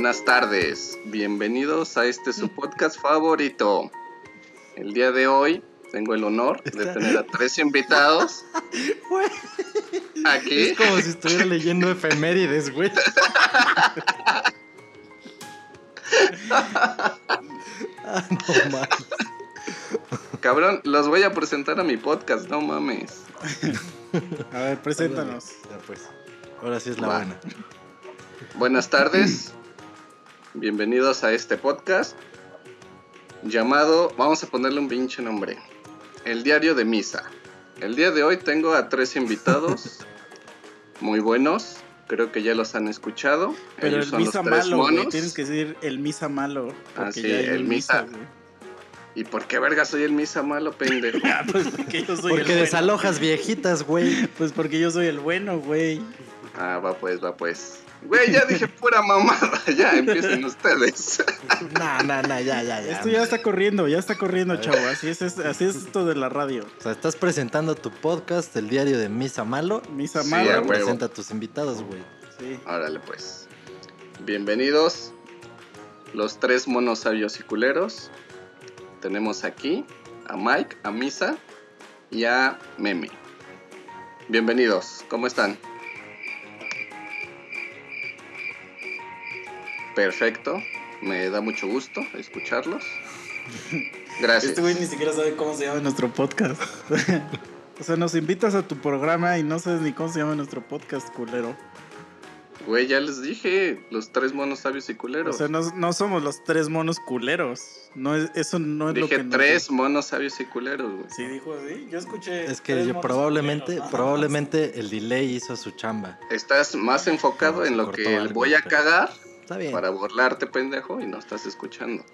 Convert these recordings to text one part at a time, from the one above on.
Buenas tardes, bienvenidos a este su podcast favorito. El día de hoy tengo el honor de tener a tres invitados. Aquí. Es como si estuviera leyendo efemérides, güey. ah, no mames. Cabrón, los voy a presentar a mi podcast, no mames. A ver, preséntanos. Ya pues. Ahora sí es la Va. buena. Buenas tardes, bienvenidos a este podcast llamado, vamos a ponerle un pinche nombre, El Diario de Misa. El día de hoy tengo a tres invitados muy buenos, creo que ya los han escuchado. Pero Ellos el son los misa tres malo, güey. Tienes que decir el misa malo. Ah, porque sí, ya hay el misa. ¿Y por qué verga soy el Misa malo, pendejo? Ah, pues porque yo soy Porque el bueno. desalojas viejitas, güey. Pues porque yo soy el bueno, güey. Ah, va pues, va pues. Güey, ya dije pura mamada, ya empiecen ustedes. Nah, nah, nah, ya, ya, ya. Esto ya está corriendo, ya está corriendo, chavo. Así es, es- así es esto de la radio. O sea, estás presentando tu podcast, el diario de Misa Malo. Misa Sí, malo. a huevo. Presenta a tus invitados, güey. Sí. Órale pues. Bienvenidos, los tres monos sabios y culeros. Tenemos aquí a Mike, a Misa y a Meme. Bienvenidos, ¿cómo están? Perfecto, me da mucho gusto escucharlos. Gracias. Este güey ni siquiera sabe cómo se llama nuestro podcast. o sea, nos invitas a tu programa y no sabes ni cómo se llama nuestro podcast, culero. Güey, ya les dije, los tres monos sabios y O culeros. sea, no, no somos los tres monos culeros. No es, eso no es lo Dije que nos- tres monos sabios y culeros, güey. Sí, dijo así. Yo escuché. Es que tres yo monos probablemente, culeros, probablemente el delay hizo su chamba. Estás más enfocado No, en lo que algo, voy a pero- cagar Está bien. para burlarte, pendejo, y no estás escuchando.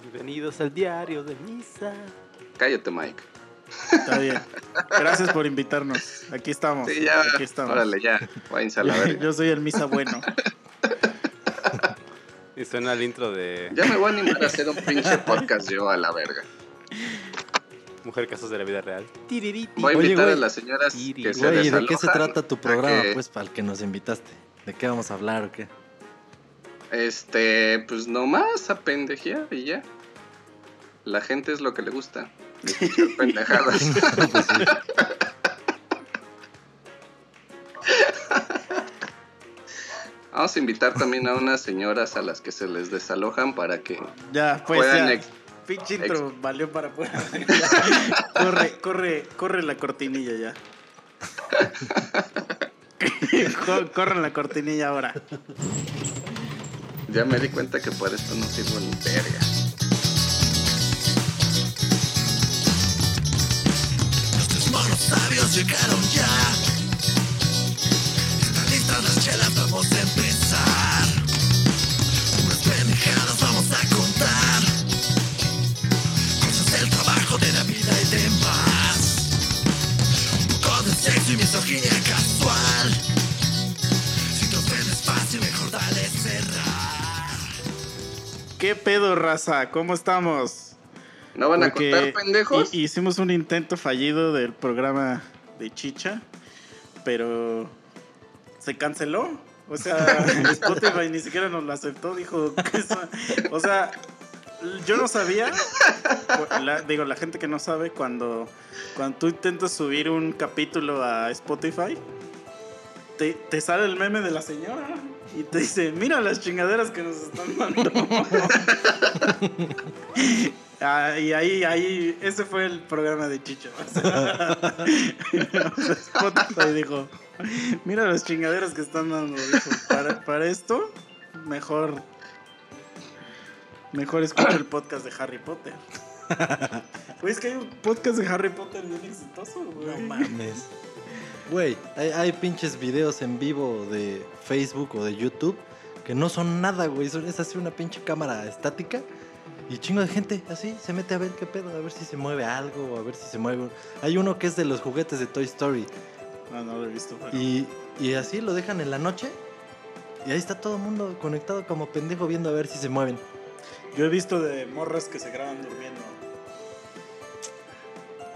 Bienvenidos al diario de misa. Cállate, Mike. Está bien. Gracias por invitarnos. Aquí estamos. Sí, ya. Aquí estamos. Órale, ya. Váyanse a la verga. Yo soy el misa bueno. Y suena el intro de Ya me voy a animar a hacer un pinche podcast yo a la verga. Mujer Casos de la Vida Real. Tiririti. Voy a Oye, invitar güey. a las señoras que se Güey, ¿y ¿de qué se trata tu programa, que, pues, para el que nos invitaste? ¿De qué vamos a hablar o qué? Este, pues nomás a pendejear y ya. La gente es lo que le gusta. Escuchar pendejadas. Pues. Vamos a invitar también a unas señoras a las que se les desalojan para que Ya, pues puedan ya. Pinche intro valió para fuera. corre, corre, corre la cortinilla ya. Co- corre la cortinilla ahora. Ya me di cuenta que por esto no sirvo ni verga. Nuestros monos sabios llegaron ya. Están listas las chelas, vamos a empezar. ¿Qué pedo, raza? ¿Cómo estamos? ¿No van a contar pendejos? hi- Hicimos un intento fallido del programa de Chicha, pero se canceló. O sea, Spotify ni siquiera nos lo aceptó. Dijo O sea, yo no sabía. la- digo, la gente que no sabe, cuando, cuando tú intentas subir un capítulo a Spotify, te, te sale el meme de la señora. Y te dice, mira las chingaderas que nos están dando. Ah, y ahí, ahí, ese fue el programa de Chicho. O sea, Spotify dijo, mira las chingaderas que están dando. Dijo, para, esto, mejor, mejor escucha el podcast de Harry Potter. Güey, es que hay un podcast de Harry Potter bien exitoso, güey. No mames. Güey, hay pinches videos en vivo de Facebook o de YouTube que no son nada, güey. Es así una pinche cámara estática y chingo de gente así se mete a ver qué pedo, a ver si se mueve algo, a ver si se mueve. Hay uno que es de los juguetes de Toy Story No, no lo he visto. pero- y, y así lo dejan en la noche y ahí está todo el mundo conectado como pendejo viendo a ver si se mueven. Yo he visto de morras que se graban durmiendo.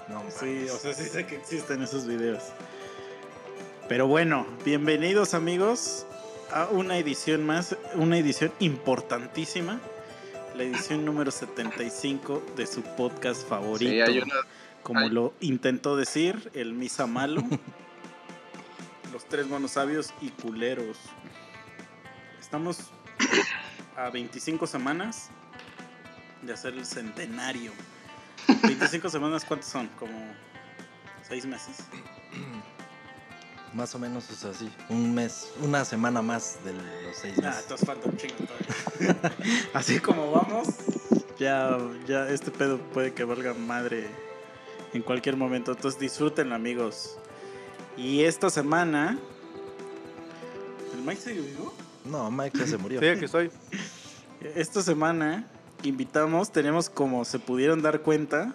No, Sí, o sea, sí sé que existen esos videos. Pero bueno, bienvenidos amigos. a una edición más, una edición importantísima, la edición número 75 de su podcast favorito. Sí, hay una. Como hay- lo intentó decir el Misa Malo. los tres monos sabios y culeros. Estamos a 25 semanas de hacer el centenario. 25 semanas, ¿cuántos son? Como 6 meses. Más o menos, o sea, sí. Un mes, una semana más de los seis Ah, meses. entonces falta un chingo todavía. Así como vamos, ya, ya este pedo puede que valga madre en cualquier momento. Entonces disfruten amigos. Y esta semana... ¿El Mike sigue vivo? No, Mike ya se murió. Sí, aquí estoy. Esta semana invitamos, tenemos como se pudieron dar cuenta,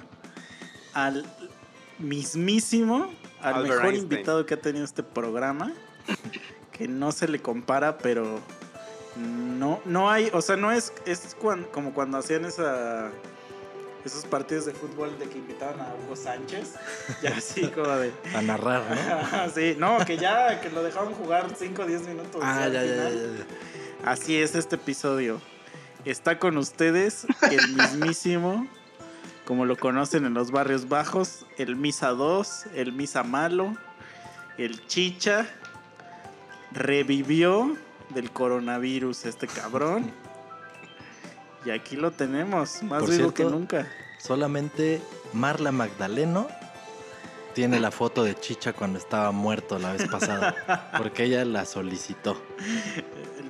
al mismísimo, al Albert mejor Einstein. invitado que ha tenido este programa, que no se le compara, pero no, no hay, o sea, no es, es cuan- como cuando hacían esa, esos partidos de fútbol de que invitaban a Hugo Sánchez, ya así como de... A narrar, ¿no? sí, no, que ya, que lo dejaban jugar 5 o 10 minutos. Ah, ya, ya, ya. Así es este episodio. Está con ustedes el mismísimo, como lo conocen en los barrios bajos, el Misa 2, el Misa Malo, el Chicha. Revivió del coronavirus este cabrón. Y aquí lo tenemos, más Por vivo que nunca. Solamente Marla Magdaleno tiene la foto de Chicha cuando estaba muerto la vez pasada. Porque ella la solicitó.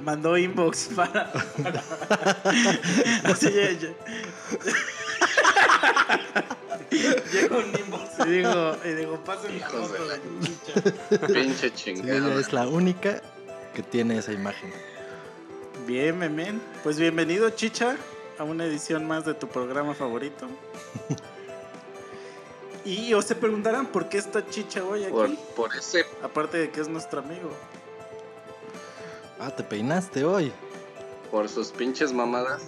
Mandó inbox para. para- Así Llegó un inbox y digo, y digo, pasen la Hijos de foto la-. Pinche Sí, chingada. ella es la única que tiene esa imagen. Bien, men. Pues bienvenido, Chicha, a una edición más de tu programa favorito. Y os se preguntarán por qué está Chicha hoy aquí. Por, por ese. Aparte de que es nuestro amigo. Ah, te peinaste hoy. Por sus pinches mamadas.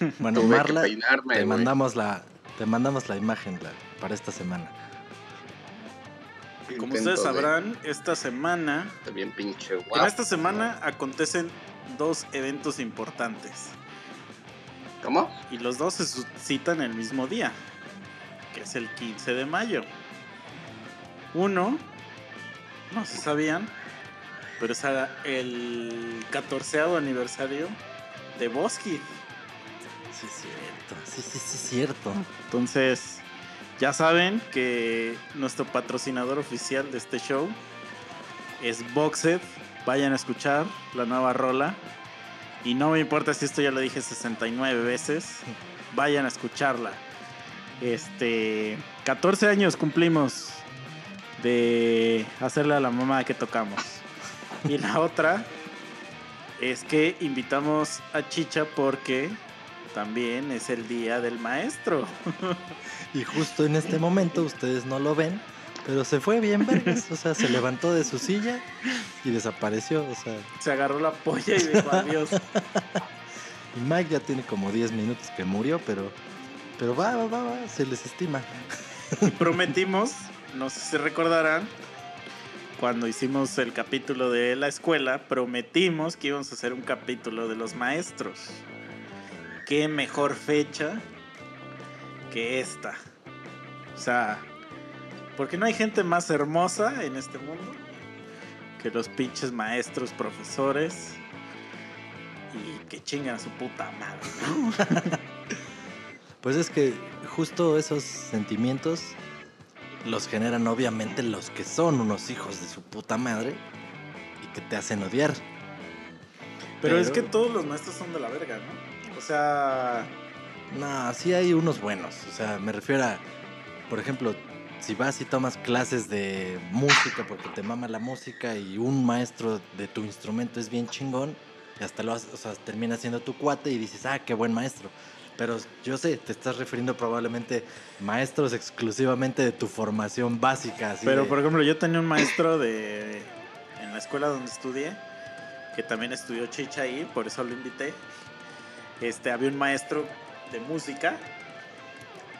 Bueno, tuve Marla, que peinarme. te mandamos la, te mandamos la imagen la- para esta semana. Como Intento ustedes de- sabrán, esta semana bien pinche En guapo. esta semana acontecen dos eventos importantes ¿Cómo? y los dos se suscitan el mismo día, que es el 15 de mayo. Uno, no se sabían, pero es el 14 aniversario de Bosky. Sí, es cierto. Sí, sí, sí, es cierto. Entonces, ya saben que nuestro patrocinador oficial de este show es Boxed. Vayan a escuchar la nueva rola. Y no me importa si esto ya lo dije 69 veces. Vayan a escucharla. Este, 14 años cumplimos de hacerle a la mamá que tocamos. Y la otra es que invitamos a Chicha porque también es el día del maestro. Y justo en este momento ustedes no lo ven, pero se fue bien vergas. O sea, se levantó de su silla y desapareció. O sea, Se agarró la polla y dijo adiós. y Mike ya tiene como 10 minutos que murió, pero, pero va, va, va, va, se les estima. Y prometimos, no sé si recordarán, cuando hicimos el capítulo de la escuela, prometimos que íbamos a hacer un capítulo de los maestros. Qué mejor fecha que esta. O sea, porque no hay gente más hermosa en este mundo que los pinches maestros, profesores. Y que chingan a su puta madre. Pues es que justo esos sentimientos los generan obviamente los que son unos hijos de su puta madre y que te hacen odiar. Pero, es que Pero- todos los maestros son de la verga, ¿no? O sea, No, sí hay unos buenos. O sea, me refiero a, por ejemplo, si vas y tomas clases de música porque te mama la música y un maestro de tu instrumento es bien chingón, y hasta lo haces, o sea, termina siendo tu cuate y dices, ah, qué buen maestro. Pero yo sé, te estás refiriendo probablemente maestros exclusivamente de tu formación básica. así pero de- por ejemplo, yo tenía un maestro de en la escuela donde estudié que también estudió chicha ahí, por eso lo invité. Este, había un maestro de música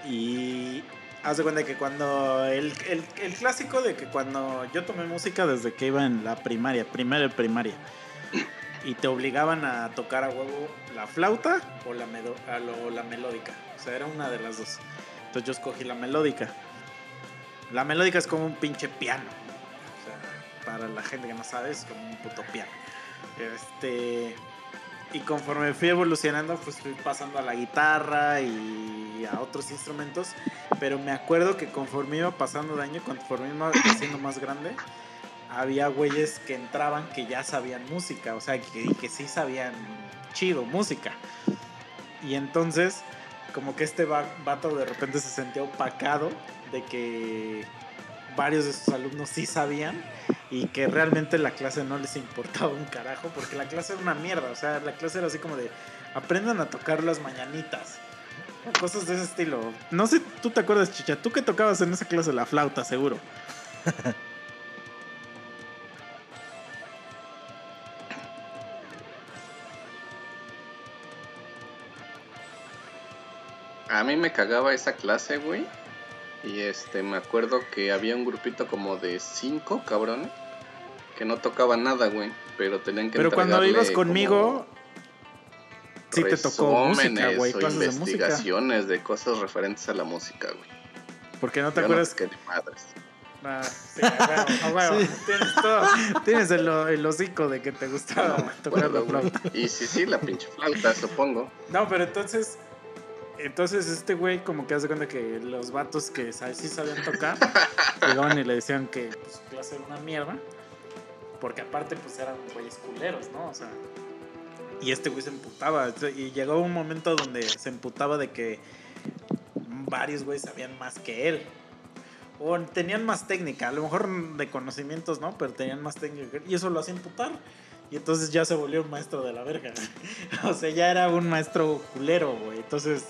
y haz de cuenta que cuando. El, el, el clásico de que cuando yo tomé música desde que iba en la primaria, primera de primaria, y te obligaban a tocar a huevo la flauta o la, a la melódica. O sea, era una de las dos. Entonces yo escogí la melódica. La melódica es como un pinche piano. O sea, para la gente que no sabe, es como un puto piano. Este. Y conforme fui evolucionando, pues fui pasando a la guitarra y a otros instrumentos. Pero me acuerdo que conforme iba pasando de año, conforme iba siendo más grande, había güeyes que entraban que ya sabían música. O sea, que, que sí sabían chido música. Y entonces, como que este va- vato de repente se sentía opacado de que varios de sus alumnos sí sabían y que realmente la clase no les importaba un carajo porque la clase era una mierda, o sea, la clase era así como de aprendan a tocar las mañanitas. Cosas de ese estilo. No sé, tú te acuerdas, Chicha, tú que tocabas en esa clase la flauta, seguro. A mí me cagaba esa clase, güey. Y este, me acuerdo que había un grupito como de cinco cabrones que no tocaban nada, güey. Pero tenían que Pero cuando ibas conmigo, sí te tocó música, güey, o clases de música. investigaciones de cosas referentes a la música, güey. Porque no te Yo no acuerdas ni madres. Ah, sí, a huevo, a huevo. Sí. Tienes, todo, tienes el, el hocico de que te gustaba tocar la flauta. Y sí, sí, la pinche flauta, supongo. No, pero entonces. Entonces este güey como que hace cuenta que los vatos que sí sabían tocar llegaban y le decían que pues, clase era una mierda. Porque aparte pues eran güeyes culeros, ¿no? O sea. Y este güey se emputaba. Y llegó un momento donde se emputaba de que varios güeyes sabían más que él. O tenían más técnica, a lo mejor de conocimientos, ¿no? Pero tenían más técnica. Y eso lo hacía emputar. Y entonces ya se volvió un maestro de la verga. o sea, ya era un maestro culero, güey. Entonces,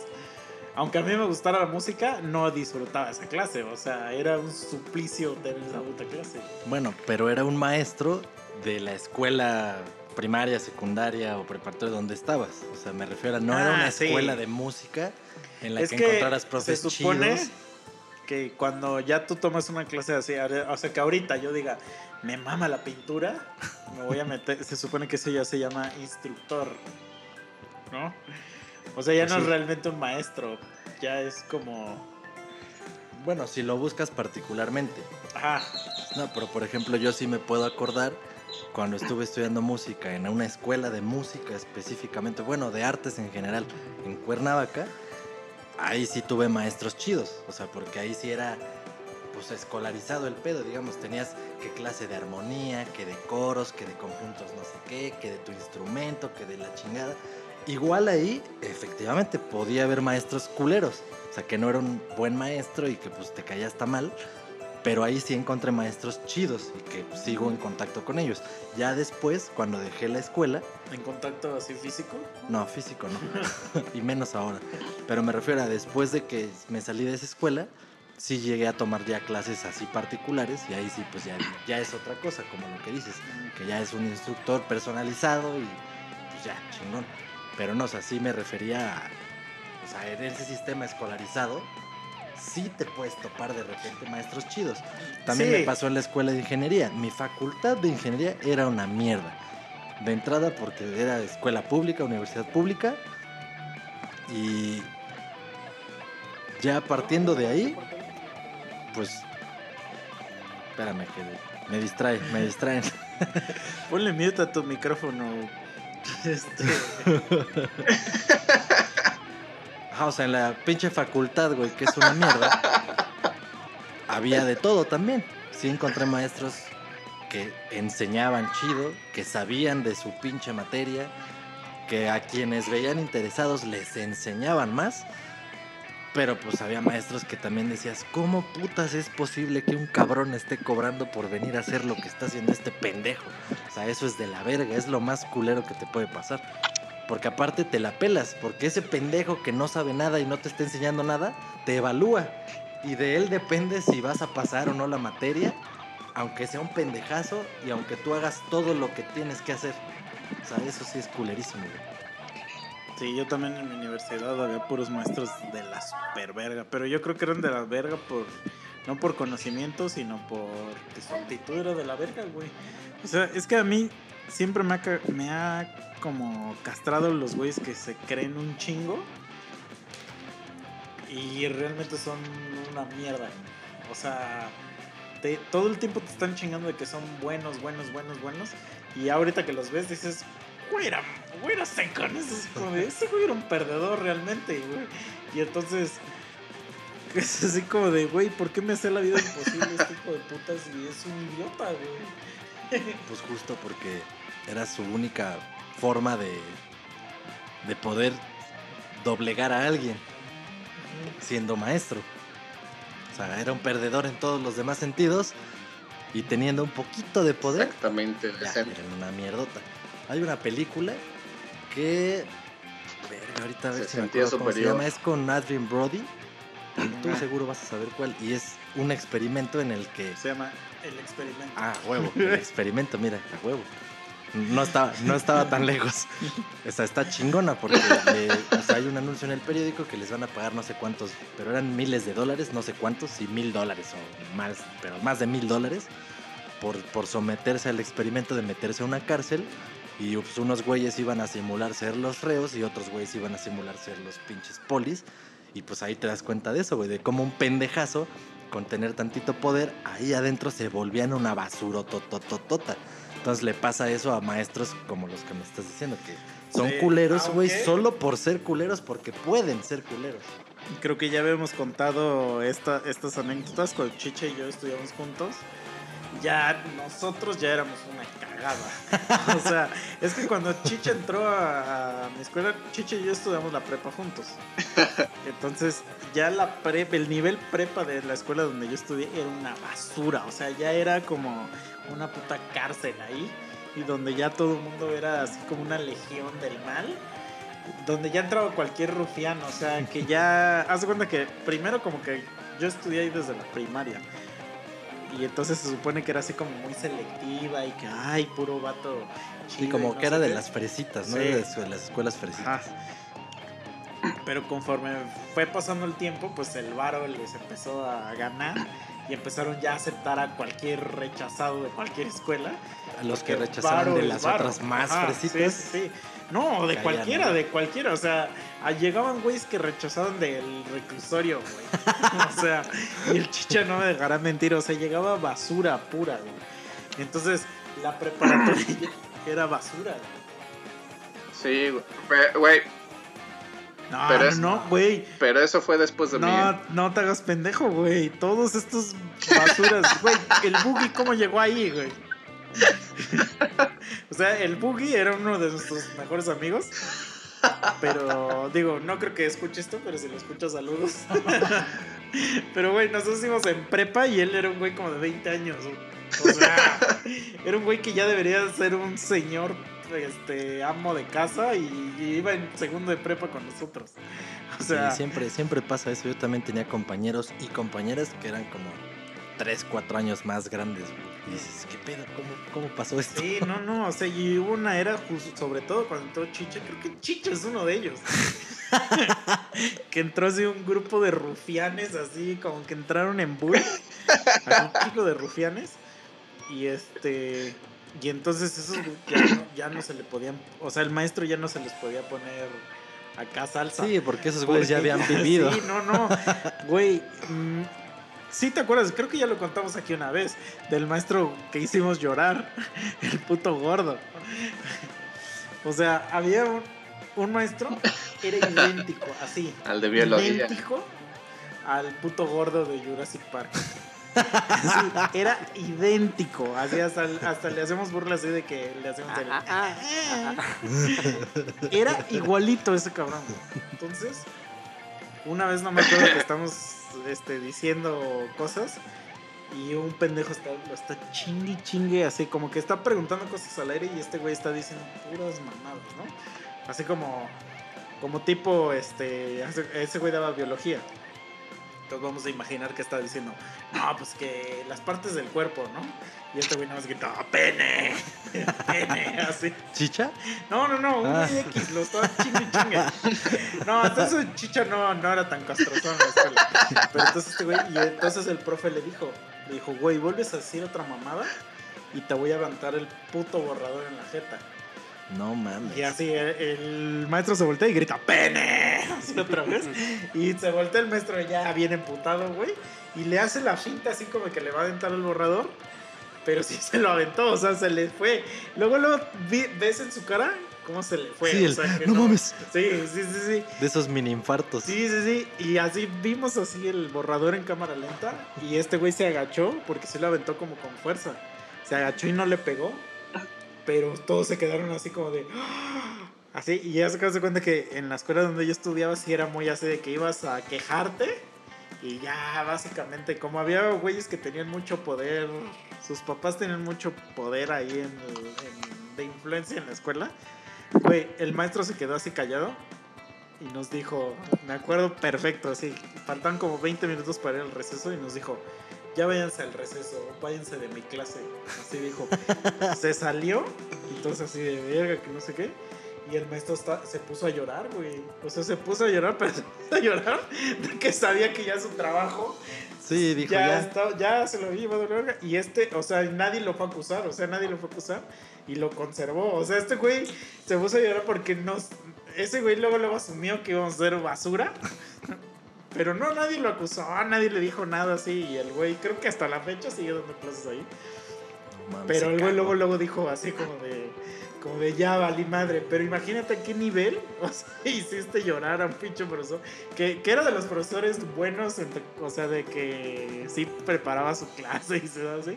aunque a mí me gustara la música, no disfrutaba esa clase. O sea, era un suplicio tener esa puta clase. Bueno, pero era un maestro de la escuela primaria, secundaria o preparatoria donde estabas. O sea, me refiero a no era Ah, una sí. escuela de música en la es que, que encontraras se profes supone chidos. que cuando ya tú tomas una clase así, o sea, que ahorita yo diga, me mama la pintura, me voy a meter, se supone que eso ya se llama instructor, ¿no? O sea, ya Pues no es realmente un maestro, ya es como, Bueno, si lo buscas particularmente. ajá, No, pero por ejemplo, yo sí me puedo acordar cuando estuve estudiando música en una escuela de música específicamente, bueno, de artes en general, en Cuernavaca, ahí sí tuve maestros chidos, o sea, porque ahí sí era pues escolarizado el pedo, digamos, tenías que clase de armonía, que de coros, que de conjuntos no sé qué, que de tu instrumento, que de la chingada. Igual ahí, efectivamente, podía haber maestros culeros, o sea, que no era un buen maestro y que pues te caía hasta mal, pero ahí sí encontré maestros chidos y que sigo en contacto con ellos. Ya después, cuando dejé la escuela, en contacto así físico. no, físico no, y menos ahora, pero me refiero a después de que me salí de esa escuela, sí llegué a tomar ya clases así particulares y ahí sí pues ya, ya es otra cosa, como lo que dices, que ya es un instructor personalizado y pues ya, chingón. Pero no, o sea, sí me refería a, o sea, en ese sistema escolarizado, sí te puedes topar de repente maestros chidos. También Sí. me pasó en la escuela de ingeniería. Mi facultad de ingeniería era una mierda. De entrada porque era escuela pública, universidad pública. Y ya partiendo de ahí, pues... Espérame, que me distrae, me distraen. Ponle mute a tu micrófono. Este, Ajá, o sea, en la pinche facultad, güey, que es una mierda, había de todo también. Sí encontré maestros que enseñaban chido, que sabían de su pinche materia, que a quienes veían interesados les enseñaban más. Pero pues había maestros que también decías, ¿cómo putas es posible que un cabrón esté cobrando por venir a hacer lo que está haciendo este pendejo? Eso es de la verga, es lo más culero que te puede pasar. Porque aparte te la pelas, porque ese pendejo que no sabe nada y no te está enseñando nada, te evalúa. Y de él depende si vas a pasar o no la materia, aunque sea un pendejazo y aunque tú hagas todo lo que tienes que hacer. O sea, eso sí es culerísimo, güey. Sí, yo también en mi universidad había puros maestros de la super verga, pero yo creo que eran de la verga por no por conocimiento, sino por que su actitud era de la verga, güey. O sea, es que a mí siempre me ha, me ha como castrado los güeyes que se creen un chingo y realmente son una mierda. O sea, todo el tiempo te están chingando de que son buenos, buenos, buenos, buenos. Y ahorita que los ves dices, güey, era, güey, era ese güey era un perdedor realmente, güey. Y entonces, es así como de, güey, ¿por qué me hace la vida imposible este hijo de putas y es un idiota, güey? Pues justo porque era su única forma de, de poder doblegar a alguien siendo maestro. O sea, era un perdedor en todos los demás sentidos y teniendo un poquito de poder, Exactamente. ya, era una mierdota. Hay una película que... Verga, ahorita a ver Se si me sentía acuerdo cómo se llama. Es con Adrian Brody. Tú seguro vas a saber cuál. Y es un experimento en el que Se llama El Experimento. Ah, huevo, el experimento, mira, a huevo. No estaba, no estaba tan lejos. O sea, está chingona porque le- o sea, hay un anuncio en el periódico que les van a pagar no sé cuántos, pero eran miles de dólares, no sé cuántos, y mil dólares o más, pero más de mil dólares por, por someterse al experimento de meterse a una cárcel. Y pues, unos güeyes iban a simular ser los reos y otros güeyes iban a simular ser los pinches polis. Y pues ahí te das cuenta de eso, güey, de cómo un pendejazo con tener tantito poder, ahí adentro se volvían una basura totototota. Entonces le pasa eso a maestros como los que me estás diciendo, que son Sí, culeros, güey, aunque- solo por ser culeros, porque pueden ser culeros. Creo que ya habíamos contado esta, estas anécdotas cuando Chicha y yo estudiamos juntos. Ya nosotros ya éramos una cagada. o sea, es que cuando Chicha entró a, a mi escuela, Chicha y yo estudiamos la prepa juntos. Entonces, ya la prepa, el nivel prepa de la escuela donde yo estudié era una basura. O sea, ya era como una puta cárcel ahí. Y donde ya todo el mundo era así como una legión del mal donde ya entraba cualquier rufián, o sea, que ya, haz de cuenta que primero como que yo estudié ahí desde la primaria. Y entonces se supone que era así como muy selectiva y que, ay, puro vato. Y chido como no que era de qué. las fresitas, ¿no? Sí. De las escuelas fresitas. Ajá. Pero conforme fue pasando el tiempo, pues el varo les empezó a ganar y empezaron ya a aceptar a cualquier rechazado de cualquier escuela. A los que rechazaron de las varo. otras más Ajá, fresitas. Sí, sí, sí. No, de cualquiera, ¿no? de cualquiera. O sea, ah, llegaban güeyes que rechazaban del reclusorio, güey. o sea, y el chicha no me dejará mentir. O sea, llegaba basura pura, güey. Entonces, la preparatoria era basura, güey. Sí, güey. No, Pero no, es- no, güey. Pero eso fue después de mí. No, ¿eh? no te hagas pendejo, güey. Todos estos basuras, güey. El Boogie, ¿cómo llegó ahí, güey? o sea, el Boogie era uno de nuestros mejores amigos. Pero, digo, no creo que escuche esto, pero si lo escucha, saludos. pero, güey, nosotros íbamos en prepa y él era un güey como de 20 años. O sea, era un güey que ya debería ser un señor este amo de casa y, y iba en segundo de prepa con nosotros. O sea, Sí, siempre, siempre pasa eso. Yo también tenía compañeros y compañeras que eran como 3, 4 años más grandes. Y dices, ¿qué pedo? ¿Cómo, cómo pasó esto? Sí, no, no, o sea, y hubo una era, sobre todo cuando entró Chicha, creo que Chicha es uno de ellos. que entró así un grupo de rufianes, así como que entraron en bull, un chico de rufianes, y este, y entonces esos ya no, ya no se le podían, o sea, el maestro ya no se les podía poner acá salsa. Sí, porque esos güeyes ya habían vivido. Sí, no, no. Güey, mm, sí te acuerdas, creo que ya lo contamos aquí una vez, del maestro que hicimos llorar, el puto gordo. O sea, había un, un maestro, era idéntico, así. Al de biología. Idéntico al puto gordo de Jurassic Park. Era idéntico. Así hasta, hasta le hacemos burlas así de que le hacemos el. Era igualito ese cabrón. Entonces, una vez no me acuerdo que estamos este, diciendo cosas y un pendejo está, lo está chingue chingue, así como que está preguntando cosas al aire y este güey está diciendo puras mamadas, ¿no? Así como, como tipo, este, ese güey daba biología. Entonces vamos a imaginar que está diciendo, no, pues que las partes del cuerpo, ¿no? Y este güey nada más grita, pene, pene, así. ¿Chicha? No, no, no, un Ah. X, lo estaba chingue chingue. No, entonces Chicha no, no era tan castroso en la escuela. Pero entonces este güey, y entonces el profe le dijo, le dijo, güey, vuelves a decir otra mamada y te voy a levantar el puto borrador en la jeta. No mames. Y así el, el maestro se voltea y grita, ¡pene! Así otra vez. Y se voltea el maestro ya bien emputado, güey. Y le hace la finta así como que le va a aventar el borrador. Pero sí se lo aventó, o sea, se le fue. Luego, luego vi- ves en su cara cómo se le fue. Sí, o el, sea, que no mames. Sí, sí, sí, sí. De esos mini infartos. Sí, sí, sí. Y así vimos así el borrador en cámara lenta. Y este güey se agachó porque se lo aventó como con fuerza. Se agachó y no le pegó. Pero todos se quedaron así como de. "Ah". Así. Y ya se se cuenta que en la escuela donde yo estudiaba, sí era muy así de que ibas a quejarte. Y ya, básicamente, como había güeyes que tenían mucho poder, sus papás tenían mucho poder ahí en, en- de influencia en la escuela. Güey, el maestro se quedó así callado y nos dijo, me acuerdo perfecto, así, faltan como 20 minutos para ir al receso y nos dijo, ya váyanse al receso, váyanse de mi clase. Así dijo, se salió, entonces así de verga, que no sé qué. Y el maestro está- se puso a llorar, güey. O sea, se puso a llorar, pero se puso a llorar de que sabía que ya su trabajo Sí, dijo ya, ya. está- ya se lo había llevado la verga. Y este, o sea, nadie lo fue a acusar, o sea, nadie lo fue a acusar y lo conservó. O sea, este güey se puso a llorar porque nos. Ese güey luego, luego asumió que íbamos a ser basura. Pero no, nadie lo acusó, nadie le dijo nada así. Y el güey, creo que hasta la fecha sigue dando clases ahí. Mames, Pero el güey luego, luego dijo así como de. Como de ya valí madre. Pero imagínate a qué nivel o sea, hiciste llorar a un pinche profesor. Que, que era de los profesores buenos, entre- o sea, de que sí preparaba su clase y se así.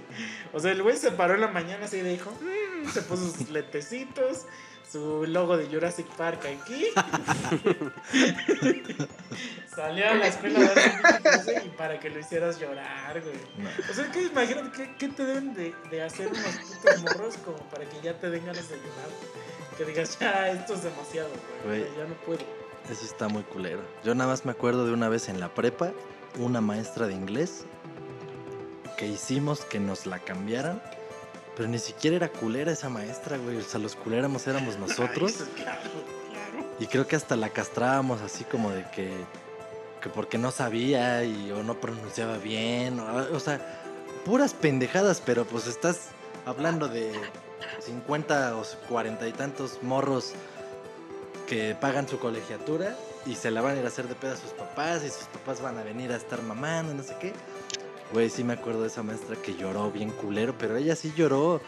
O sea, el güey se paró en la mañana así y dijo, "Mm", se puso sus lentecitos, su logo de Jurassic Park aquí. Salió a la escuela clase y para que lo hicieras llorar, güey. No. O sea, que imagínate, ¿qué, qué te deben de, de hacer unos putos morros como para que ya te den ganas de llorar? Que digas, ya, esto es demasiado, güey. Güey. Ya no puedo. Eso está muy culero. Yo nada más me acuerdo de una vez en la prepa, una maestra de inglés que hicimos que nos la cambiaran. Pero ni siquiera era culera esa maestra, güey. O sea, los culéramos éramos nosotros. Claro, claro. Y creo que hasta la castrábamos así como de que, que porque no sabía y o no pronunciaba bien. O, o sea, puras pendejadas, pero pues estás hablando de 50 o 40 y tantos morros que pagan su colegiatura y se la van a ir a hacer de pedo a sus papás y sus papás van a venir a estar mamando, no sé qué. Güey, sí me acuerdo de esa maestra que lloró bien culero, pero ella sí lloró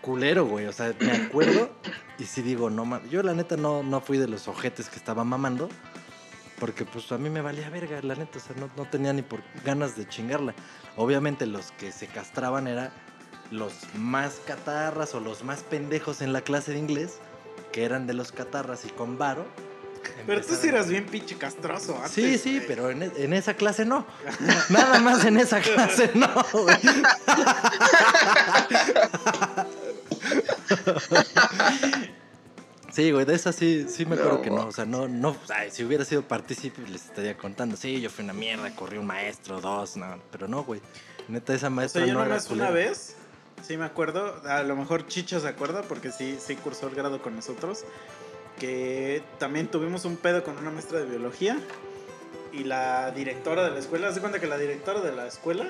culero, güey. O sea, me acuerdo y sí digo, no mames. Yo la neta no, no fui de los ojetes que estaba mamando. Porque pues a mí me valía verga, la neta. O sea, no, no tenía ni por ganas de chingarla. Obviamente los que se castraban eran los más catarras o los más pendejos en la clase de inglés. Que eran de los catarras y con varo. Pero tú sí eras bien pinche castroso antes. Sí, sí, güey. pero en, e- en esa clase no. Nada más en esa clase no, güey. Sí, güey, de esa sí, sí me acuerdo No, que no. O sea, no, no, ay, si hubiera sido partícipe les estaría contando. Sí, yo fui una mierda, corrí un maestro, dos, no. Pero no, güey. Neta, esa O maestra sea, yo no era nomás una vez, sí me acuerdo, a lo mejor Chicho se acuerda porque sí, sí cursó el grado con nosotros, que también tuvimos un pedo con una maestra de biología y la directora de la escuela, se cuenta que la directora de la escuela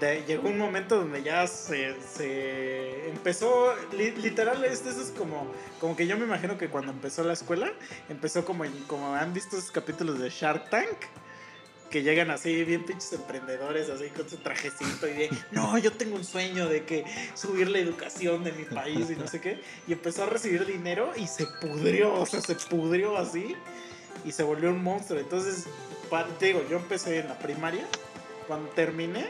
de- llegó un momento donde ya se, empezó, li- literal, es, eso es como, como que yo me imagino que cuando empezó la escuela, empezó como, como han visto esos capítulos de Shark Tank, que llegan así bien pinches emprendedores así con su trajecito y de no yo tengo un sueño de que subir la educación de mi país y no sé qué y empezó a recibir dinero y se pudrió o sea se pudrió así y se volvió un monstruo. Entonces te digo yo empecé en la primaria cuando terminé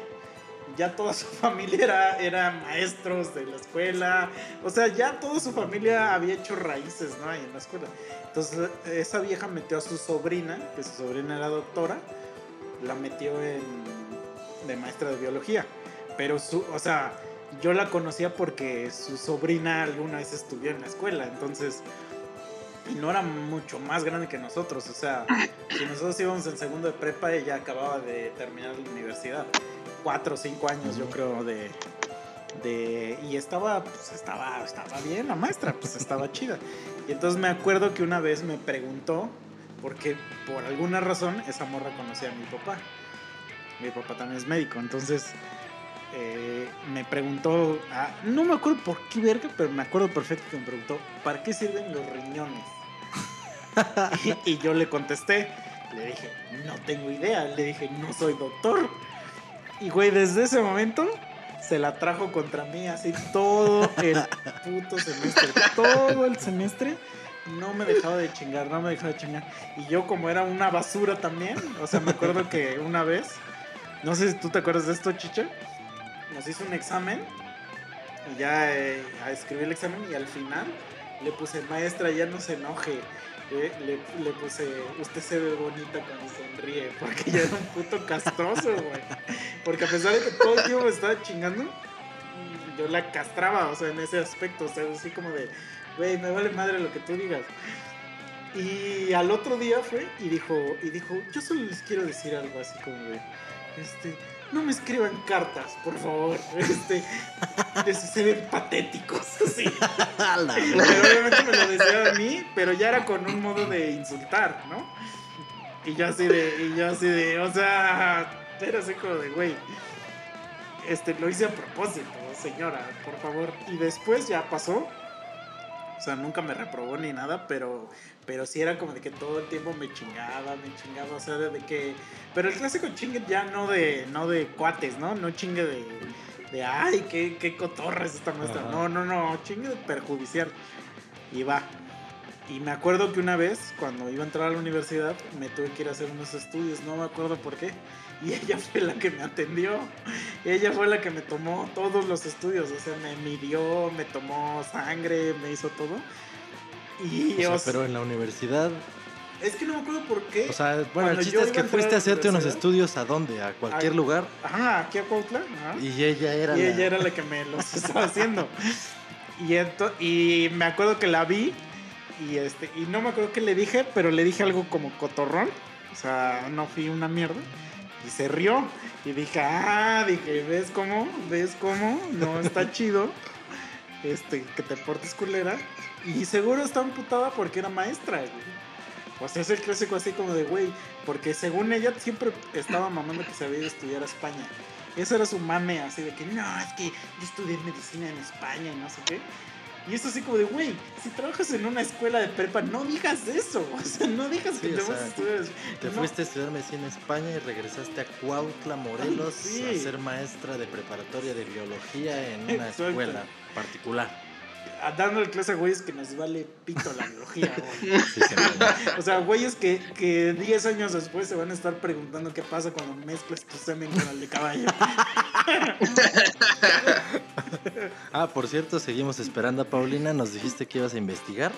ya toda su familia era, era maestros de la escuela o sea ya toda su familia había hecho raíces no ahí en la escuela. Entonces esa vieja metió a su sobrina que su sobrina era doctora la metió en de maestra de biología. Pero su, o sea, yo la conocía porque su sobrina alguna vez estudió en la escuela, entonces y no era mucho más grande que nosotros. O sea, si nosotros íbamos en segundo de prepa, ella acababa de terminar la universidad. Cuatro o cinco años, yo creo, de. de y estaba, pues estaba, estaba bien la maestra, pues estaba chida. Y entonces me acuerdo que una vez me preguntó, porque por alguna razón esa morra conocía a mi papá. Mi papá también es médico, entonces eh, me preguntó, ah, no me acuerdo por qué verga, pero me acuerdo perfecto que me preguntó, ¿para qué sirven los riñones? y, y yo le contesté, le dije, no tengo idea, le dije, no soy doctor. Y güey, desde ese momento se la trajo contra mí así todo el puto semestre, todo el semestre. No me dejaba de chingar, no me dejaba de chingar. Y yo como era una basura también, o sea, me acuerdo que una vez, no sé si tú te acuerdas de esto, Chicha, nos hizo un examen y ya eh, a escribir el examen y al final le puse, maestra, ya no se enoje. Eh, le, le puse, usted se ve bonita cuando sonríe, porque ya era un puto castroso, güey. Porque a pesar de que todo el tiempo me estaba chingando, yo la castraba, o sea, en ese aspecto, o sea, así como de, güey, me vale madre lo que tú digas. Y al otro día fue y dijo, y dijo, yo solo les quiero decir algo así como de, este, no me escriban cartas, por favor. Este, se ven patéticos, así. Pero obviamente me lo decía a mí, pero ya era con un modo de insultar, ¿no? Y yo así de, y yo así de, o sea, era así como de, güey, este, lo hice a propósito, señora, por favor. Y después ya pasó, o sea, nunca me reprobó ni nada, pero, pero sí era como de que todo el tiempo me chingaba, me chingaba, o sea, de que, pero el clásico chingue ya no de, no de cuates, ¿no? No chingue de, de ay, qué, qué cotorra es esta maestra. Ajá. No, no, no, chingue de perjudicial. Y va. Y me acuerdo que una vez, cuando iba a entrar a la universidad, me tuve que ir a hacer unos estudios, no me acuerdo por qué. Y ella fue la que me atendió. Ella fue la que me tomó todos los estudios. O sea, me midió, me tomó sangre, me hizo todo. Y O sea, o sea, pero en la universidad. es que no me acuerdo por qué. O sea, bueno, el chiste es que fuiste a hacerte unos estudios a dónde, a cualquier lugar. Ajá, aquí a Cuautla. ajá. Y ella era Y la. ella era la que me los estaba haciendo. Y, ento- y me acuerdo que la vi y este y no me acuerdo qué le dije, pero le dije algo como cotorrón. O sea, no fui una mierda. Y se rió. Y dije, ah, dije, ¿ves cómo? ¿Ves cómo? No está chido. Este, que te portes culera. Y seguro está amputada porque era maestra, güey. O sea, es el clásico así como de, güey, porque según ella siempre estaba mamando que se había ido a estudiar a España. Eso era su mame, así de que, no, es que yo estudié medicina en España y no sé qué. Y es así como de, güey, si trabajas en una escuela de prepa, no digas eso. O sea, no digas que Sí, te vas a estudiar. Te No. fuiste a estudiar medicina en España y regresaste a Cuautla, Morelos, Sí. a ser maestra de preparatoria de biología en una Exacto. escuela particular. a- dándole clase a güeyes que nos vale pito la biología, güey. Sí, O sea, güeyes que, que 10 años después se van a estar preguntando qué pasa cuando mezclas tu semen con el de caballo. Ah, por cierto, seguimos esperando a Paulina. Nos dijiste que ibas a investigar.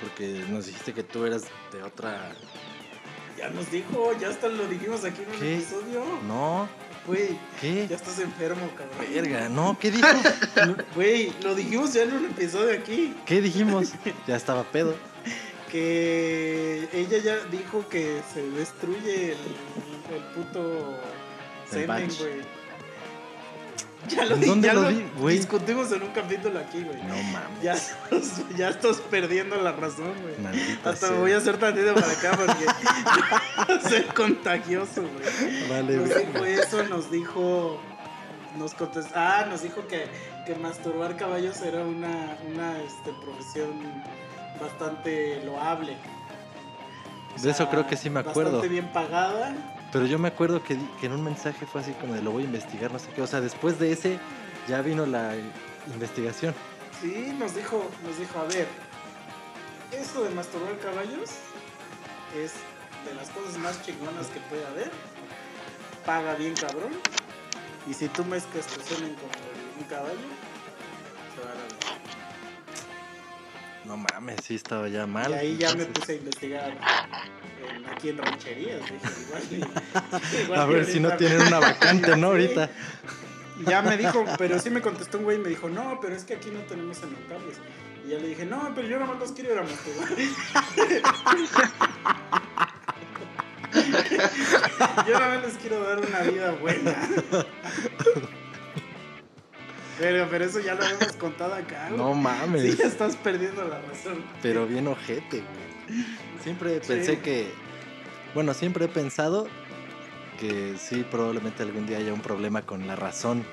Porque nos dijiste que tú eras de otra. Ya nos dijo, ya hasta lo dijimos aquí en un episodio. No, Güey, ¿qué? ya estás enfermo, cabrón. Verga, no, ¿qué dijo? Güey, lo dijimos ya en un episodio aquí. ¿Qué dijimos? Ya estaba pedo. Que ella ya dijo que se destruye el, el puto semen, güey. Ya lo, ¿En di- dónde ya lo di, güey? discutimos en un capítulo aquí, güey. No mames. Ya, estás- ya estás perdiendo la razón, güey. Maldita Hasta sea. me voy a hacer tantito para acá porque va a ser contagioso, güey. Vale, Nos güey. dijo eso, nos dijo. Nos contestó. Ah, nos dijo que, que masturbar caballos era una, una este, profesión bastante loable. O De eso creo que sí me acuerdo. Bastante bien pagada. Pero yo me acuerdo que, que en un mensaje fue así como de lo voy a investigar, no sé qué. O sea, después de ese ya vino la investigación. Sí, nos dijo, nos dijo, a ver, eso de masturbar caballos es de las cosas más chingonas que puede haber. Paga bien cabrón. Y si tú mezclas tu semen con un caballo, No mames, sí estaba ya mal. Y ahí ya me puse a investigar aquí en rancherías. Dije, igual A ver si no tienen una vacante, ¿no? Ahorita. Ya me dijo, pero sí me contestó un güey y me dijo, no, pero es que aquí no tenemos enotables. Y ya le dije, no, pero yo nada más los quiero ir a masturbar. yo nada más les quiero dar una vida buena. Pero, pero eso ya lo hemos contado acá. güey. No mames. Sí, ya estás perdiendo la razón. Pero bien ojete, güey. Siempre pensé Sí. que. Bueno, siempre he pensado que sí, probablemente algún día haya un problema con la razón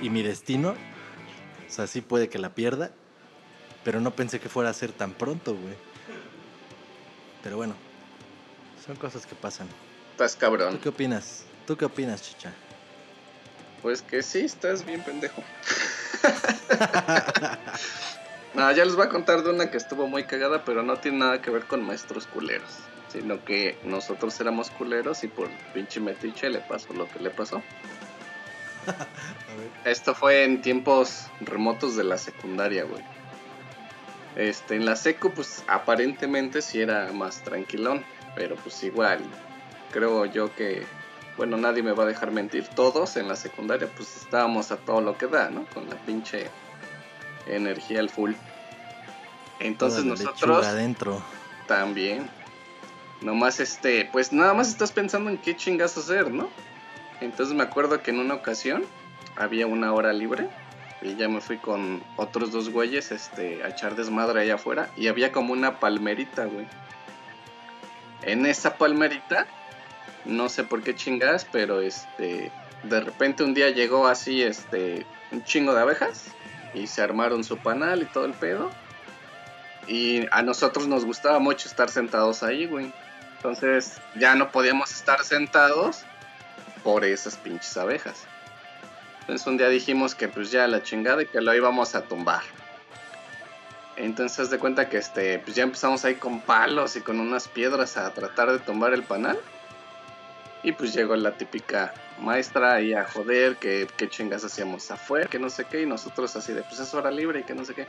y, y mi destino. O sea, sí puede que la pierda. Pero no pensé que fuera a ser tan pronto, güey. Pero bueno, son cosas que pasan. Estás cabrón. ¿Tú qué opinas? ¿Tú qué opinas, chicha? Pues que sí, estás bien pendejo. no, ya les voy a contar de una que estuvo muy cagada, pero no tiene nada que ver con maestros culeros. Sino que nosotros éramos culeros y por pinche metiche le pasó lo que le pasó. Esto fue en tiempos remotos de la secundaria, güey. Este, en la secu, pues aparentemente sí era más tranquilón, pero pues igual, creo yo que, bueno, nadie me va a dejar mentir, todos en la secundaria, pues estábamos a todo lo que da, ¿no? Con la pinche energía al full. Entonces Toda nosotros adentro. también, nomás este, pues nada más estás pensando en qué chingas hacer, ¿no? Entonces me acuerdo que en una ocasión había una hora libre y ya me fui con otros dos güeyes este, a echar desmadre allá afuera y había como una palmerita, güey. En esa palmerita, no sé por qué chingas, pero este, de repente un día llegó así, este, un chingo de abejas y se armaron su panal y todo el pedo. Y a nosotros nos gustaba mucho estar sentados ahí, güey. Entonces ya no podíamos estar sentados por esas pinches abejas. Entonces un día dijimos que pues ya la chingada y que lo íbamos a tumbar. Entonces de cuenta que este, pues ya empezamos ahí con palos y con unas piedras a tratar de tumbar el panal. Y pues llegó la típica maestra ahí a joder que qué chingas hacíamos afuera, que no sé qué, y nosotros así de pues es hora libre y que no sé qué.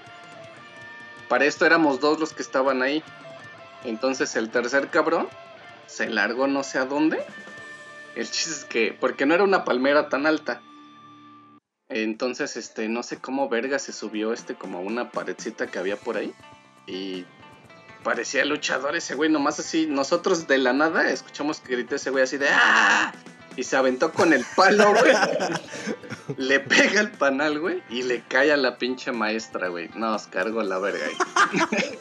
Para esto éramos dos los que estaban ahí. Entonces el tercer cabrón se largó no sé a dónde. El chiste es que, porque no era una palmera tan alta. Entonces, este, no sé cómo verga se subió este como a una paredcita que había por ahí. Y parecía luchador ese güey, nomás así. Nosotros de la nada escuchamos que gritó ese güey así de ¡Ah! Y se aventó con el palo, güey. le pega el panal, güey. Y le cae a la pinche maestra, güey. Nos cargó la verga ahí.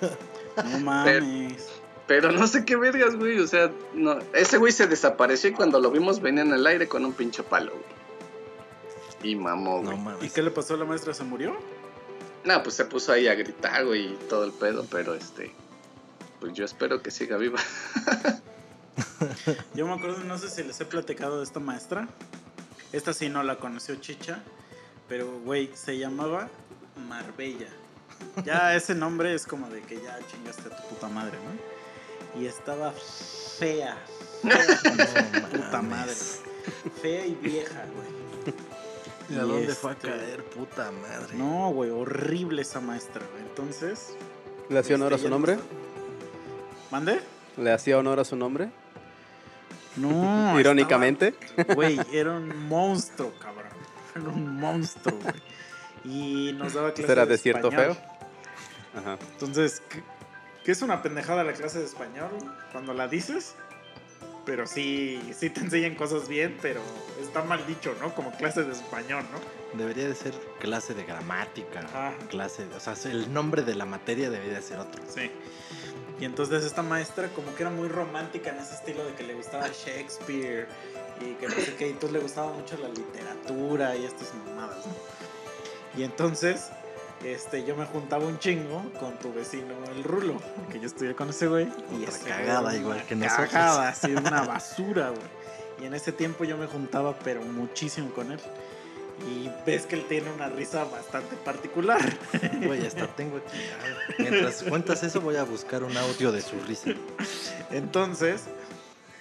No mames. Pero no sé qué vergas, güey. O sea, no. Ese güey se desapareció y cuando lo vimos venía en el aire con un pinche palo, güey. Y mamó, güey. No ¿Y qué le pasó a la maestra? ¿Se murió? No, pues se puso ahí a gritar, güey, y todo el pedo, pero este. Pues yo espero que siga viva. Yo me acuerdo, no sé si les he platicado de esta maestra. Esta sí no la conoció Chicha. Pero, güey, se llamaba Marbella. Ya ese nombre es como de que ya chingaste a tu puta madre, ¿no? Y estaba fea. Fea con su No puta madre. Fea y vieja, güey. ¿Y a dónde fue a este- caer, puta madre? No, güey, horrible esa maestra, güey. Entonces. ¿Le hacía honor a este, su nombre? no- ¿Mande? ¿Le hacía honor a su nombre? No. Irónicamente. estaba- Güey, era un monstruo, cabrón. Era un monstruo, güey. Y nos daba clase ¿Será de de cierto español. feo? Ajá. Entonces, ¿qué, qué es una pendejada la clase de español cuando la dices? Pero sí, sí te enseñan cosas bien, pero está mal dicho, ¿no? Como clase de español, ¿no? Debería de ser clase de gramática. Ajá. Clase, de- o sea, el nombre de la materia debería de ser otro. Sí. Y entonces esta maestra como que era muy romántica en ese estilo de que le gustaba Shakespeare y que no sé qué, y entonces le gustaba mucho la literatura y estas mamadas, ¿no? Y entonces, este, yo me juntaba un chingo con tu vecino el Rulo, que yo estudié con ese güey. Y Otra güey cagada igual que nosotros. Cagada, así, una basura, güey. Y en ese tiempo yo me juntaba, pero muchísimo con él. Y ves que él tiene una risa bastante particular. Güey, hasta tengo aquí. a ver, Mientras cuentas eso, voy a buscar un audio de su risa. Entonces,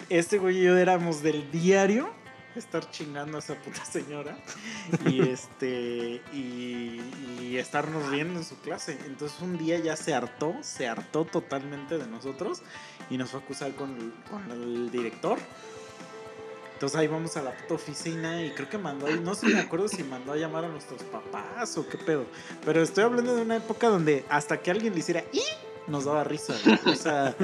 este güey y yo éramos del diario estar chingando a esa puta señora y este y, y estarnos riendo en su clase. Entonces un día ya se hartó, se hartó totalmente de nosotros y nos fue a acusar con, con el director. Entonces ahí vamos a la puta oficina y creo que mandó, no sé, me acuerdo si mandó a llamar a nuestros papás o qué pedo. Pero estoy hablando de una época donde hasta que alguien le hiciera ¡y! Nos daba risa. O sea,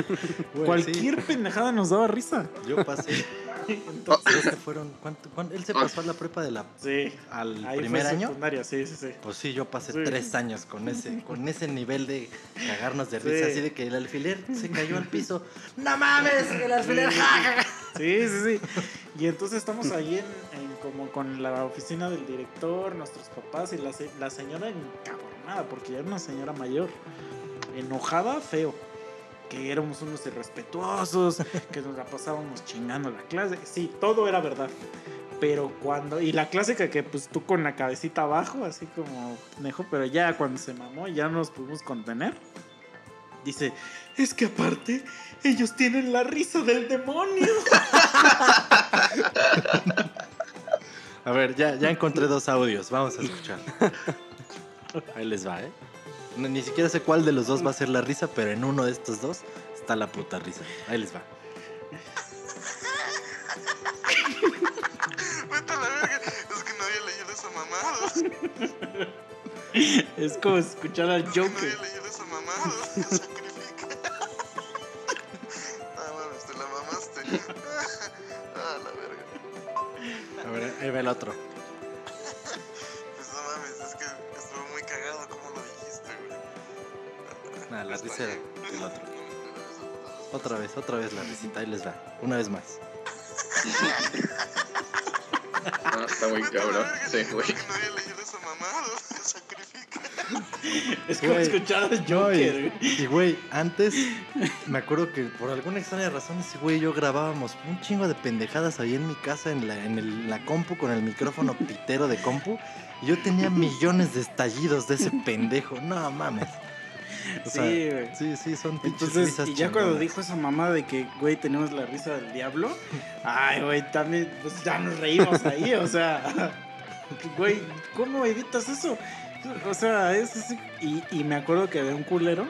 Güey, cualquier pendejada nos daba risa. sí, yo pasé. Entonces, creo que fueron. ¿cuánto, cuánto? Él se pasó a la prepa de la, sí. al Ahí primer fue año. secundaria, sí, sí, sí. Pues sí, yo pasé Sí. tres años con ese, con ese nivel de cagarnos de Sí. risa, así de que el alfiler se cayó al piso. ¡No mames! ¡El alfiler! Sí. ja, ja, ja". Sí, sí, sí. Y entonces estamos ahí en, en como con la oficina del director, nuestros papás y la, se- la señora encabronada, porque ya era una señora mayor, enojada, feo. Que éramos unos irrespetuosos, que nos la pasábamos chingando la clase. Sí, todo era verdad. Pero cuando. Y la clásica que pues tú con la cabecita abajo, así como nejo, pero ya cuando se mamó, ya no nos pudimos contener. Dice, es que aparte, ellos tienen la risa del demonio. A ver, ya, ya encontré dos audios, vamos a escuchar. Ahí les va, ¿eh? Ni siquiera sé cuál de los dos va a ser la risa, pero en uno de estos dos está la puta risa. Ahí les va. Vete a la verga. Es que no había leído esa mamada. Es como escuchar al No había Joker. leído esa mamada. Sacrifica. No mames, te la mamaste. Ah, la verga. A ver, ahí va el otro. Nah, la risa era el otro. Otra vez, otra vez la risita, ahí les va. Una vez más. No, está muy cabrón. verga, Sí, güey. es que no había leído esa mamada. Sacrifica. Es como Güey. escuchar al Joker. y, güey. y, güey, antes me acuerdo que por alguna extraña razón ese güey y yo grabábamos un chingo de pendejadas ahí en mi casa en la, en el- la compu con el micrófono pitero de compu. Y yo tenía millones de estallidos de ese pendejo. No mames. O sea, Sí, güey. sí, sí, son pinches Entonces, risas y ya cuando dijo esa mamá de que, güey, tenemos la risa del diablo, ay, güey, también, pues ya nos reímos ahí, o sea, güey, ¿cómo editas eso? O sea, es así. Y, y me acuerdo que había un culero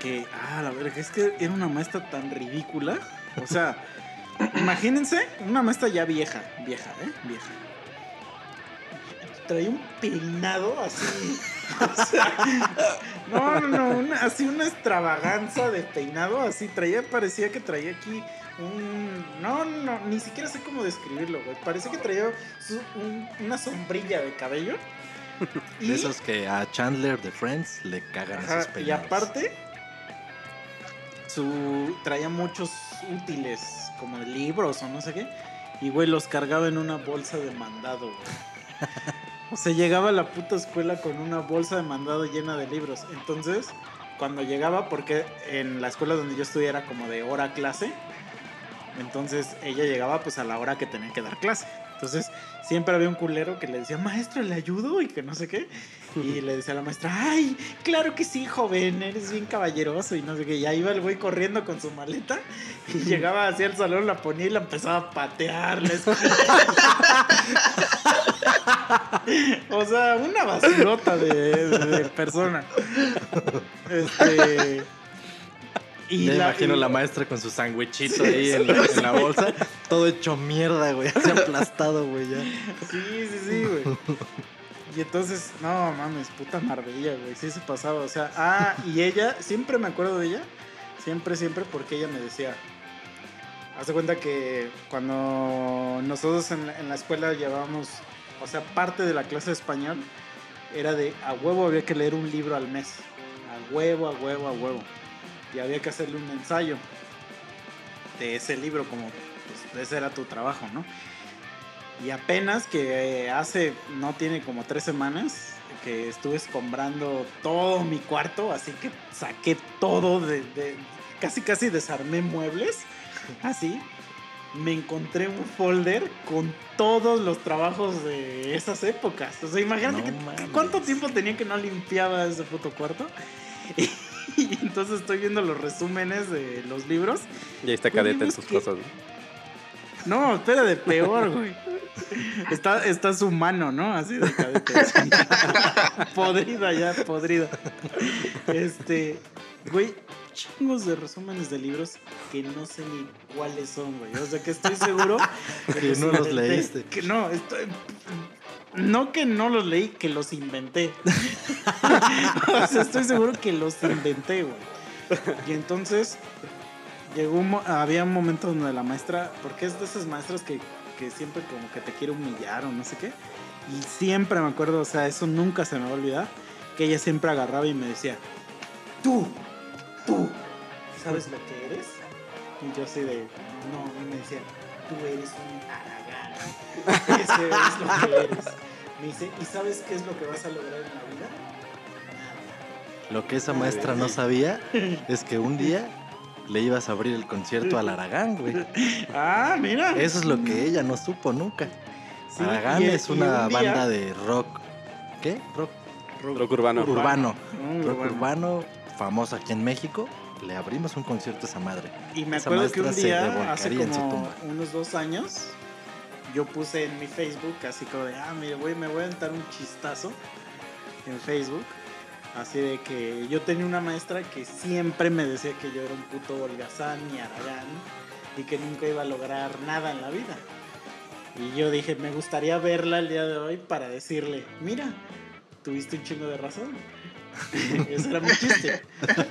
que, ah, la verga, es que era una maestra tan ridícula, o sea, imagínense, una maestra ya vieja, vieja, ¿eh? Vieja. Traía un peinado así. O sea, no, no, no, una- así una extravaganza de peinado, así traía, parecía que traía aquí un... No, no, ni siquiera sé cómo describirlo, güey. Parecía que traía su- un- una sombrilla de cabello. Y, De esos que a Chandler de Friends le cagan ajá, y peinados. aparte, su, traía muchos útiles, como libros o no sé qué. Y, güey, los cargaba en una bolsa de mandado, güey. O sea, llegaba a la puta escuela con una bolsa de mandado llena de libros. Entonces, cuando llegaba, porque en la escuela donde yo estudié era como de hora clase, entonces ella llegaba pues a la hora que tenía que dar clase. Entonces, siempre había un culero que le decía, maestro, ¿le ayudo? Y que no sé qué. Y le decía a la maestra, ay, claro que sí, joven, eres bien caballeroso y no sé qué. Y ahí iba el güey corriendo con su maleta y llegaba hacia el salón, la ponía y la empezaba a patear. o sea, una basurota de, de persona. Este... Y Ya la- imagino y- la maestra con su sandwichito ahí en la, en la bolsa, todo hecho mierda, güey, así aplastado, güey, ya. Sí, sí, sí, güey. Y entonces, no mames, puta Marbella, güey. Sí se pasaba. O sea, ah, y ella, siempre me acuerdo de ella. Siempre, siempre, porque ella me decía. Haz de cuenta que cuando nosotros en, la- en la escuela llevábamos, o sea, parte de la clase de español era de a huevo había que leer un libro al mes. A huevo, a huevo, a huevo. Y había que hacerle un ensayo de ese libro, como pues, ese era tu trabajo, ¿no? Y apenas que eh, hace, no tiene como tres semanas, que estuve escombrando todo mi cuarto, así que saqué todo de, de- casi casi desarmé muebles, así. Me encontré un folder con todos los trabajos de esas épocas. O sea, imagínate No que- mames. cuánto tiempo tenía que no limpiaba ese puto cuarto. Y, entonces estoy viendo los resúmenes de los libros Y ahí está Güey, cadeta en que- cosas. ¿no? no, espera, de peor, güey. Está, está su mano, ¿no? Así de cadete. podrida ya, podrida. Este, güey, chingos de resúmenes de libros que no sé ni cuáles son, güey. O sea, que estoy seguro Que no los leíste. Que no, estoy... No que no los leí, que los inventé. estoy seguro que los inventé, güey. Y entonces llegó un había un momento donde la maestra, porque es de esas maestras que, que siempre como que te quiere humillar o no sé qué. Y siempre me acuerdo, o sea, eso nunca se me va a olvidar, que ella siempre agarraba y me decía, tú, tú, ¿sabes lo que eres? Y yo así de, no, y me decía, tú eres un. Eso es lo que eres. Me dice, ¿y sabes qué es lo que vas a lograr en la vida? Nada. Lo que esa maestra no sabía es que un día le ibas a abrir el concierto al Aragán, güey. Ah, mira. Eso es lo que ella no supo nunca. Sí, Aragán y- es una un día- banda de rock. ¿Qué? Rock Rock urbano. urbano. Mm, Rock urbano. urbano, famoso aquí en México. Le abrimos un concierto a esa madre. Y me Esa acuerdo que un día, hace en su como tumba. unos dos años, yo puse en mi Facebook así como de, ah, mire, güey, me voy a aventar un chistazo en Facebook. Así de que yo tenía una maestra que siempre me decía que yo era un puto holgazán y aragán y que nunca iba a lograr nada en la vida. Y yo dije, me gustaría verla el día de hoy para decirle, mira, tuviste un chingo de razón. Ese era mi chiste.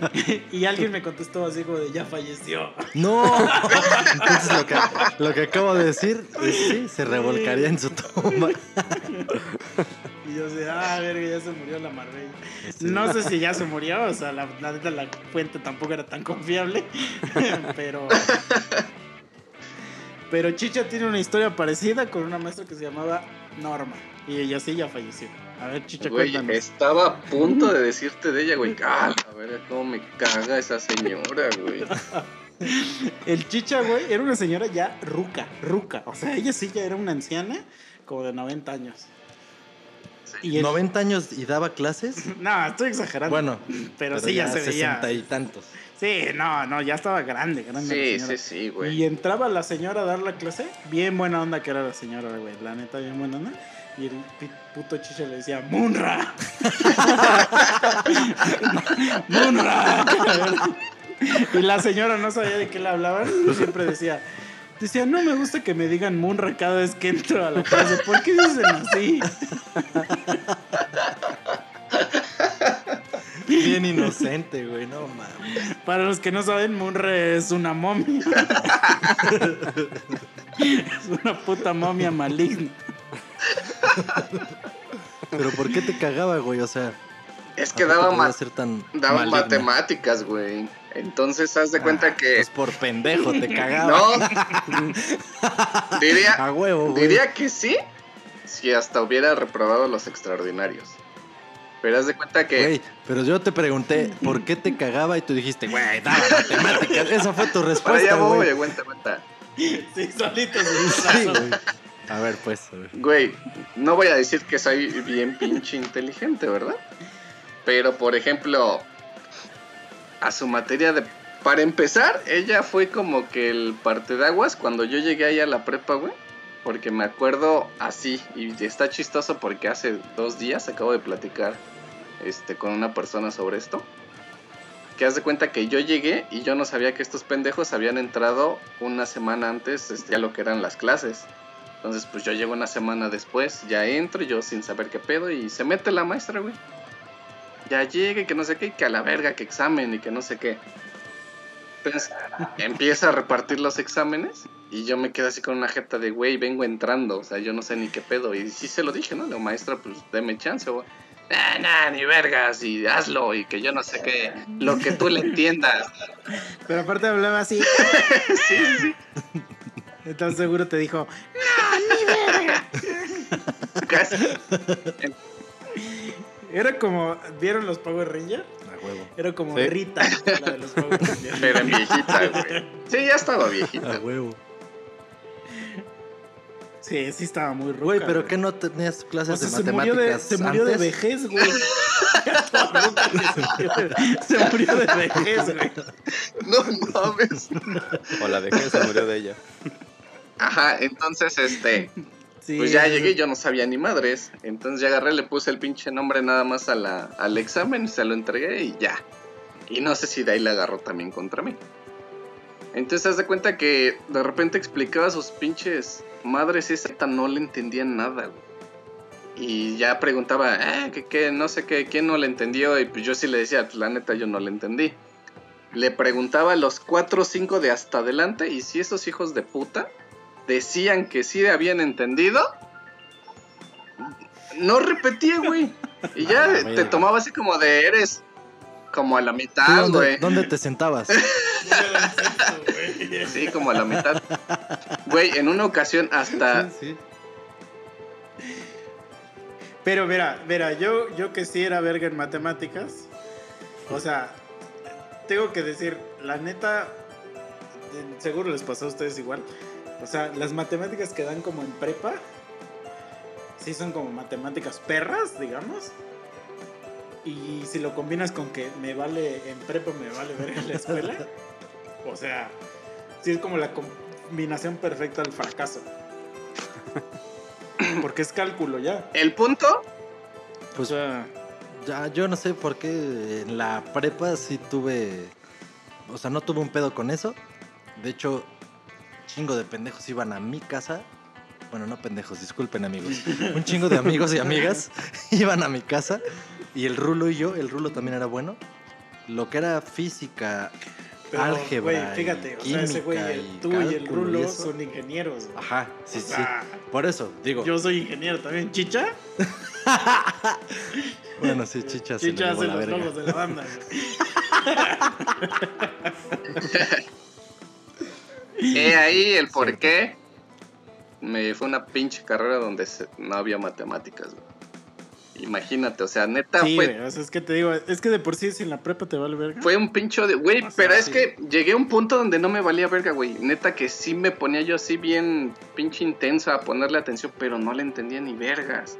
y alguien me contestó así como de, ya falleció. ¡No! Entonces lo que, lo que acabo de decir es sí, se revolcaría en su tumba. Y yo así, ah, verga, ya se murió la Marbella. Sí. No sé si ya se murió, o sea, la, la neta la fuente tampoco era tan confiable, pero... Pero Chicha tiene una historia parecida con una maestra que se llamaba Norma. Y ella sí ya falleció. A ver, Chicha, Güey, cuéntanos. estaba a punto de decirte de ella, güey. Ah, a ver cómo me caga esa señora, güey. El Chicha, güey, era una señora ya ruca, ruca. O sea, ella sí ya era una anciana, como de 90 años. Y el- 90 años y daba clases. No, estoy exagerando. Bueno, pero, sí ya, se veía. 60 y tantos. Sí, no, no, ya estaba grande, grande. Sí, la sí, señora. sí, güey. Y entraba la señora a dar la clase, bien buena onda que era la señora, güey, la neta, bien buena onda. Y el puto chicha le decía, ¡Munra! ¡Munra! y la señora no sabía de qué le hablaban, y siempre decía, decía, no me gusta que me digan Munra cada vez que entro a la clase, ¿por qué dicen así? Bien inocente, güey, no mames. Para los que no saben, Munra es una momia. es una puta momia maligna. Pero ¿por qué te cagaba, güey? O sea, Es que ¿a poco daba, ma- tan daba matemáticas, güey. Entonces, haz de cuenta Ah, que. Pues por pendejo te cagaba. No. diría, A huevo, güey. diría que sí, si hasta hubiera reprobado los extraordinarios. Pero haz de cuenta que. Güey, pero yo te pregunté por qué te cagaba y tú dijiste, güey, daba matemáticas. Esa fue tu Para allá respuesta, voy, güey. aguanta, aguanta. Sí, solito Sí, güey. A ver, pues, a ver. Güey, no voy a decir que soy bien pinche inteligente, ¿verdad? Pero, por ejemplo, a su materia de... Para empezar, ella fue como que el parteaguas cuando yo llegué ahí a la prepa, güey. Porque me acuerdo así, y está chistoso porque hace dos días acabo de platicar este, con una persona sobre esto. Que haz de cuenta que yo llegué y yo no sabía que estos pendejos habían entrado una semana antes este, a lo que eran las clases. Entonces, pues yo llego una semana después, ya entro, yo sin saber qué pedo, y se mete la maestra, güey. Ya llega y que no sé qué, y que a la verga, que examen y que no sé qué. Entonces, empieza a repartir los exámenes, y yo me quedo así con una jeta de, güey, vengo entrando, o sea, yo no sé ni qué pedo. Y sí se lo dije, ¿no? La maestra, pues, deme chance, güey. Nah, nah, ni vergas, y hazlo, y que yo no sé qué, lo que tú le entiendas. Pero aparte hablaba así. sí, sí. Entonces seguro te dijo, Casi. era como, ¿vieron los Power Rangers? A huevo. Era como Sí. Rita, la de los Power Rangers. Pero viejita, güey. Sí, ya estaba A viejita. huevo. Sí, sí estaba muy ruca. Güey, pero güey. ¿qué no tenías clases O sea, de se murió de, matemáticas se murió de vejez, güey. Se murió de- murió vejez, güey. No mames. O la dejé, se murió de ella. Ajá, entonces, este, Sí, pues ya llegué yo no sabía ni madres. Entonces ya agarré, le puse el pinche nombre nada más a la, al examen, se lo entregué y ya. Y no sé si de ahí la agarró también contra mí. Entonces, haz de cuenta que de repente explicaba a sus pinches madres y esa no le entendían nada, güey. Y ya preguntaba, eh, que, que no sé qué, quién no le entendió. Y pues yo sí le decía, pues la neta yo no le entendí. Le preguntaba a los cuatro o cinco de hasta adelante. Y si esos hijos de puta decían que sí habían entendido, no repetía, güey. Y ya Ah, te tomaba así como de eres como a la ¿Tú mitad, dónde, güey. dónde te sentabas? Sí, como a la mitad. Güey, en una ocasión hasta Sí, sí. Pero mira, mira, yo, yo que sí era verga en matemáticas, o sea, tengo que decir, la neta, seguro les pasó a ustedes igual, o sea, las matemáticas que dan como en prepa, sí son como matemáticas perras, digamos. Y si lo combinas con que me vale, en prepa me vale verga la escuela, o sea, sí es como la combinación perfecta al fracaso. Porque es cálculo ya. el punto Pues O sea, ya, yo no sé por qué en la prepa sí tuve. O sea, no tuve un pedo con eso. De hecho, chingo de pendejos iban a mi casa. Bueno, no pendejos, disculpen amigos. Un chingo de amigos y amigas iban a mi casa. Y el Rulo y yo, el Rulo también era bueno. Lo que era física, Pero, álgebra. güey, fíjate, y o sea, ese güey, el- y tú y el y Rulo eso. son ingenieros. güey. Ajá, sí, sí. sea, Por eso, digo. Yo soy ingeniero también. ¿Chicha? Bueno, sí, chicha Chicha hace los logos de la banda. güey. He ahí el por qué me fue una pinche carrera donde no había matemáticas, güey. Imagínate, o sea, neta Sí, fue, o sea, es que te digo, es que de por sí si en la prepa te vale verga. fue un pincho de... Güey, O sea, pero es que llegué a un punto donde no me valía verga, güey. Neta que sí me ponía yo así bien pinche intenso a ponerle atención, pero no le entendía ni vergas.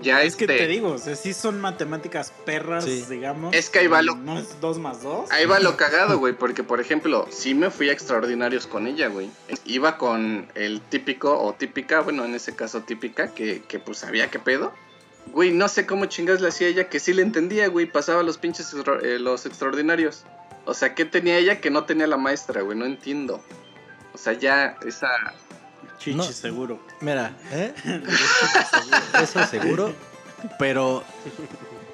Ya es que este... te digo, o sea, sí son matemáticas perras, Sí. digamos. Es que ahí va lo- No es dos más dos. Ahí va lo cagado, güey, porque por ejemplo, sí me fui a extraordinarios con ella, güey. Iba con el típico o típica, bueno, en ese caso típica, que, que pues sabía qué pedo. Güey, no sé cómo chingas le hacía ella, que sí le entendía, güey, pasaba los pinches extra- eh, los extraordinarios. O sea, ¿qué tenía ella que no tenía la maestra, güey? No entiendo. O sea, ya esa... Chichi, No. seguro. Mira, ¿eh? Eso seguro. Pero,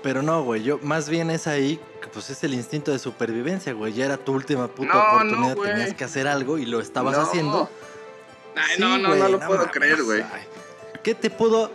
pero no, güey. Yo, más bien es ahí, que, pues es el instinto de supervivencia, güey. Ya era tu última puta No, oportunidad. Tenías que hacer algo y lo estabas No. haciendo. Ay, Sí, no, no, güey, no lo puedo creer, güey. ¿Qué te pudo.?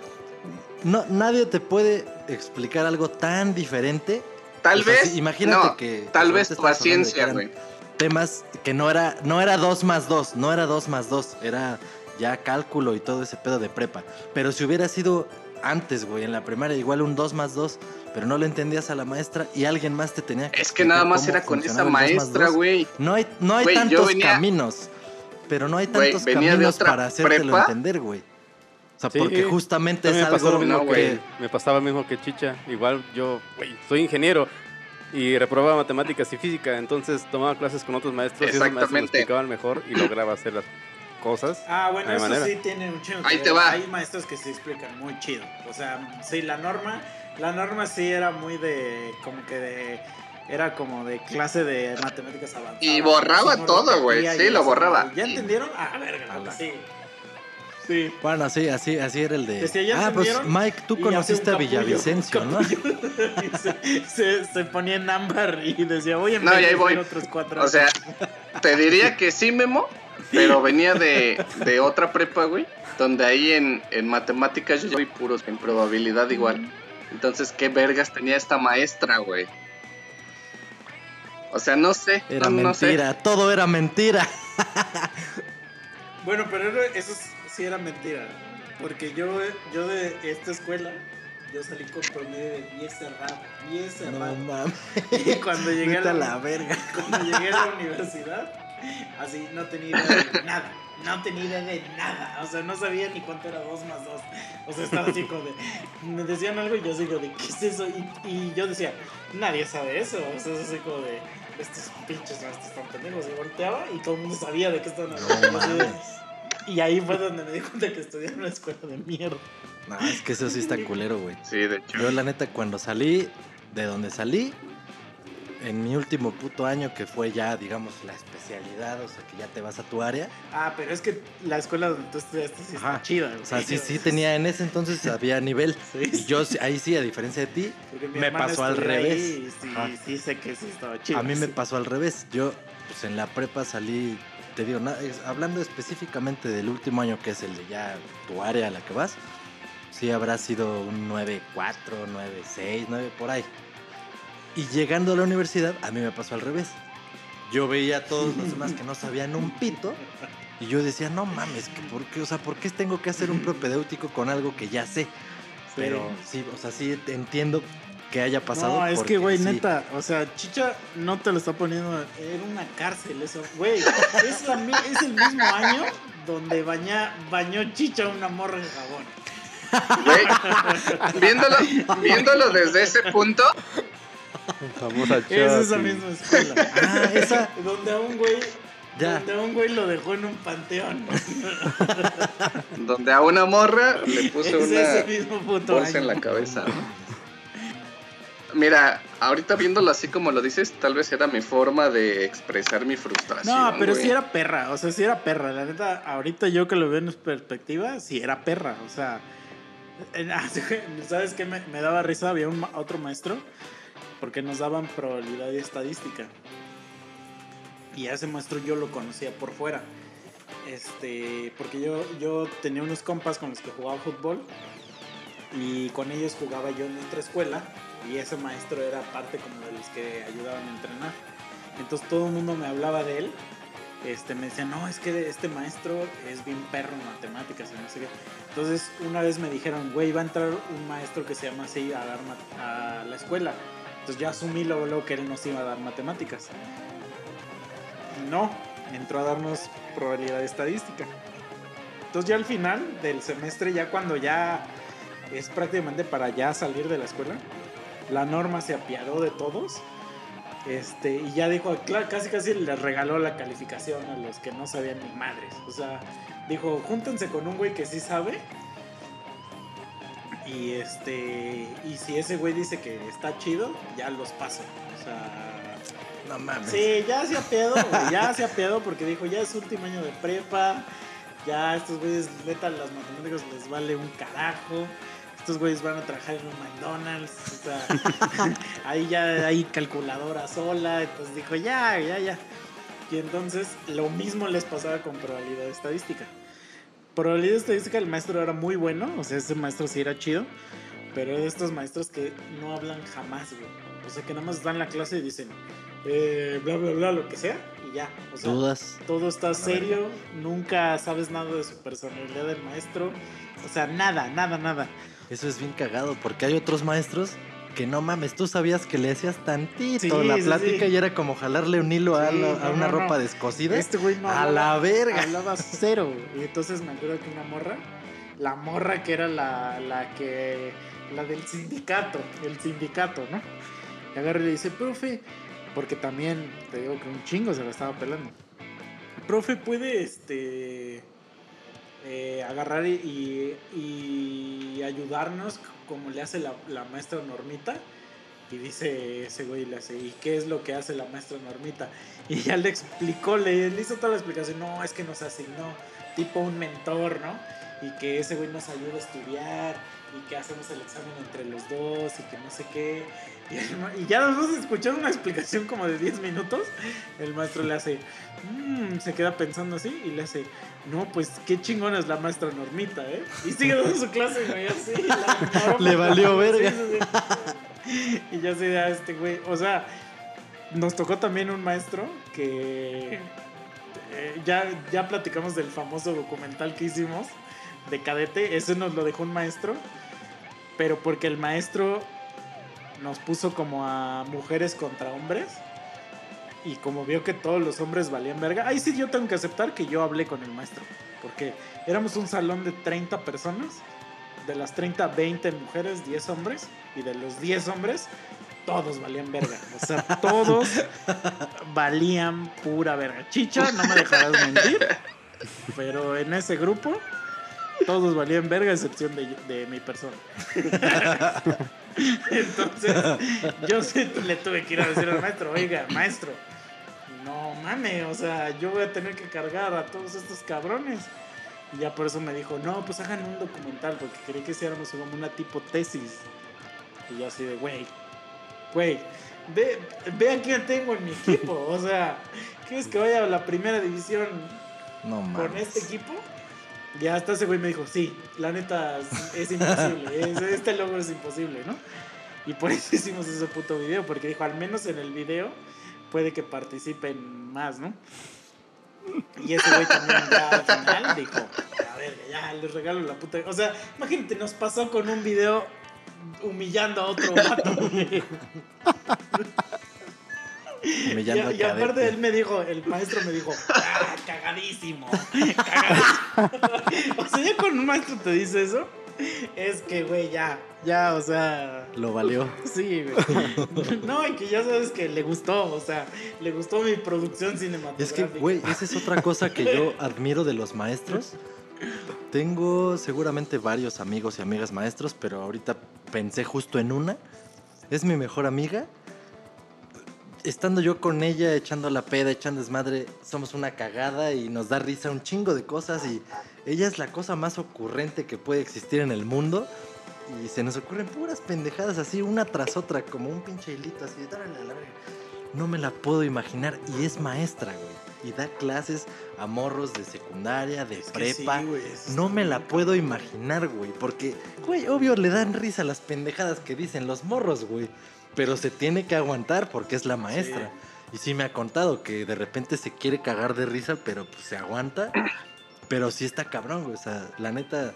No, nadie te puede explicar algo tan diferente. Tal vez... imagínate no, que. Tal vez paciencia, güey. Temas que no era, no era 2 más 2, no era 2 más 2, era ya cálculo y todo ese pedo de prepa. Pero si hubiera sido antes, güey, en la primaria, igual un 2 más 2, pero no le entendías a la maestra y alguien más te tenía que Es que nada más era con esa funcionaba el 2 más maestra, 2. güey. No hay, no hay tantos venía- caminos, pero no hay tantos caminos para hacértelo prepa. entender, güey. O sea, Sí, porque justamente es pasó lo algo mismo no, que me pasaba lo mismo que Chicha. Igual yo güey, soy ingeniero y reprobaba matemáticas y física, entonces tomaba clases con otros maestros y esos maestros me explicaban mejor y lograba hacer las cosas. Ah, bueno, eso manera. sí tiene un chingo. que Ahí te va. Hay maestros que se explican muy chido. O sea, sí, la norma, la norma sí era muy de, como que de, era como de clase de matemáticas avanzadas. Y borraba no todo, güey. Sí, lo borraba. ¿Ya Y- entendieron? Ah, verga, sí. Sí. Bueno, sí, así, así era el de. Decía, ¿ya ah, pues? Mike, tú conociste a Villavicencio, ¿no? se, se, se ponía en ámbar y decía, voy a No, y ahí voy. otros cuatro. O sea, te diría que sí, Memo, pero venía de, de otra prepa, güey, donde ahí en, en matemáticas yo voy puros en probabilidad igual. Entonces, ¿qué vergas tenía esta maestra, güey? O sea, no sé. Era no, no sé. mentira, todo era mentira. Bueno, pero eso sí era mentira. Porque yo, yo de esta escuela, yo salí con promedio de 10 cerrado. 10 No cerrado. mames. y cuando llegué, a la, la verga. cuando llegué a la universidad, así no tenía idea de nada. No tenía idea de nada. O sea, no sabía ni cuánto era 2 más 2. O sea, estaba así como de. Me decían algo y yo así como de, ¿qué es eso? Y, y yo decía, nadie sabe eso. O sea, es así como de. Estos pinches maestros están pendejos. Y volteaba y todo el mundo sabía de qué estaban hablando. Y ahí fue donde me di cuenta que estudié en una escuela de mierda. No, es que eso sí está culero, güey. Sí, de hecho. Yo, la neta, cuando salí de donde salí, en mi último puto año, que fue ya, digamos, la especialidad, o sea, que ya te vas a tu área. Ah, pero es que la escuela donde tú estudiaste sí está chida. O sea, sí, sí tenía, en ese entonces había nivel. Sí. Y yo ahí sí, a diferencia de ti, me pasó al ahí revés. y sí, Ajá. sí sé que sí estaba chido. a mí me sí. pasó al revés. Yo, pues en la prepa salí, te digo, na- es- hablando específicamente del último año, que es el de ya tu área a la que vas, sí habrá sido un 9-4, 9-6, 9 por ahí. Y llegando a la universidad, a mí me pasó al revés. Yo veía a todos los demás que no sabían un pito. Y yo decía, no mames, que ¿por qué? O sea, ¿por qué tengo que hacer un propedéutico con algo que ya sé? Pero sí, o sea, sí entiendo que haya pasado. No, es que, güey, sí. neta, o sea, Chicha no te lo está poniendo. Era una cárcel eso. Güey, es, la mi- es el mismo año donde baña, bañó Chicha una morra en jabón. Güey, viéndolo, viéndolo desde ese punto, Famosa Es esa Chucky. misma escuela. Ah, esa. Donde a un güey. Ya. Donde a un güey lo dejó en un panteón. donde a una morra le puse es una ese mismo puto bolsa en la cabeza, ¿no? Mira, ahorita viéndolo así como lo dices, tal vez era mi forma de expresar mi frustración. No, pero güey. sí era perra, o sea, sí era perra. La neta, ahorita yo que lo veo en perspectiva, sí era perra, o sea. ¿Sabes qué? Me, me daba risa, había un otro maestro, porque nos daban probabilidad y estadística. Y a ese maestro yo lo conocía por fuera. Este, porque yo, yo tenía unos compas con los que jugaba fútbol y con ellos jugaba yo en otra escuela y ese maestro era parte como de los que ayudaban a entrenar. Entonces todo el mundo me hablaba de él. Este, me decía, no, es que este maestro es bien perro en matemáticas. Entonces una vez me dijeron, güey, va a entrar un maestro que se llama así a a la escuela. Entonces yo asumí luego, luego que él nos iba a dar matemáticas. No, entró a darnos probabilidad estadística. Entonces ya al final del semestre, ya cuando ya es prácticamente para ya salir de la escuela, la norma se apiadó de todos. Este, y ya dijo, claro, casi casi les regaló la calificación a los que no sabían ni madres. O sea, dijo, júntense con un güey que sí sabe. Y este, y si ese güey dice que está chido, ya los paso. O sea, No mames. Sí, ya se güey, ya se apiado porque dijo, ya es último año de prepa, ya estos güeyes, neta, las matemáticas les vale un carajo, estos güeyes van a trabajar en un McDonald's, o sea, ahí ya hay calculadora sola, entonces dijo, ya, ya, ya. Y entonces lo mismo les pasaba con probabilidad estadística. Probabilidad estadística, el maestro era muy bueno, o sea, ese maestro sí era chido, pero de estos maestros que no hablan jamás, güey. O sea, que nada más dan la clase y dicen, eh, bla, bla, bla, lo que sea, y ya. O sea, Dudas. todo está serio, nunca sabes nada de su personalidad del maestro. O sea, nada, nada, nada. Eso es bien cagado, porque hay otros maestros que no mames, tú sabías que le hacías tantito Sí, la plática sí. y era como jalarle un hilo a, Sí, la- a no, una no, ropa no. descosida. Este güey no a hablaba- la verga. Hablaba cero. Y entonces me acuerdo que una morra, la morra que era la, la que, la del sindicato, el sindicato, ¿no? Y agarra y le dice, profe, porque también te digo que un chingo se la estaba pelando. Profe, puede este eh, agarrar y, ayudarnos como le hace la, la maestra Normita. Y dice ese güey, le hace, ¿y qué es lo que hace la maestra Normita? Y ya le explicó, le, le hizo toda la explicación, no, es que nos asignó tipo un mentor, ¿no? Y que ese güey nos ayuda a estudiar y que hacemos el examen entre los dos y que no sé qué. Y, ya nos vamos a escuchar una explicación como de 10 minutos. El maestro le hace, "Mm", se queda pensando así y le hace, no, pues qué chingona es la maestra Normita, ¿eh? Y sigue dando su clase, güey, así. la. Le valió Sí, verga. sí, sí. Y ya se da este güey, o sea, nos tocó también un maestro que eh, ya, ya platicamos del famoso documental que hicimos de cadete, ese nos lo dejó un maestro, pero porque el maestro nos puso como a mujeres contra hombres y como vio que todos los hombres valían verga, ahí sí yo tengo que aceptar que yo hablé con el maestro, porque éramos un salón de 30 personas, de las 30, 20 mujeres, 10 hombres, y de los 10 hombres, todos valían verga. O sea, todos valían pura verga. Chicha, no me dejarás mentir, pero en ese grupo, todos valían verga, excepción de, de mi persona. Entonces, yo sí le tuve que ir a decir al maestro, oiga, maestro, no mames, o sea, yo voy a tener que cargar a todos estos cabrones. Y ya por eso me dijo, no, pues hagan un documental, porque quería que hiciéramos como una tipo tesis. Y yo así de, güey, güey, ve, ve a quién tengo en mi equipo. O sea, ¿quieres que vaya a la primera división No con este equipo? Ya hasta ese güey me dijo, sí, la neta es, imposible, es- este logro es imposible, ¿no? Y por eso hicimos ese puto video, porque dijo, al menos en el video puede que participen más, ¿no? Y ese güey también ya al final dijo, a ver, ya les regalo la puta... O sea, imagínate, nos pasó con un video humillando a otro vato. Humillando Y, y aparte él me dijo, el maestro me dijo, ah, cagadísimo, cagadísimo. o sea, ya cuando un maestro te dice eso, es que, güey, ya, ya, o sea, Lo valió. sí, güey. No, y que ya sabes que le gustó, o sea, le gustó mi producción Es cinematográfica. que, güey, esa es otra cosa que yo admiro de los maestros. Tengo seguramente varios amigos y amigas maestros, pero ahorita pensé justo en una. Es mi mejor amiga. Estando yo con ella, echando la peda, echando desmadre, somos una cagada y nos da risa un chingo de cosas y ella es la cosa más ocurrente que puede existir en el mundo. Y se nos ocurren puras pendejadas así, una tras otra, como un pinche hilito así. No me la puedo imaginar. Y es maestra, güey. Y da clases a morros de secundaria, de Es que sí, prepa. güey, no me la puedo imaginar, güey. Porque, güey, obvio le dan risa las pendejadas que dicen los morros, güey. Pero se tiene que aguantar porque es la maestra. Y sí me ha contado que de repente se quiere cagar de risa, pero pues se aguanta. Pero sí está cabrón, güey. O sea, la neta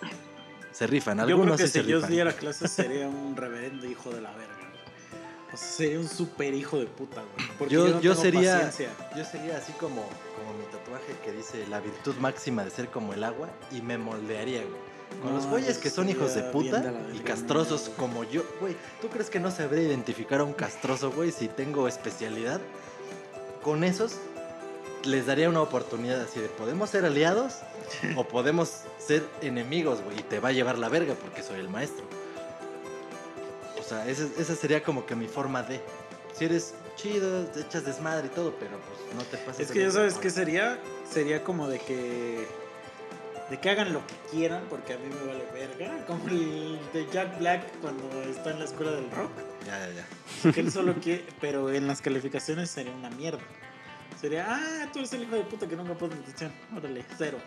se rifan. Yo creo Algunos que sí se si yo rifan. diera clases sería un reverendo hijo de la verga. güey. O sea, sería un super hijo de puta, güey. Porque Yo, yo, no yo sería, paciencia. yo sería así como, como mi tatuaje que dice la virtud máxima de ser como el agua y me moldearía, güey. Con los No, güeyes yo que son hijos de puta y castrosos como yo, güey. ¿Tú crees que no sabría identificar a un castroso, güey, si tengo especialidad? Con esos les daría una oportunidad así de podemos ser aliados o podemos ser enemigos, güey, y te va a llevar la verga porque soy el maestro. O sea, esa, esa sería como que mi forma de. Si eres chido, te echas desmadre y todo, pero pues no te pases. Es que ya sabes qué sería. Sería como de que. De que hagan lo que quieran porque a mí me vale verga. Como el de Jack Black cuando está en la escuela del rock. Ya, ya, ya. Que él solo quiere. Pero en las calificaciones sería una mierda. Sería, ah, tú eres el hijo de puta que nunca pones atención. Órale, cero.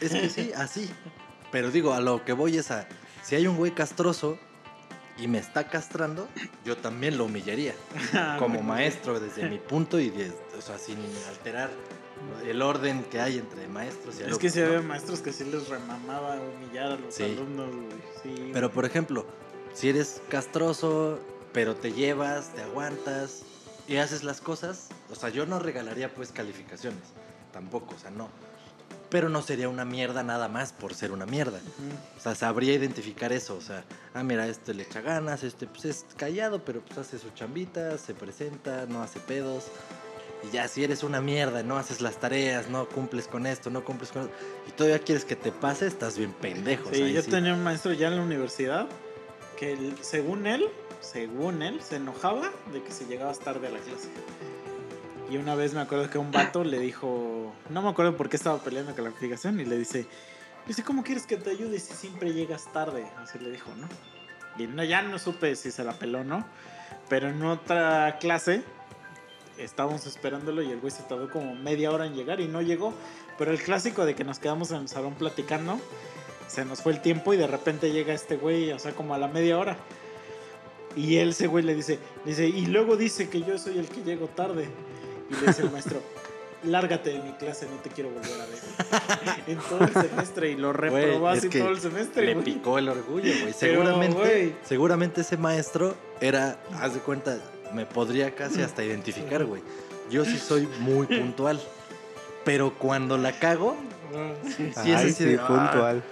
Es que sí, así. Pero digo, a lo que voy es a. Si hay un güey castroso y me está castrando, yo también lo humillaría. Ah, como maestro, desde mi punto y de- o sea, sin alterar el orden que hay entre maestros y Es alumnos. que si ¿no? había maestros que sí les remamaba humillar a los Sí. alumnos, güey. Sí. Pero por ejemplo, si eres castroso, pero te llevas, te aguantas y haces las cosas, o sea, yo no regalaría pues calificaciones, tampoco, o sea, no. Pero no sería una mierda nada más por ser una mierda. Ujú. O sea, sabría identificar eso, o sea, ah, mira, este le echa ganas, este pues es callado, pero pues hace su chambita, se presenta, no hace pedos. Y ya, si eres una mierda, no haces las tareas, no cumples con esto, no cumples con esto, y todavía quieres que te pase, estás bien pendejo. o Sí, sea, yo sí. tenía un maestro ya en la universidad que según él, según él, se enojaba de que si llegabas tarde a la clase. Y una vez me acuerdo que un vato le dijo, no me acuerdo por qué estaba peleando con la calificación, y le dice, dice, ¿cómo quieres que te ayude si siempre llegas tarde? Así le dijo, ¿no? Y no, ya no supe si se la peló o no, pero en otra clase estábamos esperándolo y el güey se tardó como media hora en llegar y no llegó. Pero el clásico de que nos quedamos en el salón platicando, se nos fue el tiempo y de repente llega este güey, o sea, como a la media hora. Y él, ese güey le dice, dice, y luego dice que yo soy el que llego tarde. Y le dice el maestro, lárgate de mi clase, no te quiero volver a ver. en todo el semestre y lo reprobó así todo el semestre, Le picó el orgullo, güey. Seguramente, seguramente ese maestro era, haz de cuenta, me podría casi hasta identificar, güey. Yo sí soy muy puntual. Pero cuando la cago, sí es Ay, así sí, de, ah, puntual.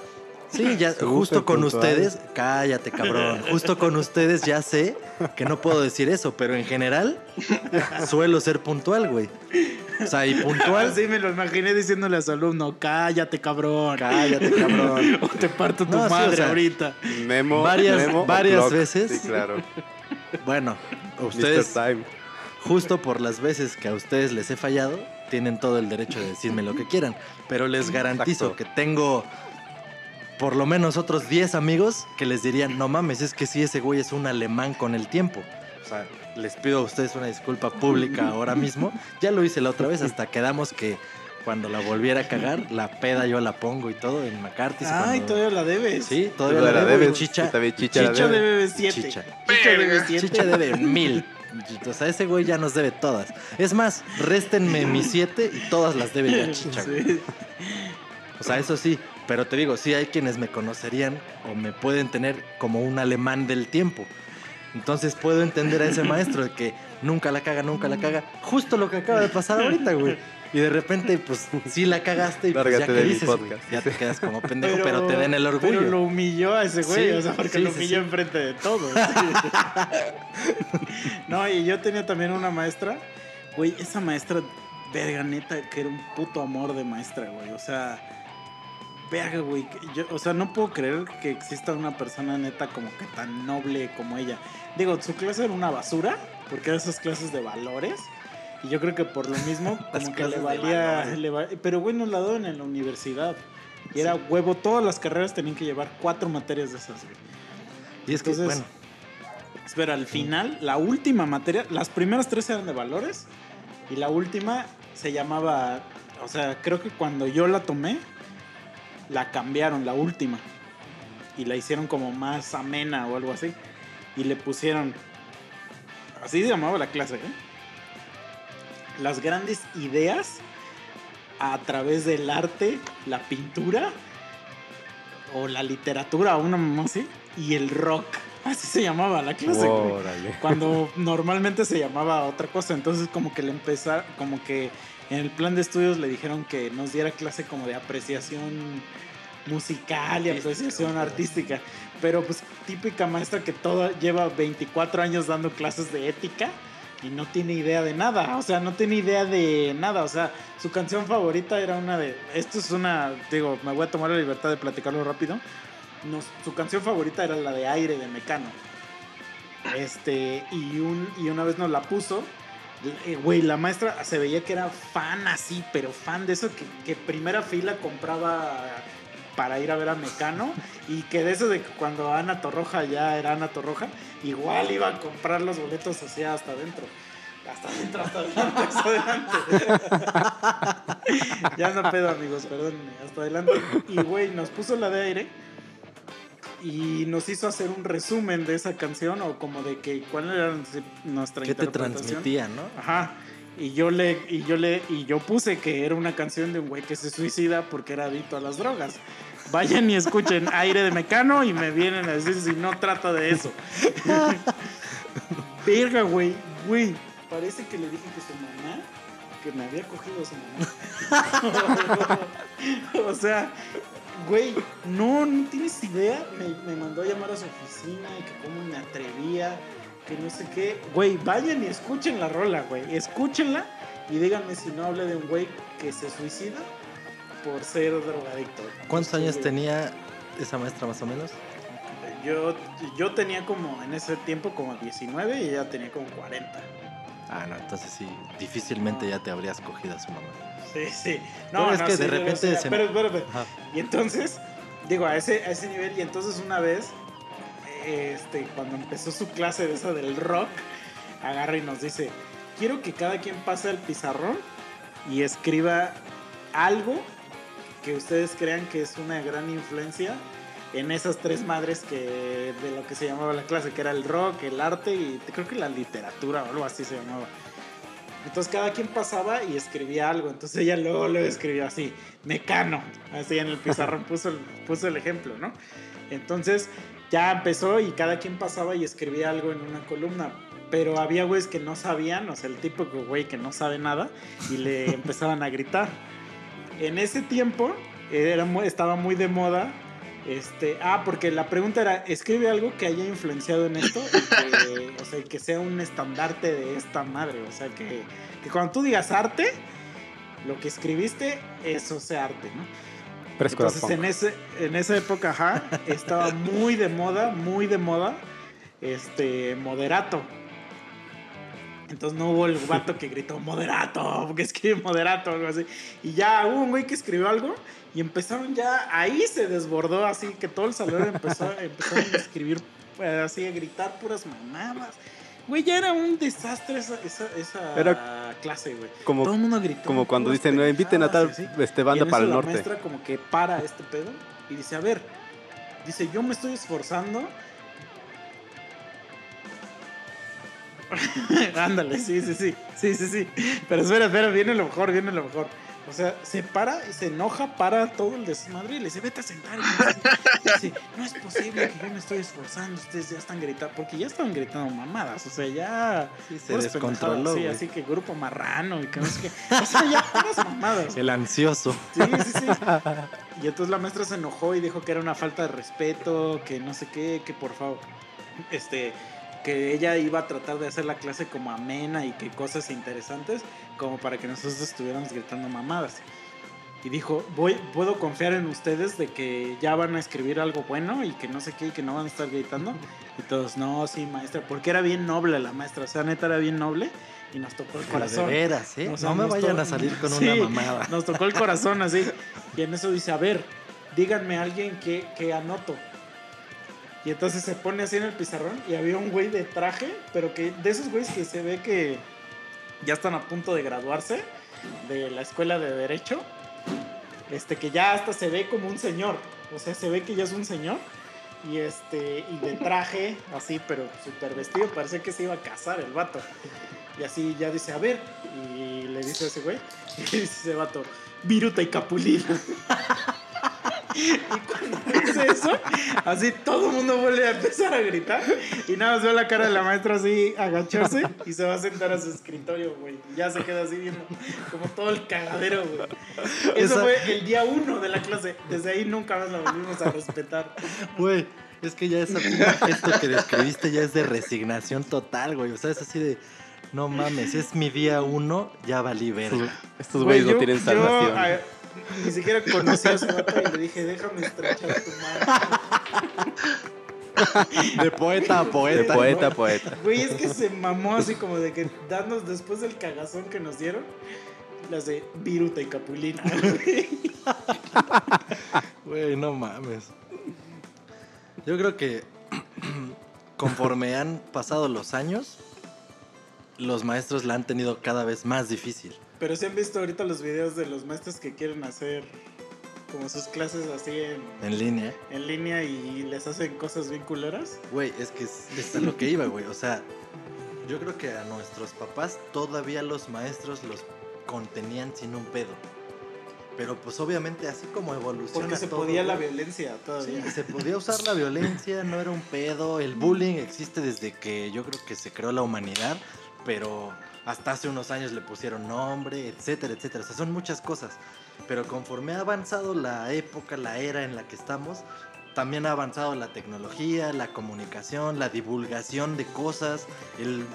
Sí, ya, Súper justo con puntual. ustedes, cállate cabrón, justo con ustedes ya sé que no puedo decir eso, pero en general suelo ser puntual, güey. O sea, y puntual. Así me lo imaginé diciéndole a su alumno, cállate, cabrón. Cállate, cabrón. O te parto tu No, sí, o madre sea, ahorita. Memo. Varias- Memo varias veces. Sí, claro. Bueno, Ustedes, Time. justo por las veces que a ustedes les he fallado, tienen todo el derecho de decirme lo que quieran. Pero les garantizo Exacto. que tengo por lo menos otros 10 amigos que les dirían, no mames, es que sí, ese güey es un alemán con el tiempo. O sea, les pido a ustedes una disculpa pública ahora mismo. Ya lo hice la otra vez, hasta quedamos que cuando la volviera a cagar, la peda yo la pongo y todo en McCarthy. Ay, todavía la debes. Sí, todavía Todavía la debes. Chicha, Chicha la Chicha debe. debe 7. Chicha. Chicha debe 7. Chicha debe mil. O sea, ese güey ya nos debe todas. Es más, réstenme mis siete y todas las debe ya Chicha. Sí. O sea, eso sí. Pero te digo, sí hay quienes me conocerían o me pueden tener como un alemán del tiempo. Entonces puedo entender a ese maestro de que nunca la caga, nunca la caga. Justo lo que acaba de pasar ahorita, güey. Y de repente, pues sí la cagaste y pues ya que dices, güey, podcast. ya te quedas como pendejo, pero, te den el orgullo. Pero lo humilló a ese güey, Sí, o sea, porque sí, lo humilló sí. enfrente de todos. no, y yo tenía también una maestra, güey, esa maestra, verga, neta, que era un puto amor de maestra, güey. O sea, verga, güey. yo- o sea, no puedo creer que exista una persona neta como que tan noble como ella. Digo, su clase era una basura, porque era esas clases de valores. Y yo creo que por lo mismo, como que le valía. le pero nos la daban en la universidad. Y era huevo, todas las carreras tenían que llevar cuatro materias de esas, güey. Y es que, Entonces, bueno, Espera, al final, la última materia, las primeras tres eran de valores. Y la última se llamaba. O sea, creo que cuando yo la tomé, la cambiaron, la última. Y la hicieron como más amena o algo así. Y le pusieron. Así se llamaba la clase, ¿eh? Las grandes ideas a través del arte, la pintura o la literatura, una mamá así, y el rock. Así se llamaba la clase. cuando normalmente se llamaba otra cosa. Entonces como que le empezar, como que en el plan de estudios le dijeron que nos diera clase como de apreciación musical y apreciación artística. Pero pues típica maestra que toda lleva 24 años dando clases de ética y no tiene idea de nada. O sea, no tiene idea de nada. O sea, su canción favorita era una de... Esto es una... Digo, me voy a tomar la libertad de platicarlo rápido. Nos- su canción favorita era la de Aire de Mecano. Este, y, un, y una vez nos la puso. eh, Güey, la maestra se veía que era fan así, pero fan de eso que, que primera fila compraba para ir a ver a Mecano y que de eso de que cuando Ana Torroja ya era Ana Torroja, igual iba a comprar los boletos así hasta adentro. Hasta adentro, hasta adelante, hasta adelante. ya no pedo, amigos, perdónenme, hasta adelante. Y güey, nos puso la de aire y nos hizo hacer un resumen de esa canción o como de que cuál era nuestra ¿qué te interpretación. transmitía, no? Ajá. Y yo le y yo le y yo puse que era una canción de un güey que se suicida porque era adicto a las drogas. Vayan y escuchen Aire de Mecano y me vienen a decir si no trata de eso. Verga, güey, güey. Parece que le dije que su mamá que me había cogido a su mamá. o sea, güey, no, no tienes idea. Me, me mandó a llamar a su oficina y que cómo me atrevía, que no sé qué. Güey, vayan y escuchen la rola, güey. Escúchenla y díganme si no hablé de un güey que se suicida por ser drogadicto. ¿Cuántos años güey, tenía esa maestra más o menos? Yo, yo tenía como en ese tiempo como 19 y ella tenía como 40. Ah, no, entonces sí, difícilmente ya te habrías cogido a su mamá. Sí, sí. Pero es que de repente ser. se- Pero. Y entonces, digo, a ese, a ese nivel, y entonces una vez, este, cuando empezó su clase de esa del rock, agarra y nos dice, quiero que cada quien pase al pizarrón y escriba algo que ustedes crean que es una gran influencia en esas tres madres que de lo que se llamaba la clase, que era el rock, el arte y creo que la literatura o algo así se llamaba. Entonces cada quien pasaba y escribía algo. Entonces ella luego lo escribió así, mecano. Así en el pizarrón puso el, puso el ejemplo, ¿no? Entonces ya empezó y cada quien pasaba y escribía algo en una columna. Pero había güeyes que no sabían, o sea, el típico güey que no sabe nada y le empezaban a gritar. En ese tiempo era estaba muy de moda. Este, ah, porque la pregunta era, escribe algo que haya influenciado en esto, y que, o sea, que sea un estandarte de esta madre, o sea, que, que cuando tú digas arte, lo que escribiste, eso es arte, ¿no? Entonces punk. en, ese, en esa época, ajá, estaba muy de moda, muy de moda, este, moderato. Entonces no hubo el vato que gritó moderato, porque escribe moderato o algo así. Y ya hubo un güey que escribió algo y empezaron ya, ahí se desbordó así, que todo el salón empezó, empezaron a escribir, eh, así, a gritar puras mamadas. Güey, ya era un desastre esa, esa, esa Era clase, güey. como- todo el mundo gritó. Como cuando dicen, no, inviten a tal este, Y banda en para eso el la norte. maestra como que para este pedo y dice, a ver, dice, yo me estoy esforzando. Ándale, sí, sí, sí, sí, sí, sí. Pero espera, espera, viene lo mejor, viene lo mejor. O sea, se para y se enoja, para todo el desmadre y le dice, vete a sentar. Y dice, no es posible que yo me estoy esforzando, ustedes ya están gritando, porque ya estaban gritando mamadas, o sea, ya... Sí, se descontroló, Sí, así que grupo marrano y que no sé qué. O sea, ya puras mamadas. El ansioso. Sí, sí, sí. Y entonces la maestra se enojó y dijo que era una falta de respeto, que no sé qué, que por favor, este, que ella iba a tratar de hacer la clase como amena y que cosas interesantes, como para que nosotros estuviéramos gritando mamadas. Y dijo, voy, puedo confiar en ustedes de que ya van a escribir algo bueno y que no sé qué y que no van a estar gritando. Y todos, no, sí, maestra, porque era bien noble la maestra, o sea, neta era bien noble y nos tocó el Pero de corazón. veras, ¿eh? O sea, no me vayan a salir con Sí, una mamada. Nos tocó el corazón así. Y en eso dice, a ver, díganme a alguien que, que anoto. Y entonces se pone así en el pizarrón y había un güey de traje, pero que de esos güeyes que se ve que ya están a punto de graduarse de la escuela de derecho. Este que ya hasta se ve como un señor. O sea, se ve que ya es un señor. Y este, y de traje, así, pero súper vestido, parece que se iba a casar el vato. Y así ya dice, a ver, y le dice a ese güey, y dice ese vato, viruta y capulina. y cuando dice eso, así todo el mundo vuelve a empezar a gritar. Y nada más ve la cara de la maestra así agacharse y se va a sentar a su escritorio, güey. Ya se queda así viendo como todo el cagadero, güey. Eso Esa- fue el día uno de la clase. Desde ahí nunca más la volvimos a respetar. Güey, es que ya esa gesto que describiste ya es de resignación total, güey. O sea, es así de, no mames, es mi día uno, ya valí verga. estos Güey, güeyes no yo- tienen yo, salvación. a- ni siquiera conocí a ese vato y le dije, déjame estrechar tu mano. De poeta a De poeta. poeta a poeta. Güey, es que se mamó así como de que darnos después del cagazón que nos dieron, las de viruta y capulina. güey. Güey, no mames. Yo creo que conforme han pasado los años, los maestros la han tenido cada vez más difícil. Pero si han visto ahorita los videos de los maestros que quieren hacer como sus clases así en, En línea. en línea y les hacen cosas bien culeras. Güey, es que es, es a lo que iba, güey. O sea, yo creo que a nuestros papás todavía los maestros los contenían sin un pedo. Pero pues obviamente así como evoluciona Porque se todo, podía la violencia Sí, todavía. se podía usar la violencia, no era un pedo. El bullying existe desde que yo creo que se creó la humanidad, pero hasta hace unos años le pusieron nombre, etcétera, etcétera. O sea, son muchas cosas. Pero conforme ha avanzado la época, la era en la que estamos, también ha avanzado la tecnología, la comunicación, la divulgación de cosas, el,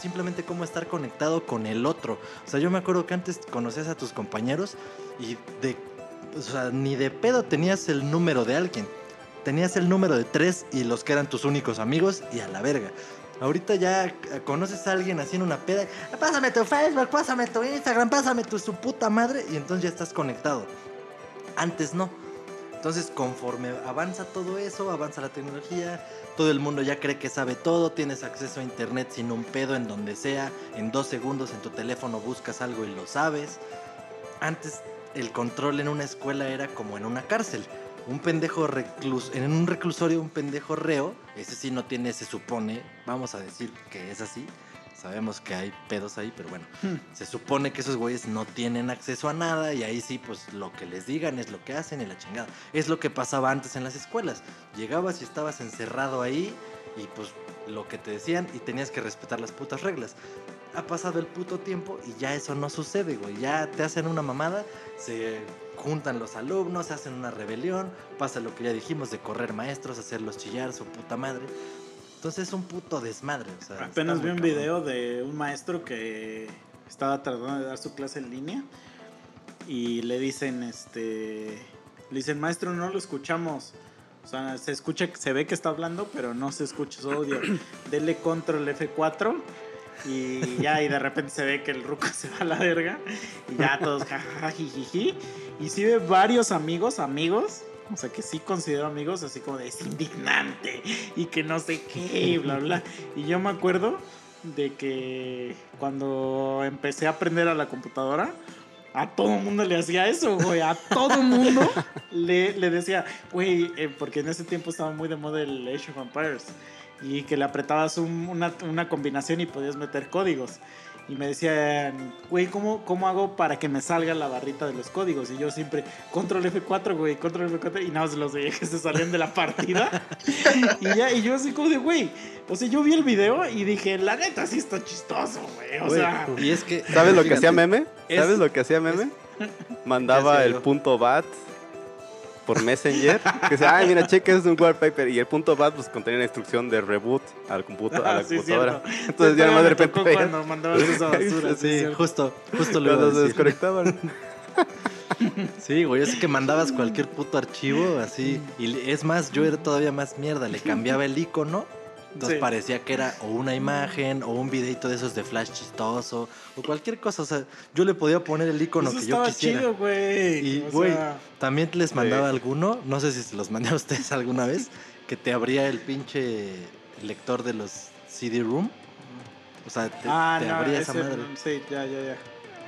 simplemente cómo estar conectado con el otro. O sea, yo me acuerdo que antes conocías a tus compañeros y ni de pedo tenías el número de alguien. Tenías el número de tres y los que eran tus únicos amigos y a la verga. Ahorita ya conoces a alguien así en una peda. Pásame tu Facebook, pásame tu Instagram, pásame tu su puta madre. Y entonces ya estás conectado. Antes no. Entonces, conforme avanza todo eso, avanza la tecnología, todo el mundo ya cree que sabe todo, tienes acceso a internet sin un pedo en donde sea, en dos segundos en tu teléfono buscas algo y lo sabes. Antes el control en una escuela era como en una cárcel. Un pendejo recluso, en un reclusorio, un pendejo reo, ese sí no tiene, se supone, vamos a decir que es así. Sabemos que hay pedos ahí, pero bueno. Se supone que esos güeyes no tienen acceso a nada y ahí sí, pues lo que les digan es lo que hacen y la chingada. Es lo que pasaba antes en las escuelas. Llegabas y estabas encerrado ahí y pues lo que te decían y tenías que respetar las putas reglas. Ha pasado el puto tiempo y ya eso no sucede, güey. Ya te hacen una mamada, se juntan los alumnos, hacen una rebelión, pasa lo que ya dijimos de correr maestros, hacerlos chillar, su puta madre. Entonces es un puto desmadre. O sea, Apenas vi un cabrón. video de un maestro que estaba tratando de dar su clase en línea y le dicen, este, le dicen, maestro, no lo escuchamos. O sea, se escucha, se ve que está hablando, pero no se escucha su audio. Dele control F4 y ya, y de repente se ve que el ruco se va a la verga y ya todos jajaja, jijiji. Y sí ve varios amigos, amigos, o sea, que sí considero amigos, así como de es indignante y que no sé qué, y bla, bla. Y yo me acuerdo de que cuando empecé a aprender a la computadora, a todo mundo le hacía eso, güey. A todo mundo le, decía, güey, eh, porque en ese tiempo estaba muy de moda el Age of Empires. Y que le apretabas un- una, una combinación y podías meter códigos. Y me decían, güey, ¿cómo, ¿cómo hago para que me salga la barrita de los códigos? Y yo siempre, control F4, güey, control F4. Y nada más los veía que se salían de la partida. y ya, y yo así como de, güey. O sea, yo vi el video y dije, la neta sí está chistoso, güey. O Güey, sea, y es que. ¿Sabes lo que hacía Meme? es- ¿Sabes lo que hacía Meme? Mandaba el punto bat por Messenger. Que decía, ay, mira, cheque, es un wallpaper. Y el punto bat pues contenía la instrucción de reboot al computo, a la Ah, sí, computadora. cierto. Entonces ya Todavía nomás de repente tocó veías cuando mandabas esa basura. sí, Sí, justo, justo lo cuando se desconectaban. Sí, güey, es que mandabas cualquier puto archivo así. Y es más, yo era todavía más mierda. Le cambiaba el icono. Entonces Sí. parecía que era o una imagen o un videito de esos de flash chistoso o cualquier cosa. O sea, yo le podía poner el icono Eso que yo quisiera. chido, güey. Y, güey, sea, también les mandaba alguno, no sé si se los mandé a ustedes alguna vez, que te abría el pinche lector de los CD-ROOM. O sea, te, ah, te no, abría esa madre. Sí, ya, ya, ya.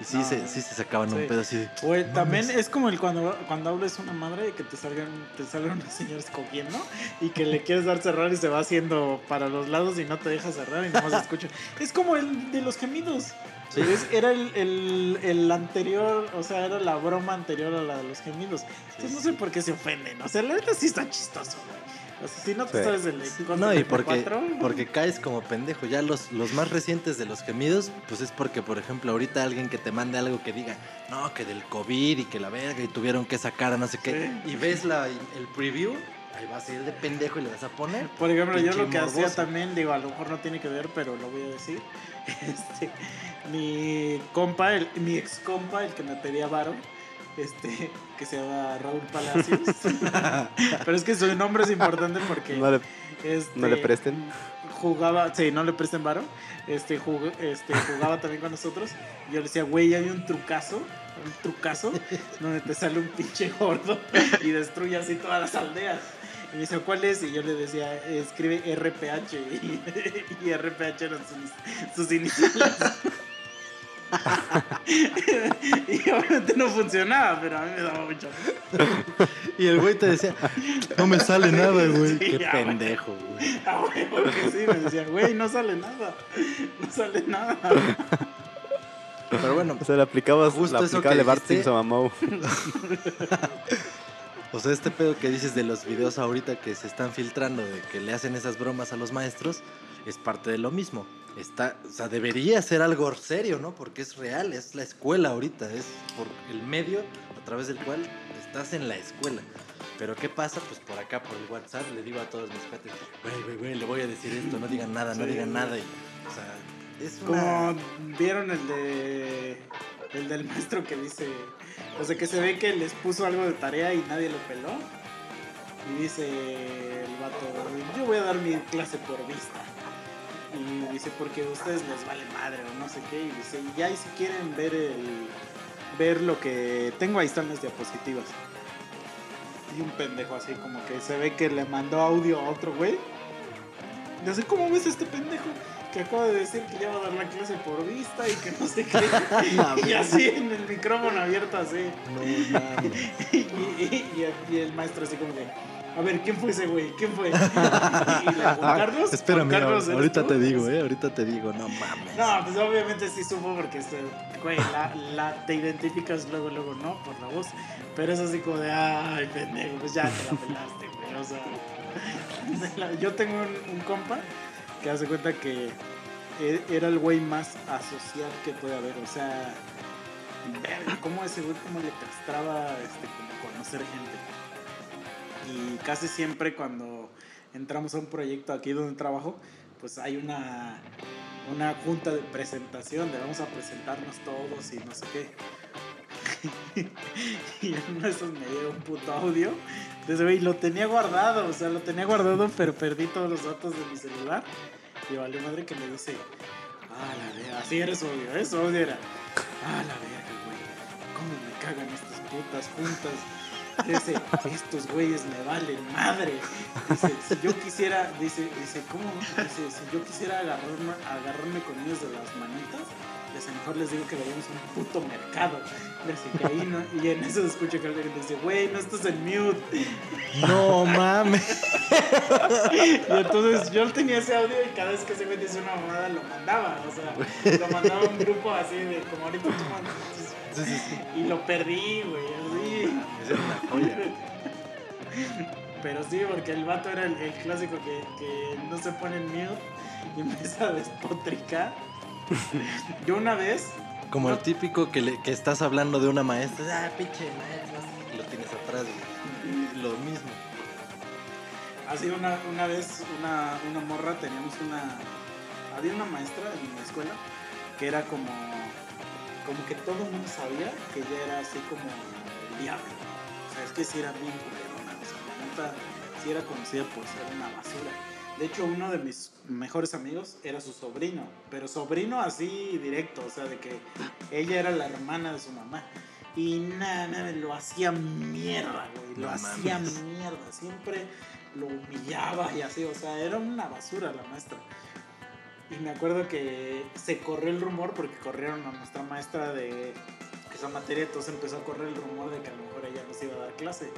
Y sí, no, se, sí se sacaban sí. un pedo así de... Güey, No también mames. es como el cuando, cuando hables una madre y que te salgan, te salgan unos señores cogiendo y que le quieres dar cerrar y se va haciendo para los lados y no te deja cerrar y nomás escucha. Es como el de los gemidos. Sí. Es- era el, el, el anterior, o sea, era la broma anterior a la de los gemidos. Entonces no sé por qué se ofenden. O sea, la neta sí está chistoso, güey. O sea, si no te Sí. sabes el No, y porque, porque caes como pendejo. Ya los, los más recientes de los gemidos, pues es porque, por ejemplo, ahorita alguien que te mande algo que diga, no, que del COVID y que la verga y tuvieron que sacar a no sé qué. Y ves la, el preview, ahí vas a ir de pendejo y le vas a poner. Por ejemplo, yo lo que hacía también, digo, a lo mejor no tiene que ver, pero lo voy a decir. Este, mi compa, el, mi ex compa, el que me pedía varo, este, que se llama Raúl Palacios. pero es que su nombre es importante porque No le, este, no le presten. jugaba, sí, no le presten varo. Este, jug- este, jugaba también con nosotros. Y yo le decía, güey, hay un trucazo, un trucazo, donde te sale un pinche gordo y destruye así todas las aldeas. Y me dice, ¿cuál es? Y yo le decía, escribe RPH. Y, y RPH eran sus, sus iniciales. y obviamente no funcionaba, pero a mí me daba mucho. Y el güey te decía, no me sale nada, güey. Sí, Qué ya, pendejo, güey. Ah, güey, porque sí, me decía, güey, no sale nada. No sale nada. Pero bueno, O sea, le aplicabas Justo la eso aplicaba que de Bart. Simpson a Moe. O sea, este pedo que dices de los videos ahorita que se están filtrando, de que le hacen esas bromas a los maestros, es parte de lo mismo. Está, o sea, debería ser algo serio, ¿no? Porque es real, es la escuela ahorita, es por el medio a través del cual estás en la escuela. Pero ¿qué pasa? Pues por acá, por el WhatsApp, le digo a todos mis cuates, güey, güey, güey, le voy a decir esto, no digan nada, no Sí, digan güey. nada. Y, o sea, es una... Como vieron el de el del maestro que dice, o sea que se ve que les puso algo de tarea y nadie lo peló. Y dice el vato, yo voy a dar mi clase por vista. Y dice, porque ustedes les vale madre o no sé qué. Y dice, y ya y si quieren ver el ver lo que tengo, ahí están las diapositivas. Y un pendejo así como que se ve que le mandó audio a otro güey. Y así, ¿cómo ves este pendejo? Que acaba de decir que ya va a dar la clase por vista y que no sé qué. y así en el micrófono abierto así. No mames. Y, y- y- y el maestro así como de, a ver, ¿quién fue ese güey? ¿Quién fue? Y, la- Juan Carlos. Ah, Carlos, ¿eres ahorita tú? te digo, ¿eh? Ahorita te digo, no mames. No, pues obviamente sí supo porque, este, güey, la, la- te identificas luego, luego, ¿no? Por la voz. Pero es así como de, ay, pendejo, pues ya te la pelaste, güey. O sea, yo tengo un, un compa que hace cuenta que e- era el güey más asocial que puede haber. O sea, cómo ese güey, cómo le castraba este, como conocer gente. Y casi siempre cuando entramos a un proyecto aquí donde trabajo, pues hay una, una junta de presentación de vamos a presentarnos todos y no sé qué. y en uno de me dio un puto audio. Entonces, güey, lo tenía guardado, o sea, lo tenía guardado, pero perdí todos los datos de mi celular. Y vale madre que me dice, ah, la verga, así audio, ¿eh? Su audio era, ah, la verga, güey, cómo me cagan estas putas juntas. Dice, estos güeyes me valen madre. Dice, si yo quisiera, dice, dice, ¿cómo? Dice, si yo quisiera agarrarme, agarrarme con ellos de las manitas, les a lo mejor les digo que vayamos a un puto mercado. Dice que ahí no, y en eso se escucha que alguien dice, güey, no estás en mute. No mames. Y entonces yo tenía ese audio y cada vez que se me dice una mamada lo mandaba. O sea, lo mandaba a un grupo así de como ahorita tú mandas. Y lo perdí, güey, una joya. Pero sí, porque el vato era el, el clásico que, que no se pone en mute y empieza a despotricar. Yo una vez, Como el típico que, le- que estás hablando de una maestra. Ah, pinche maestra. Y lo tienes atrás, güey. Lo mismo. así una, una vez, una, una morra, teníamos una... Había una maestra en la escuela que era como... Como que todo el mundo sabía que ella era así como el diablo. Sea, es que sí era bien culerona. O sea, la neta, sí era conocida por ser una basura. De hecho, uno de mis mejores amigos era su sobrino, pero sobrino así directo, o sea, de que ella era la hermana de su mamá. Y nada, nada, lo hacía mierda, güey, lo No hacía mames. mierda, siempre lo humillaba y así, o sea, era una basura la maestra. Y me acuerdo que se corrió el rumor porque corrieron a nuestra maestra de esa materia, entonces empezó a correr el rumor de que a lo mejor ella nos iba a dar clase.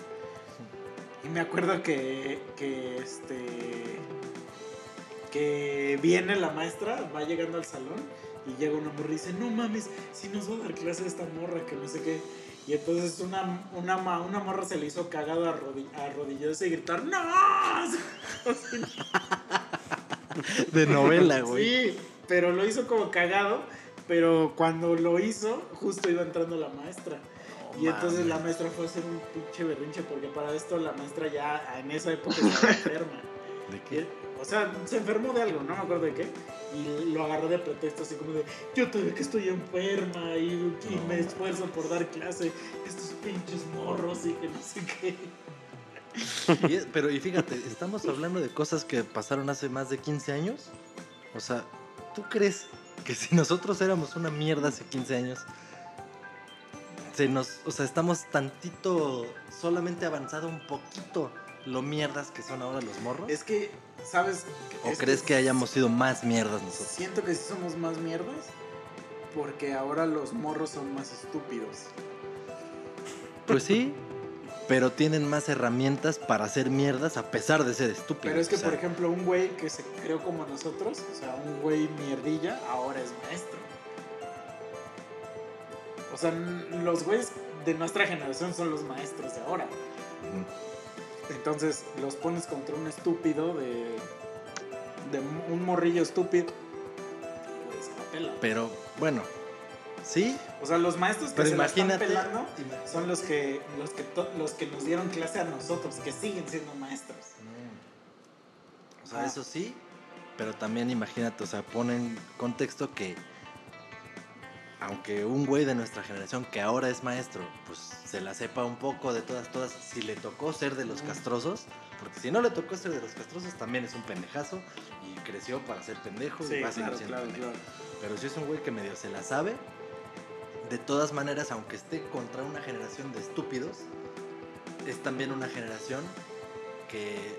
Y me acuerdo que, que este que viene la maestra, va llegando al salón y llega una morra y dice, no mames, si nos va a dar clase esta morra, que no sé qué. Y entonces una, una, una morra se le hizo cagado arrodi- arrodillarse y gritar, ¡No! De novela, güey. Sí, pero lo hizo como cagado, pero cuando lo hizo, justo iba entrando la maestra. y entonces la maestra fue a hacer un pinche berrinche, porque para esto la maestra ya en esa época estaba enferma. ¿De qué? él- o sea, se enfermó de algo, no me acuerdo de qué. Y lo agarró de pretexto, así como de: Yo todavía que estoy enferma y, y me esfuerzo por dar clase. Estos pinches morros y que no sé qué. Y es- pero y fíjate, estamos hablando de cosas que pasaron hace más de 15 años. O sea, ¿tú crees que si nosotros éramos una mierda hace 15 años, se nos, o sea, estamos tantito, solamente avanzado un poquito lo mierdas que son ahora los morros? Es que, ¿sabes? ¿O Es crees que hayamos sido más mierdas nosotros? Siento que sí somos más mierdas porque ahora los morros son más estúpidos. Pues sí, pero tienen más herramientas para hacer mierdas a pesar de ser estúpidos. Pero es que, o sea, por ejemplo, un güey que se creó como nosotros, o sea, un güey mierdilla, ahora es maestro. O sea, los güeyes de nuestra generación son los maestros de ahora. Entonces los pones contra un estúpido de. de un morrillo estúpido. se la pela. Pero bueno, sí, O sea, los maestros que pero se la están pelando son los que, los, que to- los que nos dieron clase a nosotros, que siguen siendo maestros. O sea, Ah. eso sí, pero también imagínate, o sea, pone en contexto que aunque un güey de nuestra generación que ahora es maestro, pues se la sepa un poco de todas, todas, si le tocó ser de los Mm. castrosos, porque si no le tocó ser de los castrosos, también es un pendejazo y creció para ser pendejo y va a seguir claro, siendo claro, pendejo. claro. Pero si es un güey que medio se la sabe, de todas maneras, aunque esté contra una generación de estúpidos, es también una generación que,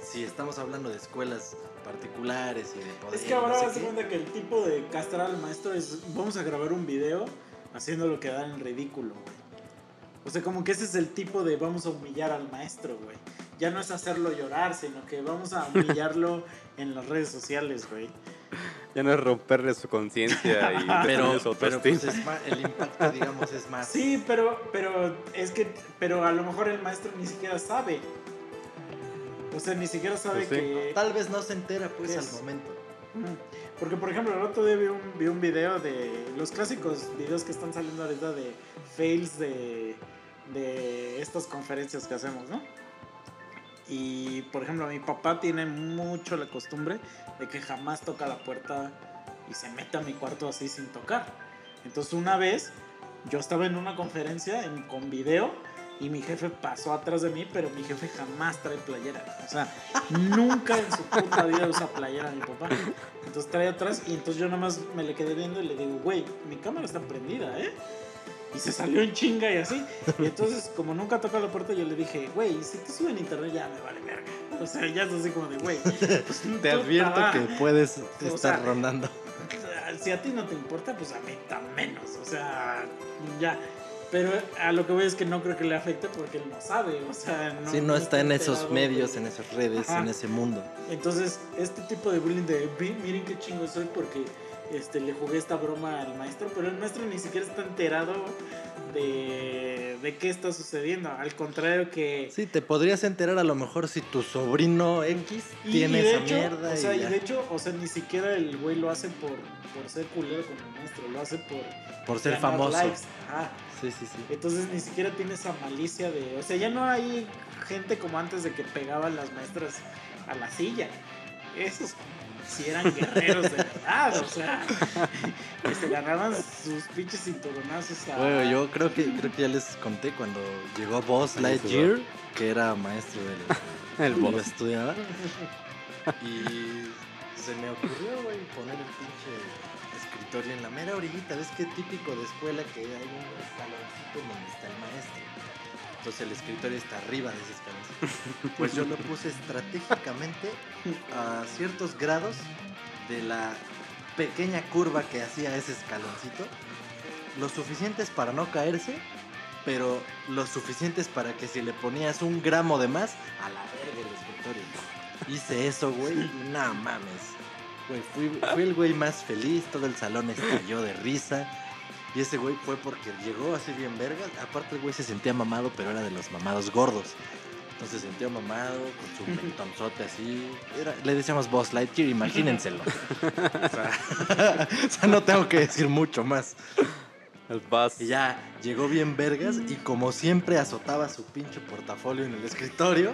si estamos hablando de escuelas particulares y de poder. Es que ahora no sé qué, cuenta que el tipo de castrar al maestro es vamos a grabar un video haciendo lo que da en ridículo, güey. O sea, como que ese es el tipo de vamos a humillar al maestro, güey. Ya no es hacerlo llorar, sino que vamos a humillarlo en las redes sociales, güey. Ya no es romperle su conciencia y pero, su pero pues es más, el impacto, digamos, es más. Sí, pero, pero es que, pero a lo mejor el maestro ni siquiera sabe. O sea, ni siquiera sabe Pues sí. que... Tal vez no se entera, pues, ¿Qué al momento. Porque, por ejemplo, el otro día vi un, vi un video de los clásicos videos que están saliendo ahorita de fails de, de estas conferencias que hacemos, ¿no? Y, por ejemplo, mi papá tiene mucho la costumbre de que jamás toca la puerta y se mete a mi cuarto así sin tocar. Entonces, una vez yo estaba en una conferencia en- con video y mi jefe pasó atrás de mí, pero mi jefe jamás trae playera. O sea, nunca en su puta vida usa playera mi papá. Entonces trae atrás y entonces yo nada más me le quedé viendo y le digo, güey, mi cámara está prendida, ¿eh? Y se salió en chinga y así. Y entonces, como nunca toca la puerta, yo le dije, güey, si te suben internet ya me vale verga. O sea, ya es así como de, güey. pues, Te advierto que puedes o estar sea, rondando. si a ti no te importa, pues a mí tan menos. O sea, ya. Pero a lo que voy es que no creo que le afecte porque él no sabe. O sea, no, Sí, no está en esos medios, de- en esas redes, Ajá. en ese mundo. Entonces, este tipo de bullying de "Vi- miren qué chingo soy porque este, le jugué esta broma al maestro, pero el maestro ni siquiera está enterado de, de qué está sucediendo. Al contrario que... Sí, te podrías enterar a lo mejor si tu sobrino X Y- tiene y de esa hecho, mierda. O sea, y de hecho, o sea, ni siquiera el güey lo hace por, por ser culero con el maestro, lo hace por... por ser famoso. Ajá. Sí, sí, sí. Entonces ni siquiera tiene esa malicia de... O sea, ya no hay gente como antes de que pegaban las maestras a la silla. Esos sí eran guerreros de verdad, o sea, que se ganaban sus pinches cinturonazos a... Bueno, yo creo que creo que ya les conté cuando llegó Ahí Lightyear, que era maestro del El boss. estudiaba. Y se me ocurrió, güey, poner el pinche escritorio en la mera orillita. ¿Ves qué típico de escuela que hay un escaloncito donde está el maestro? Entonces el escritorio está arriba de ese escaloncito. Pues yo lo puse estratégicamente a ciertos grados de la pequeña curva que hacía ese escaloncito. Lo suficientes para no caerse, pero lo suficientes para que si le ponías un gramo de más, a la verga el escritorio. Hice eso, güey, no mames. Güey, fui, fui el güey más feliz, todo el salón estalló de risa. Y ese güey fue porque llegó así bien vergas. Aparte el güey se sentía mamado, pero era de los mamados gordos. Entonces se sentía mamado, con su mentonzote así. Era- le decíamos Boss Lightyear, imagínenselo. O sea, o sea, no tengo que decir mucho más. El bus. Y ya llegó bien vergas y como siempre azotaba su pinche portafolio en el escritorio,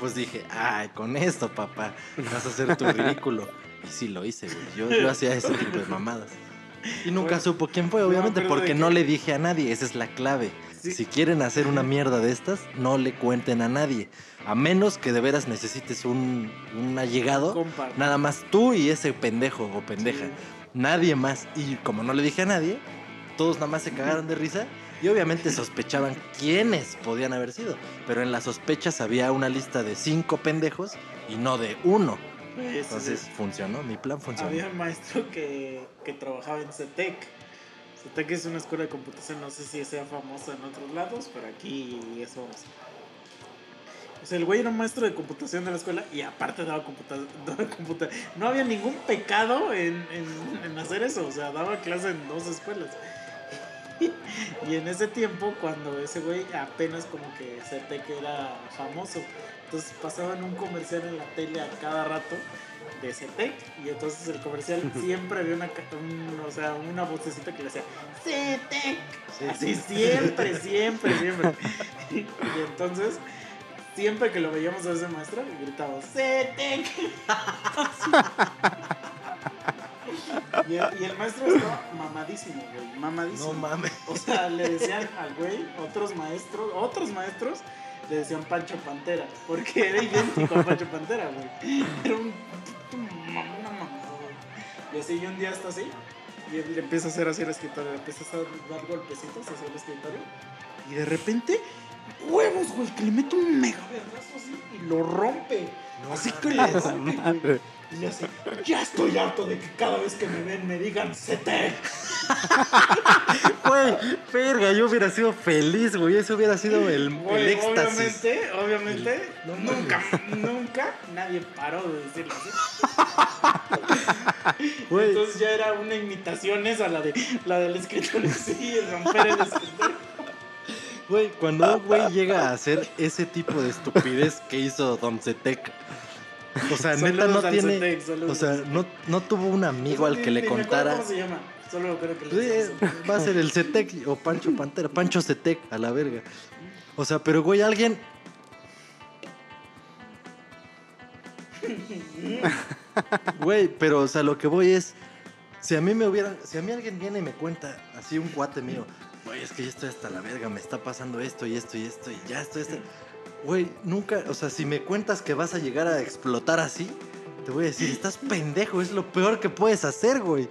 pues dije, ay, con esto, papá, vas a hacer tu ridículo. Y sí lo hice, güey. Yo, yo hacía ese tipo de mamadas. Y nunca Bueno, supo quién fue, me obviamente, porque que- no le dije a nadie. Esa es la clave. Sí. Si quieren hacer una mierda de estas, no le cuenten a nadie. A menos que de veras necesites un, un allegado. Compa. Nada más tú y ese pendejo o pendeja. Sí. Nadie más. Y como no le dije a nadie, todos nada más se cagaron de risa. Y obviamente sospechaban quiénes podían haber sido. Pero en las sospechas había una lista de cinco pendejos y no de uno. Entonces funcionó, mi plan funcionó. Había un maestro que, que trabajaba en CETEC. CETEC es una escuela de computación, no sé si sea famosa en otros lados, pero aquí es famosa. O sea, el güey era un maestro de computación de la escuela y aparte daba computación. No había ningún pecado en, en- en hacer eso, o sea, daba clase en dos escuelas. Y en ese tiempo, cuando ese güey apenas como que CETEC era famoso, entonces pasaban un comercial en la tele a cada rato de CETEC y entonces el comercial siempre había una, un- o sea, una vocecita que le decía CETEC. Así siempre, siempre, siempre. Y entonces, siempre que lo veíamos a ese maestro, gritábamos CETEC. Y el, y el maestro estaba mamadísimo, güey, mamadísimo. No mames. O sea, le decían al güey, otros maestros, otros maestros le decían Pancho Pantera, porque era idéntico a Pancho Pantera, güey. Era un. Y así, y un día está así, y él le empieza a hacer así el escritorio, le empieza a dar golpecitos hacia el escritorio, y de repente, huevos, güey, que le mete un mega y lo rompe. así que rompe, güey. Y le hace, ya estoy harto de que cada vez que me ven me digan CT. Güey, verga, yo hubiera sido feliz, güey. Eso hubiera sido el, el éxtasis. obviamente, obviamente, No nunca, nunca nadie paró de decirlo así. Güey. Entonces ya era una imitación esa, la de la del escritorio, sí, romper el escritorio. Güey, cuando un güey llega a hacer ese tipo de estupidez que hizo Don Zetec. O sea, neta no tiene. O sea, no, no tuvo un amigo al que le contara. ¿Cómo se llama? Solo creo que le va a ser el Zetec o Pancho Pantera. Pancho Zetec, a la verga. O sea, pero güey, alguien. Güey, pero o sea, lo que voy es. Si a mí me hubieran. Si a mí alguien viene y me cuenta, así un cuate mío, güey, es que ya estoy hasta la verga, me está pasando esto y esto y esto y ya estoy hasta... Güey, nunca, o sea, si me cuentas que vas a llegar a explotar así, te voy a decir, estás pendejo, es lo peor que puedes hacer, güey.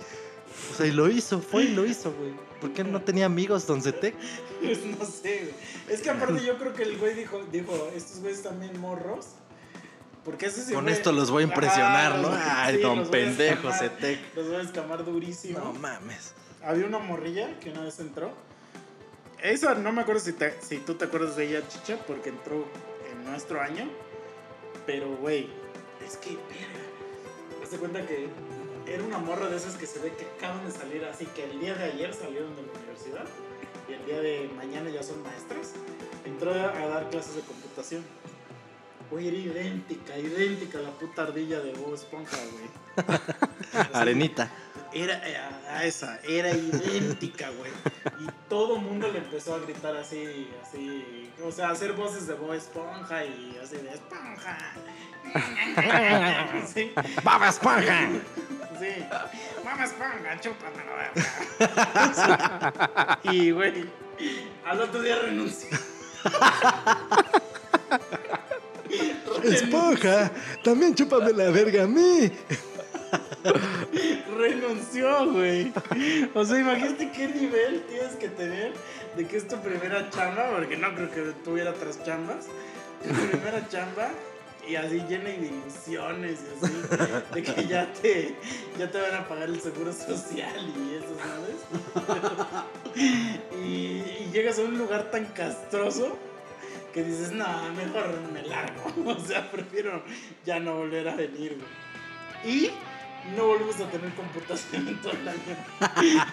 O sea, y lo hizo, fue y lo hizo, güey. ¿Por qué no tenía amigos, Don Zetec? Pues no sé, güey. Es que aparte yo creo que el güey dijo, dijo, estos güeyes también morros. Porque ese Con esto los voy a impresionar, ¿no? los- Ay, sí, don pendejo, Zetec. Los voy a escamar durísimo. No mames. Había una morrilla que una vez entró. Esa no me acuerdo si, te- si tú te acuerdas de ella, chicha, porque entró en nuestro año. Pero, güey, es que, verga. Haz de cuenta que era una morra de esas que se ve que acaban de salir así, que el día de ayer salieron de la universidad y el día de mañana ya son maestras. Entró a dar clases de computación. Güey, era idéntica, idéntica la puta ardilla de Bob Esponja, güey. Arenita. Era eh, a esa, era idéntica, güey. Y todo el mundo le empezó a gritar así, así, o sea, a hacer voces de Bob Esponja y así de Esponja. Sí, ¡Baba Esponja! sí. Mamá Esponja, chúpame la verga. Y, güey, al otro día renunció. ¡Esponja! También chúpame la verga a mí. Renunció, güey. O sea, imagínate qué nivel tienes que tener de que es tu primera chamba, porque no creo que tuviera otras chambas. Tu primera chamba y así llena de ilusiones y así, de que ya te, ya te van a pagar el seguro social y eso, ¿sabes? y, llegas a un lugar tan castroso que dices, no, mejor me largo. O sea, prefiero ya no volver a venir, güey. Y no volvimos a tener computación en todo el año.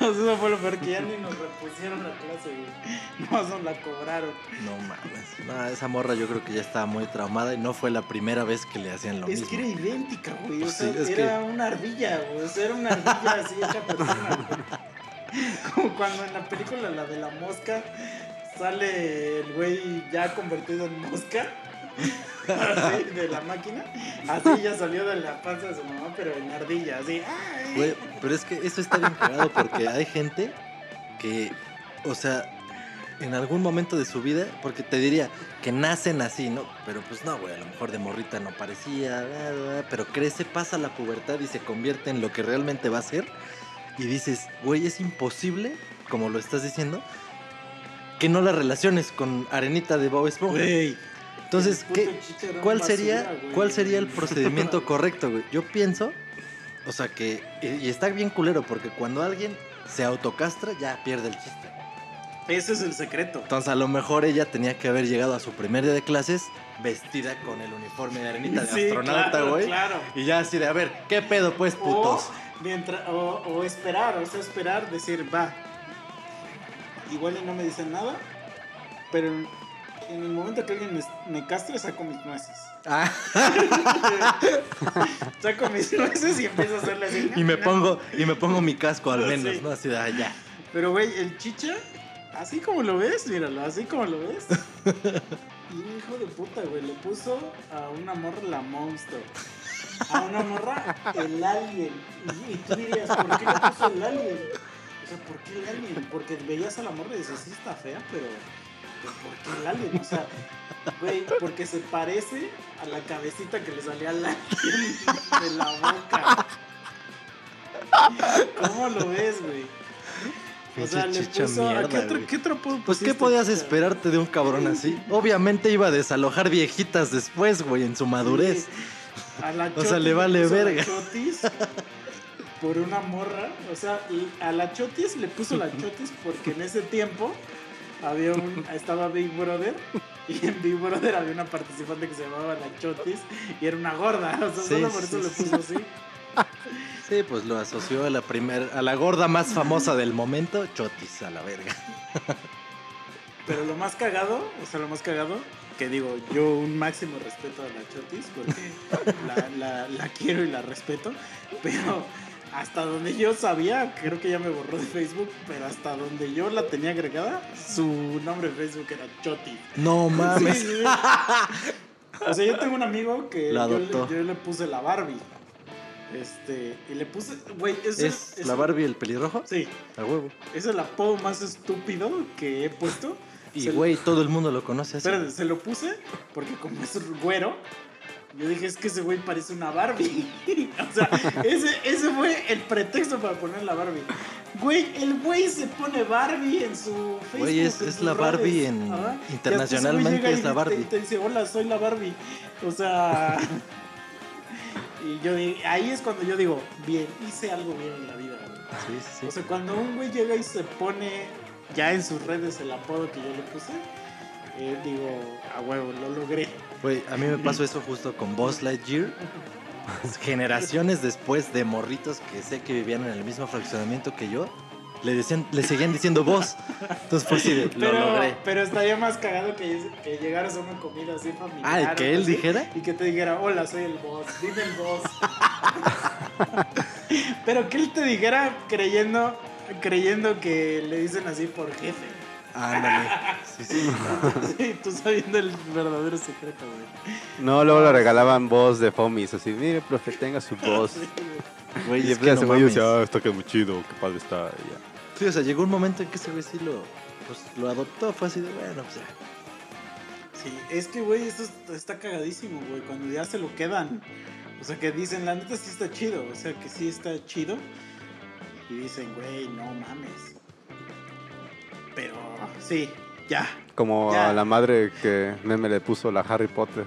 Eso fue lo peor que ya ni nos repusieron la clase, güey. No, nos la cobraron. No mames. No, esa morra yo creo que ya estaba muy traumada y no fue la primera vez que le hacían lo es mismo. que era idéntica, güey. O Pues sea, sí, es era una ardilla, güey. O sea, era una ardilla así hecha persona, güey. Como cuando en la película, la de la mosca, sale el güey ya convertido en mosca. Así, de la máquina. Así ya salió de la panza de su mamá, pero en ardilla, así. ¡ay! Güey, pero es que eso está bien cagado porque hay gente que, o sea, en algún momento de su vida, porque te diría que nacen así, ¿no? Pero pues no, güey, a lo mejor de morrita no parecía, bla, bla, pero crece, pasa la pubertad y se convierte en lo que realmente va a ser. Y dices, güey, es imposible, como lo estás diciendo, que no la relaciones con Arenita de Bob Esponja. Güey. Entonces, ¿qué, ¿cuál sería. ¿cuál sería el procedimiento correcto, güey? Yo pienso, o sea que, y está bien culero, porque cuando alguien se autocastra, ya pierde el chiste. Ese es el secreto. Entonces, a lo mejor ella tenía que haber llegado a su primer día de clases vestida con el uniforme de arenita de Sí, astronauta, claro, güey. Claro. Y ya así de, a ver, ¿qué pedo, pues, putos? O, mientras, o, o esperar, o sea, esperar, decir, va. Igual y no me dicen nada, pero en, el momento que alguien me, me castre, saco mis nueces. Ah, saco mis nueces y empiezo a hacerle así. y me pongo, y me pongo mi casco al menos, Sí. ¿no? Así de, ya. Pero, güey, el chicha, así como lo ves, míralo, así como lo ves. Y un hijo de puta, güey, le puso a una morra la monstruo. A una morra el alien. Y, y tú dirías, ¿por qué le puso el alien? O sea, ¿por qué el alien? Porque veías a la morra y dices, sí está fea, pero... ¿Por qué el alien? O sea, güey, porque se parece a la cabecita que le salía al alien de la boca. ¿Cómo lo ves, güey? O sea, le chicha puso. ¿a mierda, ¿qué, otro. ¿Qué otro Pues, ¿qué podías esperarte de un cabrón así? Obviamente iba a desalojar viejitas después, güey, en su madurez. A la O sea, le vale verga. Chotis por una morra. O sea, a la Chotis le puso la Chotis porque en ese tiempo había un, estaba Big Brother. Y en Big Brother había una participante que se llamaba la Chotis y era una gorda. O sea, Sí, solo por sí, eso le sí. puso así. Sí, pues lo asoció a la primer, a la gorda más famosa del momento, Chotis, a la verga. Pero lo más cagado, o sea, lo más cagado, que digo, yo un máximo respeto a la Chotis, porque la, la- la quiero y la respeto, pero hasta donde yo sabía, creo que ya me borró de Facebook, pero hasta donde yo la tenía agregada, su nombre de Facebook era Chotis. No mames. Sí, sí. O sea, yo tengo un amigo que La yo, le- yo le puse la Barbie. Este, y le puse, güey, ¿Es ese- la Barbie el pelirrojo? Sí, A huevo. es el apodo más estúpido que he puesto. Y güey, todo el mundo lo conoce así. Espérate, se lo puse porque como es güero, yo dije, es que ese güey parece una Barbie. o sea, ese, ese fue el pretexto para poner la Barbie. Güey, el güey se pone Barbie en su Facebook. Güey, es- es la Barbie en- Ajá. Internacionalmente es la Barbie. Y te dice, hola, soy la Barbie. O sea... y yo ahí es cuando yo digo, bien, hice algo bien en la vida. sí. O sea, cuando un güey llega y se pone ya en sus redes el apodo que yo le puse, eh, digo, a huevo, lo logré. Güey, a mí me pasó eso justo con Buzz Lightyear. Generaciones después de morritos que sé que vivían en el mismo fraccionamiento que yo, le, decían, le seguían diciendo Buzz. Entonces fue así de, lo Pero, logré. pero estaría más cagado que, que llegaras a una comida así familiar. Ah, ¿y que él así, dijera? Y que te dijera, hola, soy el boss, dime el boss. pero que él te dijera creyendo, creyendo que le dicen así por jefe. Ándale. Sí, sí. Sí, tú sabiendo el verdadero secreto, güey. No, luego le regalaban voz de Fomis, así, mire, profe, tenga su voz. Güey, Y es ese güey mames. decía, ah, está que muy chido, qué padre está. y ya. Sí, o sea, llegó un momento en que ese güey sí lo, pues, lo adoptó. Fue así de, bueno, pues ya. Sí, es que, güey, esto es- está cagadísimo, güey, cuando ya se lo quedan. O sea, que dicen, la neta sí está chido, o sea, que sí está chido. Y dicen, güey, no mames. Pero, sí, ya. Como Ya. a la madre que meme le puso la Harry Potter.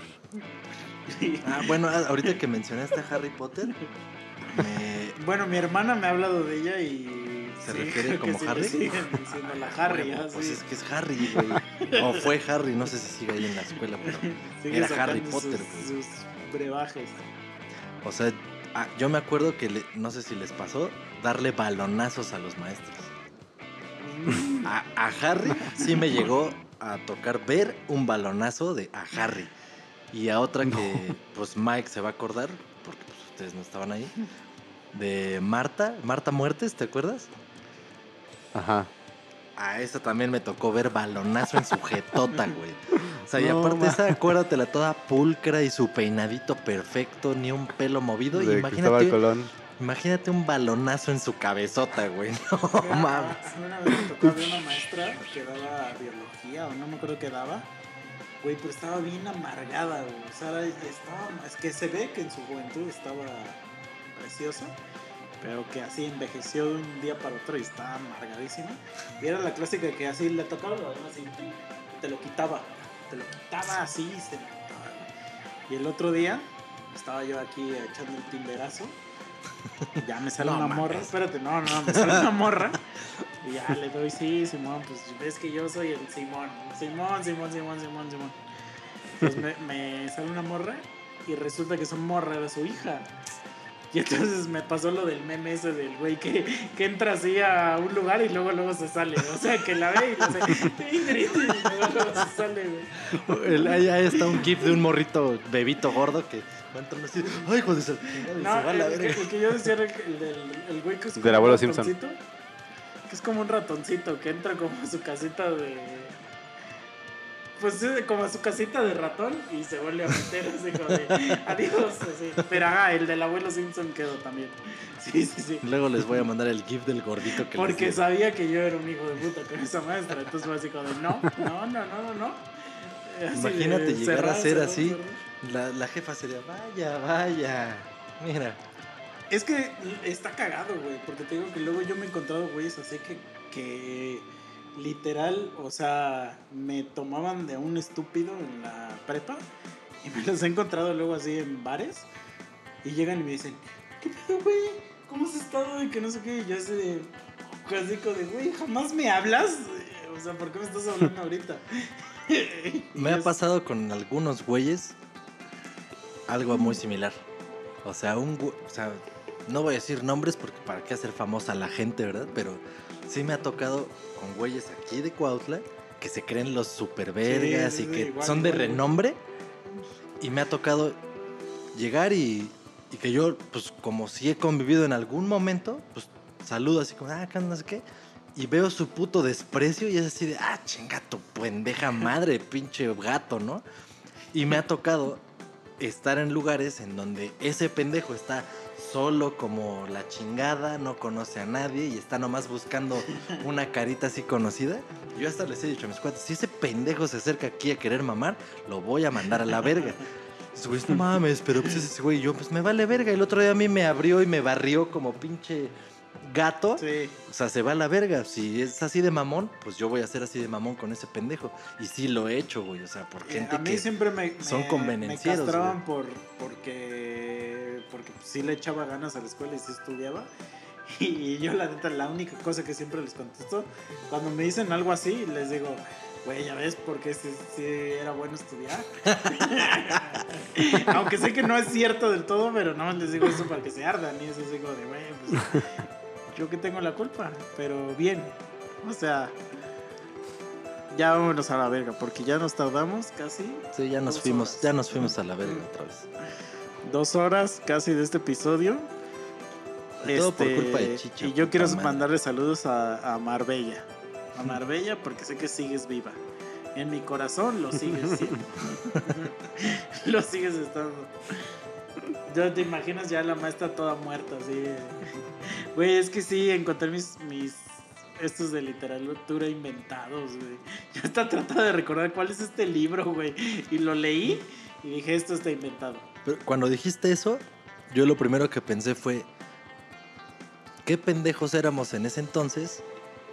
Ah, bueno, ah, ahorita que mencionaste a Harry Potter, me, Bueno, mi hermana me ha hablado de ella y... ¿Se sí, refiere como sí Harry? siguen diciendo la Harry, Bueno, así. Pues es que es Harry, güey. O fue Harry, no sé si sigue ahí en la escuela, pero. Sigue era Harry Potter, sus, güey. sus brebajes. O sea, ah, yo me acuerdo que le- no sé si les pasó darle balonazos a los maestros. A, a Harry sí me llegó a tocar ver un balonazo de a Harry. Y a otra que, pues Mike se va a acordar, porque pues, ustedes no estaban ahí, de Marta, Marta Muertes, ¿te acuerdas? Ajá. A esa también me tocó ver balonazo en su jetota, güey. O sea, y aparte ma. esa, acuérdatela toda pulcra y su peinadito perfecto, ni un pelo movido. De imagínate, Colón. Imagínate un balonazo en su cabezota, güey. No mames. Una vez me tocó ver una maestra que daba biología o no me acuerdo qué daba. Güey, pero estaba bien amargada, güey. O sea, estaba, es que se ve que en su juventud estaba preciosa, pero que así envejeció de un día para otro y estaba amargadísima. Y era la clásica que así le tocaba lo demás y te lo quitaba. Te lo quitaba así y se lo quitaba. Y el otro día estaba yo aquí echando el timberazo. Ya me sale No una mames. morra. Espérate, no, no, me sale una morra. Y ya le doy, sí, Simón, pues ves que yo soy el Simón. Simón, Simón, Simón, Simón, Simón. Entonces me, me sale una morra y resulta que esa morra era su hija. Y entonces me pasó lo del meme ese del güey que, que entra así a un lugar y luego luego se sale. O sea, que la ve y hace "Ingrid", y luego luego se sale, güey. Ahí está un gif de un morrito bebito gordo que va entrando así. ¡Ay, hijo de su- No, se va a la el, verga! que, el que yo decía era el, el güey que es Del abuelo Simpson. ratoncito, Que es como un ratoncito que entra como a su casita de. Pues como a su casita de ratón y se vuelve a meter así como de adiós. Así. Pero haga, el del abuelo Simpson quedó también. Sí, sí, sí. Luego les voy a mandar el gif del gordito que les Porque sabía que yo era un hijo de puta con esa maestra. Entonces fue así como de no, no, no, no, no, no. Así de Imagínate llegar a cerrar, ser cerrar, así. cerrar. La, la jefa sería, vaya, vaya. Mira. Es que está cagado, güey, porque te digo que luego yo me he encontrado güeyes así que, que literal, o sea, me tomaban de un estúpido en la prepa y me los he encontrado luego así en bares y llegan y me dicen, ¿qué pedo, güey? ¿Cómo has estado? Y que no sé qué, y yo así de, como de, güey, jamás me hablas, o sea, ¿por qué me estás hablando ahorita? Me ha pasado con algunos güeyes algo muy similar. O sea, un o sea, no voy a decir nombres porque para qué hacer famosa a la gente, ¿verdad? Pero sí me ha tocado con güeyes aquí de Cuautla que se creen los super vergas Sí, sí, y que igual, son de igual, renombre. Y me ha tocado llegar y, y que yo, pues como si he convivido en algún momento, pues saludo así como, ah, no sé qué. Y veo su puto desprecio y es así de, ah, chinga tu pendeja madre, pinche gato, ¿no? Y me ha tocado estar en lugares en donde ese pendejo está solo como la chingada, no conoce a nadie y está nomás buscando una carita así conocida. Yo hasta les he dicho a mis cuates, si ese pendejo se acerca aquí a querer mamar, lo voy a mandar a la verga. Güey, no mames, pero pues ese güey, yo pues me vale verga. El otro día a mí me abrió y me barrió como pinche gato. Sí. O sea, se va a la verga. Si es así de mamón, pues yo voy a ser así de mamón con ese pendejo. Y sí lo he hecho, güey. O sea, por gente a mí que... siempre me, son convenencieros, Me castraban por, porque, porque sí le echaba ganas a la escuela y sí estudiaba. Y yo, la neta, la única cosa que siempre les contesto, cuando me dicen algo así, les digo, güey, ya ves, porque sí, sí era bueno estudiar. Aunque sé que no es cierto del todo, pero no les digo eso para que se ardan. Y eso es digo de, güey, pues yo que tengo la culpa, pero bien. O sea, ya vámonos a la verga, porque ya nos tardamos casi Sí, ya nos fuimos, horas. ya nos fuimos a la verga otra vez. dos horas casi de este episodio. Y todo por Este, culpa de Chicha, Y yo quiero mandarle saludos a, a Marbella. A Marbella porque sé que sigues viva. En mi corazón lo sigues siendo. lo sigues estando. Ya te imaginas ya la maestra toda muerta, así. Güey, es que sí, encontré mis, mis estos de literatura inventados, güey. Yo estaba tratando de recordar cuál es este libro, güey. Y lo leí y dije, esto está inventado. Pero cuando dijiste eso, yo lo primero que pensé fue, ¿qué pendejos éramos en ese entonces?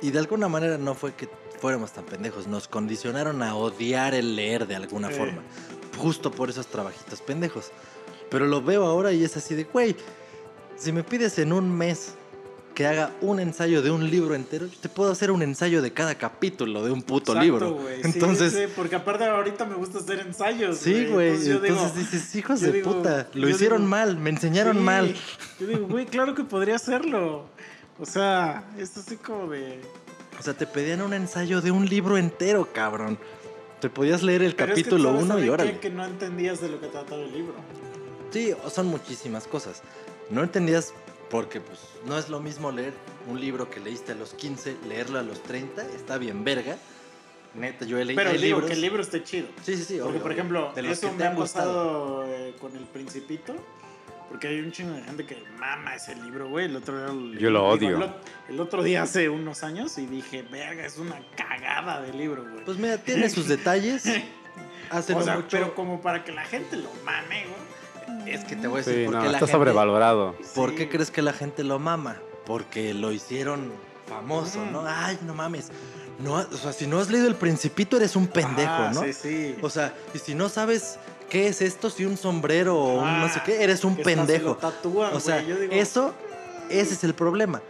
Y de alguna manera no fue que fuéramos tan pendejos, nos condicionaron a odiar el leer de alguna Sí. forma, justo por esos trabajitos pendejos. Pero lo veo ahora y es así de, güey, si me pides en un mes que haga un ensayo de un libro entero, yo te puedo hacer un ensayo de cada capítulo de un puto Exacto, libro. Sí, Entonces, sí, porque aparte ahorita me gusta hacer ensayos. Sí, güey. Entonces yo digo, Entonces dices, hijos de digo- puta, lo hicieron digo, mal, me enseñaron sí. mal. Yo digo, güey, claro que podría hacerlo. O sea, es así como de. O sea, te pedían un ensayo de un libro entero, cabrón. Te podías leer el Pero es que, capítulo ¿sabes 1 y de qué? órale. Que no entendías de lo que trataba el libro. Sí, o son muchísimas cosas. No entendías porque pues no es lo mismo leer un libro que leíste a los 15, leerlo a los 30, está bien verga. Neta, yo he leído Pero digo libros. que el libro esté chido. Sí, sí, sí. Porque, obvio, por ejemplo, de los eso que te me ha han gustado. pasado eh, con El Principito. Porque hay un chingo de gente que mama ese libro, güey. El otro día Yo lo digo, odio. El, ot- el otro día hace unos años y dije, verga, es una cagada de libro, güey. Pues mira, tiene sus detalles. Hace o sea, mucho. pero como para que la gente lo mame, güey. Es que te voy a decir Sí, por no, qué la está gente... sobrevalorado. ¿Por Sí. qué crees que la gente lo mama? Porque lo hicieron famoso, Mm. ¿no? Ay, no mames. No, o sea, si no has leído El Principito, eres un pendejo, Ah, ¿no? Sí, sí. O sea, y si no sabes qué es esto, si un sombrero o un no sé qué, eres un Ah, Que pendejo. lo tatúan, O sea, güey. Yo digo, eso, ese es el problema.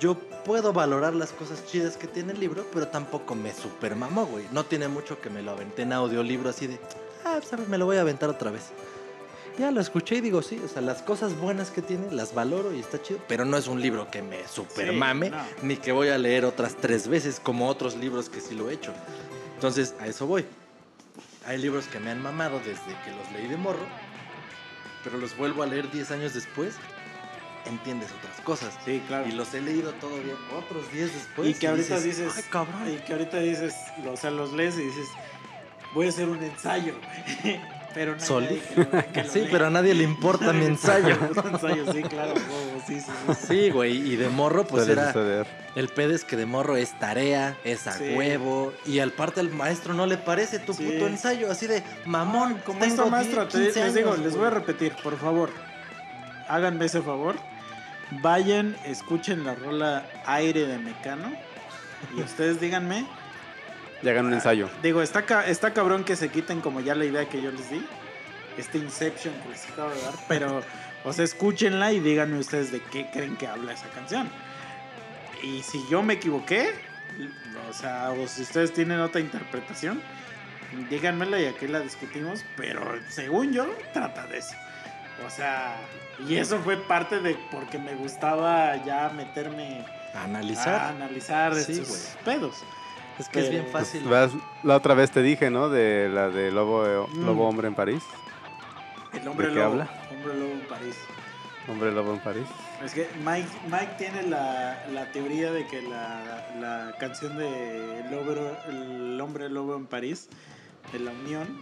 Yo puedo valorar las cosas chidas que tiene el libro, pero tampoco me super mamó, güey. No tiene mucho que me lo aventé en audiolibro así de, ah, sabes, me lo voy a aventar otra vez. Ya lo escuché y digo, sí, o sea, las cosas buenas que tiene las valoro y está chido, pero no es un libro que me super Sí, mame, no. ni que voy a leer otras tres veces como otros libros que sí lo he hecho. Entonces, a eso voy. Hay libros que me han mamado desde que los leí de morro, pero los vuelvo a leer 10 años después, entiendes otras cosas. Sí, claro. Y los he leído todavía otros 10 después. y que ahorita dices, ay, cabrón. y que ahorita dices, o sea, los lees y dices, voy a hacer un ensayo. Pero Soli- nadie que lo- que lo Sí, lea. pero a nadie le importa mi ensayo. Sí, claro, sí, sí, sí. Sí, güey, y de morro pues Puede era... suceder. El pedo es que de morro es tarea, es a Sí. huevo, y al parte al maestro no le parece tu Sí. puto ensayo, así de mamón, Como maestra, 10, te- 15 les digo, les voy a repetir, por favor. Háganme ese favor. Vayan, escuchen la rola Aire de Mecano. Y ustedes díganme. Y hagan un ensayo. Digo, está, ca- está cabrón que se quiten como ya la idea que yo les di. Este Inception que les acabo de dar. Pero, o sea, escúchenla y díganme ustedes de qué creen que habla esa canción. Y si yo me equivoqué, o sea, o si ustedes tienen otra interpretación, díganmela y aquí la discutimos. Pero según yo, trata de eso. O sea, y eso fue parte de porque me gustaba ya meterme Analizar. a analizar Sí, estos güey. pedos. Es que es bien pero- fácil. Vas- la otra vez te dije, ¿no? De la de Lobo, Mm. Lobo Hombre en París. El hombre ¿De qué lobo. habla? Hombre lobo en París. Hombre Lobo en París. Es que Mike, Mike tiene la, la teoría de que la, la canción de el, Lobo- el hombre lobo en París, de la Unión,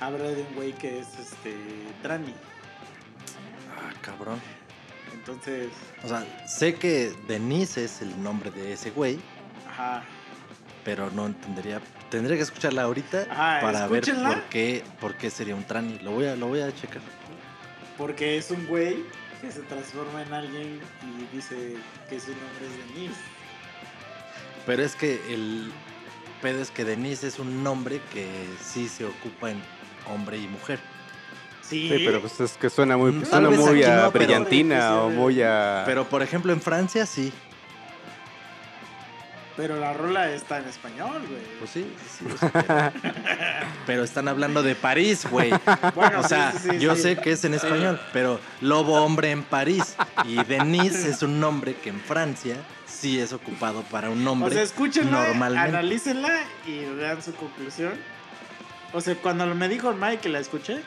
habla de un güey que es este Trani. Ah, cabrón. Entonces, O sea, sé que Denise es el nombre de ese güey, ajá. Pero no entendería. Tendría que escucharla ahorita Ajá, para ver por qué, por qué sería un trani. Lo voy a, lo voy a checar. Porque es un güey que se transforma en alguien y dice que su nombre es Denise. Pero es que el pedo es que Denise es un nombre que sí se ocupa en hombre y mujer. Sí, Sí, pero pues es que suena muy, Mm, suena muy a no, pero- brillantina o muy a... Pero por ejemplo en Francia sí. Pero la rola está en español, güey. Pues sí, sí, o sea, pero, pero están hablando de París, güey. Bueno, O sí, sea, sí, sí, yo sí. sé que es en español, pero lobo hombre en París. Y Denise es un nombre que en Francia sí es ocupado para un O hombre. sea, escúchenla, normalmente. analícenla y vean su conclusión. O sea, cuando me dijo Mike que la escuché,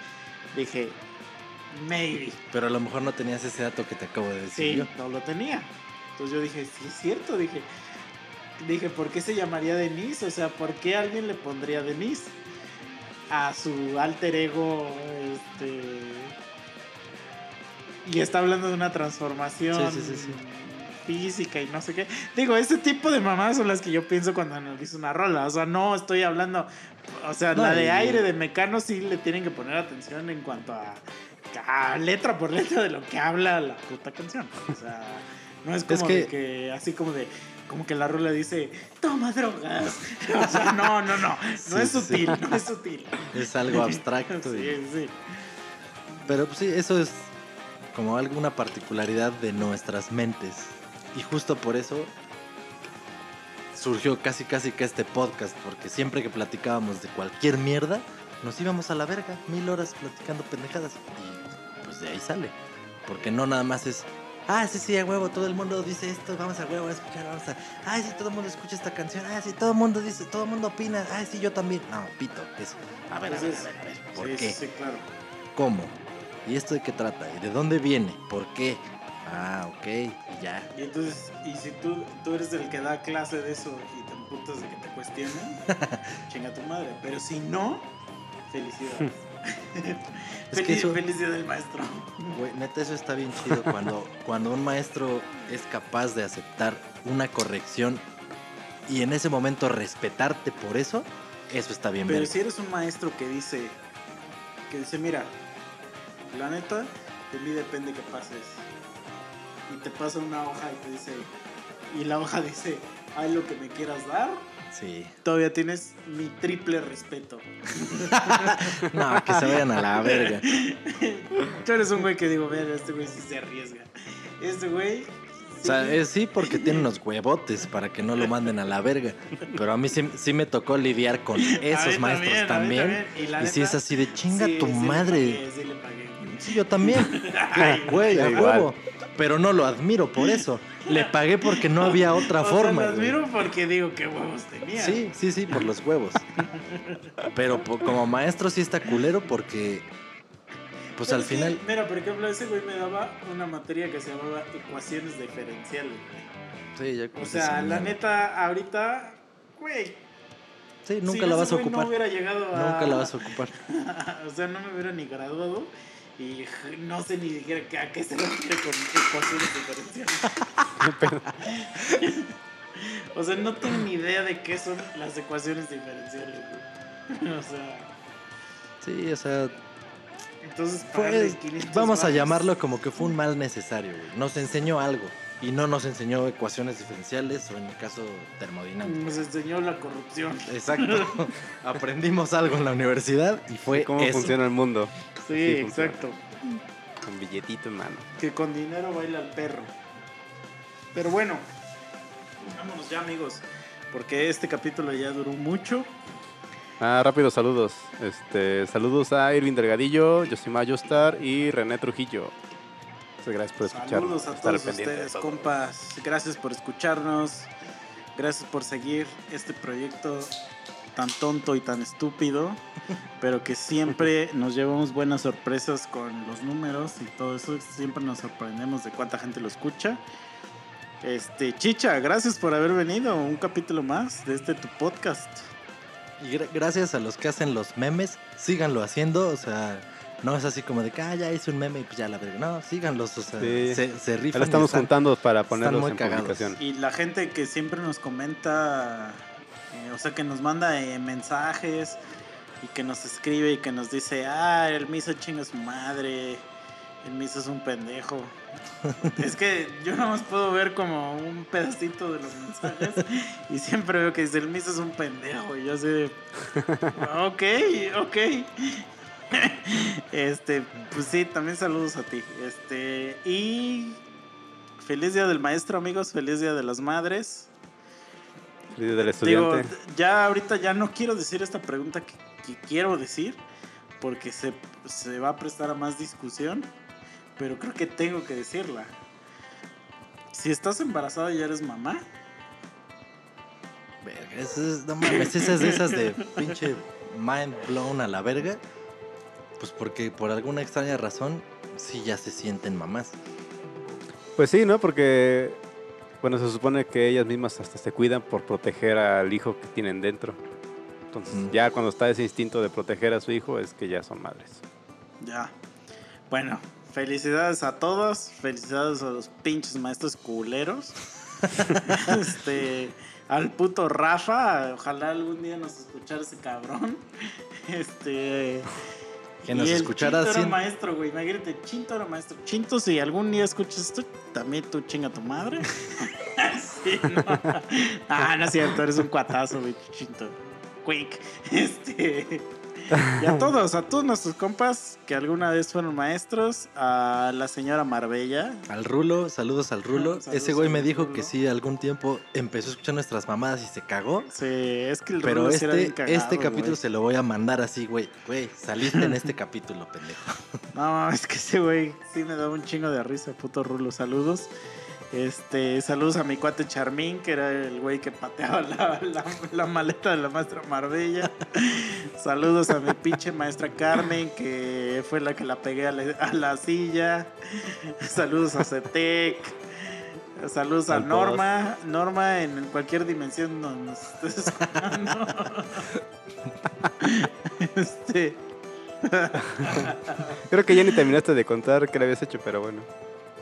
dije, maybe. Pero a lo mejor no tenías ese dato que te acabo de decir Sí, yo. no lo tenía. Entonces yo dije, sí, es cierto. Dije, dije, ¿por qué se llamaría Denise? O sea, ¿por qué alguien le pondría Denise a su alter ego? Este. Y está hablando de una transformación Sí, sí, sí, sí. física y no sé qué. Digo, ese tipo de mamadas son las que yo pienso cuando analizo una rola. O sea, no estoy hablando. O sea, No, la de y- aire de Mecano sí le tienen que poner atención en cuanto a letra por letra de lo que habla la puta canción. O sea, no es como que- de que así como de como que la rola dice, toma drogas. O sea, no, no, no. No Sí, es sí. sutil, no es sutil. Es algo abstracto. y- Sí, sí. Pero pues, sí, eso es como alguna particularidad de nuestras mentes. Y justo por eso surgió casi casi que este podcast, porque siempre que platicábamos de cualquier mierda, nos íbamos a la verga, mil horas platicando pendejadas. Y pues de ahí sale. Porque no nada más es, ah, sí, sí, a huevo, todo el mundo dice esto, vamos a huevo a escuchar, vamos a, ah, sí, todo el mundo escucha esta canción, ah, sí, todo el mundo dice, todo el mundo opina, ah, sí, yo también. No, pito, es, a ver, a ver, a ver, a ver, ¿por sí, qué? Sí, sí, claro. ¿Cómo? ¿Y esto de qué trata? ¿Y de dónde viene? ¿Por qué? Ah, ok, y ya. Y entonces, y si tú, tú eres el que da clase de eso y te emputas de que te cuestionen, chinga tu madre. Pero si no, felicidades. Es que Felici- eso- Felicidad del maestro. Güey, neta, eso está bien chido cuando, cuando un maestro es capaz de aceptar una corrección y en ese momento respetarte por eso, eso está bien Pero si eres un maestro que dice, que dice, mira, la neta, de mí depende que pases. Y te pasa una hoja y te dice, y la hoja dice, hay lo que me quieras dar, Sí. todavía tienes mi triple respeto. No, que se vayan a la verga. Tú eres un güey que digo, ver, este güey sí se arriesga. Este güey. O sea, es sí porque tiene unos huevotes para que no lo manden a la verga. Pero a mí sí, sí me tocó lidiar con esos maestros también. Y si es así de chinga sí, tu sí le madre. pagué, sí le pagué. Sí, yo también. Ay, Güey, a huevo. Pero no lo admiro por eso. Le pagué porque no había otra o sea, forma. lo güey. admiro porque digo qué huevos tenía. Sí, sí, sí, por los huevos. Pero como maestro sí está culero porque, pues Pero al que, final, mira, por ejemplo, ese güey me daba una materia que se llamaba ecuaciones diferenciales. sí, ya O sea, la neta, ahorita, güey. Sí, nunca si la ese vas a ocupar. No hubiera llegado a. Nunca la vas a ocupar. o sea, no me hubiera ni graduado. Y no sé ni siquiera qué- a qué se refiere con ecuaciones diferenciales. o sea, no tengo ni idea de qué son las ecuaciones diferenciales. güey. o sea, Sí, o sea, entonces 500 vamos a llamarlo como que fue un mal necesario, güey. Nos enseñó algo. Y no nos enseñó ecuaciones diferenciales o en el caso termodinámica. Nos enseñó la corrupción. Exacto. Aprendimos algo en la universidad y fue ¿Cómo eso. funciona el mundo? Sí, Así funciona. exacto. Con billetito en mano. Que con dinero baila el perro. Pero bueno, vámonos ya, amigos. Porque este capítulo ya duró mucho. Ah, rápido, saludos. Este, saludos a Irving Delgadillo, Yosimar Yostar y René Trujillo. Muchas gracias por escuchar. Saludos a estar todos ustedes, compas. Gracias por escucharnos. Gracias por seguir este proyecto tan tonto y tan estúpido, pero que siempre nos llevamos buenas sorpresas con los números y todo eso. Siempre nos sorprendemos de cuánta gente lo escucha. Este, Chicha, gracias por haber venido. Un capítulo más de este tu podcast. Y gra- gracias a los que hacen los memes, síganlo haciendo, o sea, no es así como de que, ah, ya hice un meme y pues ya la verga. No, síganlos, o sea, Sí. se, se rifan. Ahora estamos están- juntando para ponerlos en cagados. publicación. Y la gente que siempre nos comenta, o sea, que nos manda eh, mensajes y que nos escribe y que nos dice, ah, el miso chinga su madre, el miso es un pendejo. es que yo nada más puedo ver como un pedacito de los mensajes y siempre veo que dice, el miso es un pendejo. Y yo así de, ok, ok. este, pues sí, también saludos a ti. Este, y Feliz día del maestro, amigos. Feliz día de las madres. Del Digo, estudiante. ya ahorita ya no quiero decir esta pregunta que, que quiero decir porque se, se va a prestar a más discusión, pero creo que tengo que decirla. Si estás embarazada y eres mamá, Verga, eso es- no mames, esas de esas de pinche mind blown a la verga. Pues porque por alguna extraña razón, sí ya se sienten mamás. Pues sí, ¿no? Porque, bueno, se supone que ellas mismas hasta se cuidan por proteger al hijo que tienen dentro. Entonces, Mm. ya cuando está ese instinto de proteger a su hijo, es que ya son madres. ya. Bueno, felicidades a todos. Felicidades a los pinches maestros culeros. este. Al puto Rafa, ojalá algún día nos escuchara ese cabrón. Este. Que nos y el escuchara Chinto era maestro, güey. Imagínate, Chinto era maestro. Chinto, si algún día escuchas esto, también tú chinga tu madre. sí, no. Ah, no es cierto, eres un cuatazo, güey, Chinto. Quick. Este. Y a todos, a todos nuestros compas que alguna vez fueron maestros, a la señora Marbella. Al Rulo, saludos al Rulo. Saludos Ese güey me dijo Rulo. que sí, algún tiempo empezó a escuchar nuestras mamadas y se cagó. Sí, es que el Pero Rulo sí era este, bien cagado, este capítulo güey. se lo voy a mandar así, güey. Güey, saliste en este capítulo, pendejo. No, es que ese güey sí me daba un chingo de risa, puto Rulo. Saludos. Este, saludos a mi cuate Charmín, que era el güey que pateaba la, la- la maleta de la maestra Marbella. saludos a mi pinche maestra Carmen, que fue la que la pegué a la, a la silla. saludos a Cetec. Saludos a Norma. Norma en cualquier dimensión nos estés escuchando. este. Creo que ya ni terminaste de contar qué le habías hecho, pero bueno.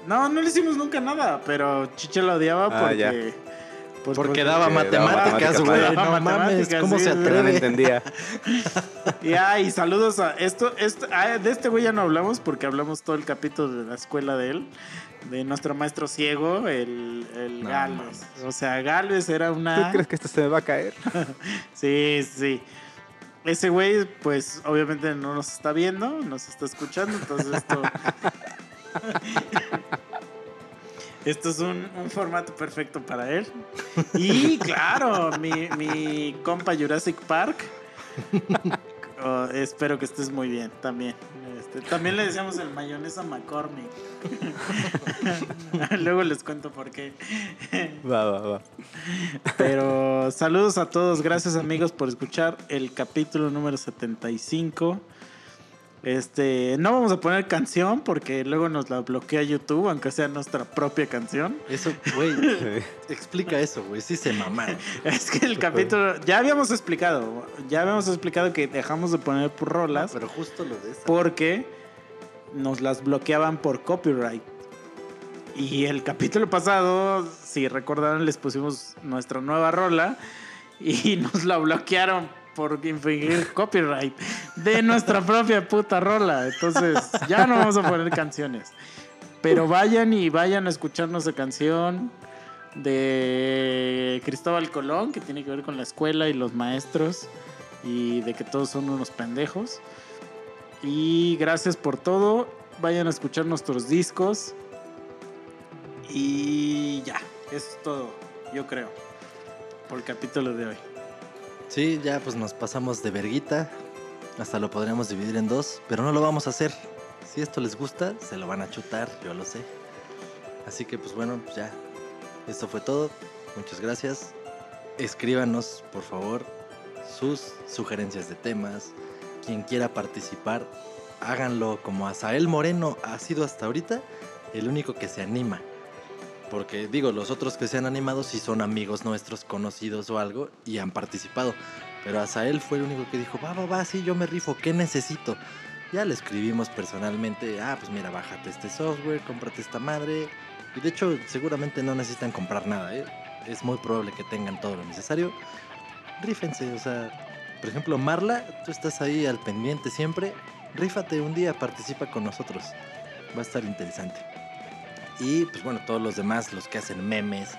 No, no le hicimos nunca nada, pero Chiche la odiaba Ah, porque. ya. pues, Porque porque- daba matemáticas, güey. No mames, ¿cómo sí, se. Pero no atreve? entendía. Y ay, saludos a esto, esto ah, de este güey ya no hablamos porque hablamos todo el capítulo de la escuela de él, de nuestro maestro ciego, el, el No Galvez. mames. O sea, Galvez era ¿Tú una. crees que esto se me va a caer? Sí, sí. Ese güey, pues obviamente no nos está viendo, nos está escuchando, entonces esto. Esto es un, un formato perfecto para él. Y claro, mi, mi compa Jurassic Park. Oh, espero que estés muy bien también. Este, también le decíamos el mayonesa McCormick. Luego les cuento por qué. Va, va, va. Pero saludos a todos, gracias amigos por escuchar el capítulo número 75. Este, no vamos a poner canción porque luego nos la bloquea YouTube, aunque sea nuestra propia canción. Eso, güey, explica eso, güey. Sí se mamaron. Es que el capítulo, ya habíamos explicado, ya habíamos explicado que dejamos de poner por rolas Pero justo lo de esa. porque nos las bloqueaban por copyright. Y el capítulo pasado, si recordarán, les pusimos nuestra nueva rola y nos la bloquearon por infringir copyright de nuestra propia puta rola. Entonces, ya no vamos a poner canciones. Pero vayan y vayan a escuchar nuestra canción de Cristóbal Colón, que tiene que ver con la escuela y los maestros y de que todos son unos pendejos. Y gracias por todo. Vayan a escuchar nuestros discos. Y ya, es todo, yo creo, por el capítulo de hoy. Sí, ya pues nos pasamos de verguita. Hasta lo podríamos dividir en dos, pero no lo vamos a hacer. Si esto les gusta, se lo van a chutar, yo lo sé. Así que pues bueno, pues ya. Esto fue todo. Muchas gracias. Escríbanos, por favor, sus sugerencias de temas. Quien quiera participar, háganlo como Azael Moreno ha sido hasta ahorita el único que se anima. Porque digo, los otros que se han animado sí son amigos nuestros, conocidos o algo, y han participado. Pero Azael fue el único que dijo, va, va, va, sí, yo me rifo, ¿qué necesito? Ya le escribimos personalmente, ah, pues mira, bájate este software, cómprate esta madre. Y de hecho, seguramente no necesitan comprar nada, ¿eh? Es muy probable que tengan todo lo necesario. Rífense, o sea, por ejemplo, Marla, tú estás ahí al pendiente siempre. Rífate un día, participa con nosotros. Va a estar interesante. Y pues bueno, todos los demás, los que hacen memes,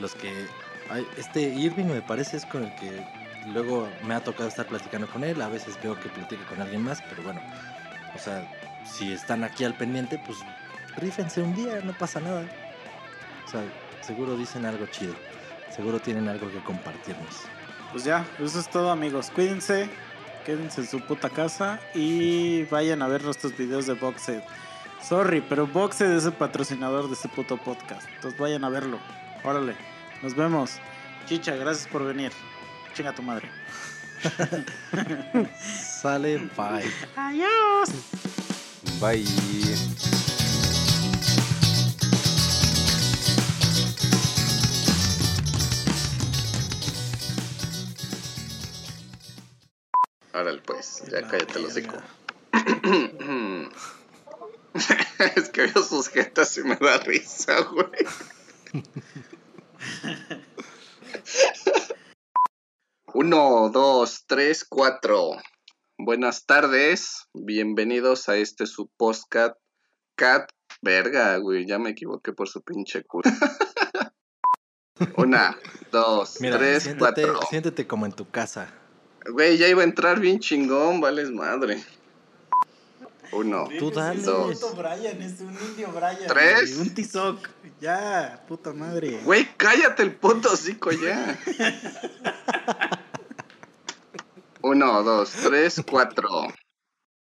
los que... ay, Este Irving me parece es con el que luego me ha tocado estar platicando con él. A veces veo que platica con alguien más, pero bueno, o sea, si están aquí al pendiente, pues rífense un día, no pasa nada. O sea, seguro dicen algo chido. Seguro tienen algo que compartirnos. Pues ya, eso es todo amigos. Cuídense, quédense en su puta casa y vayan a ver nuestros videos de Boxed. Sorry, pero Boxed es el patrocinador de este puto podcast. Entonces vayan a verlo. Órale, nos vemos. Chicha, gracias por venir. Chinga tu madre. Sale, bye. Adiós. Bye. Órale, pues, ya cállate los hocico. es que veo sus jetas y me da risa, güey. Uno, dos, tres, cuatro. Buenas tardes, bienvenidos a este su podcast Cat. Verga, güey, ya me equivoqué por su pinche culo. Una, dos, Mira, tres, siéntate, cuatro. siéntete como en tu casa. Güey, ya iba a entrar bien chingón, vales madre. Uno, Tú dale. dos. Puto Brian, es un indio Brian. Tres. güey, Un tizoc. Ya, puta madre. Güey, cállate el puto hocico ya. Uno, dos, tres, cuatro.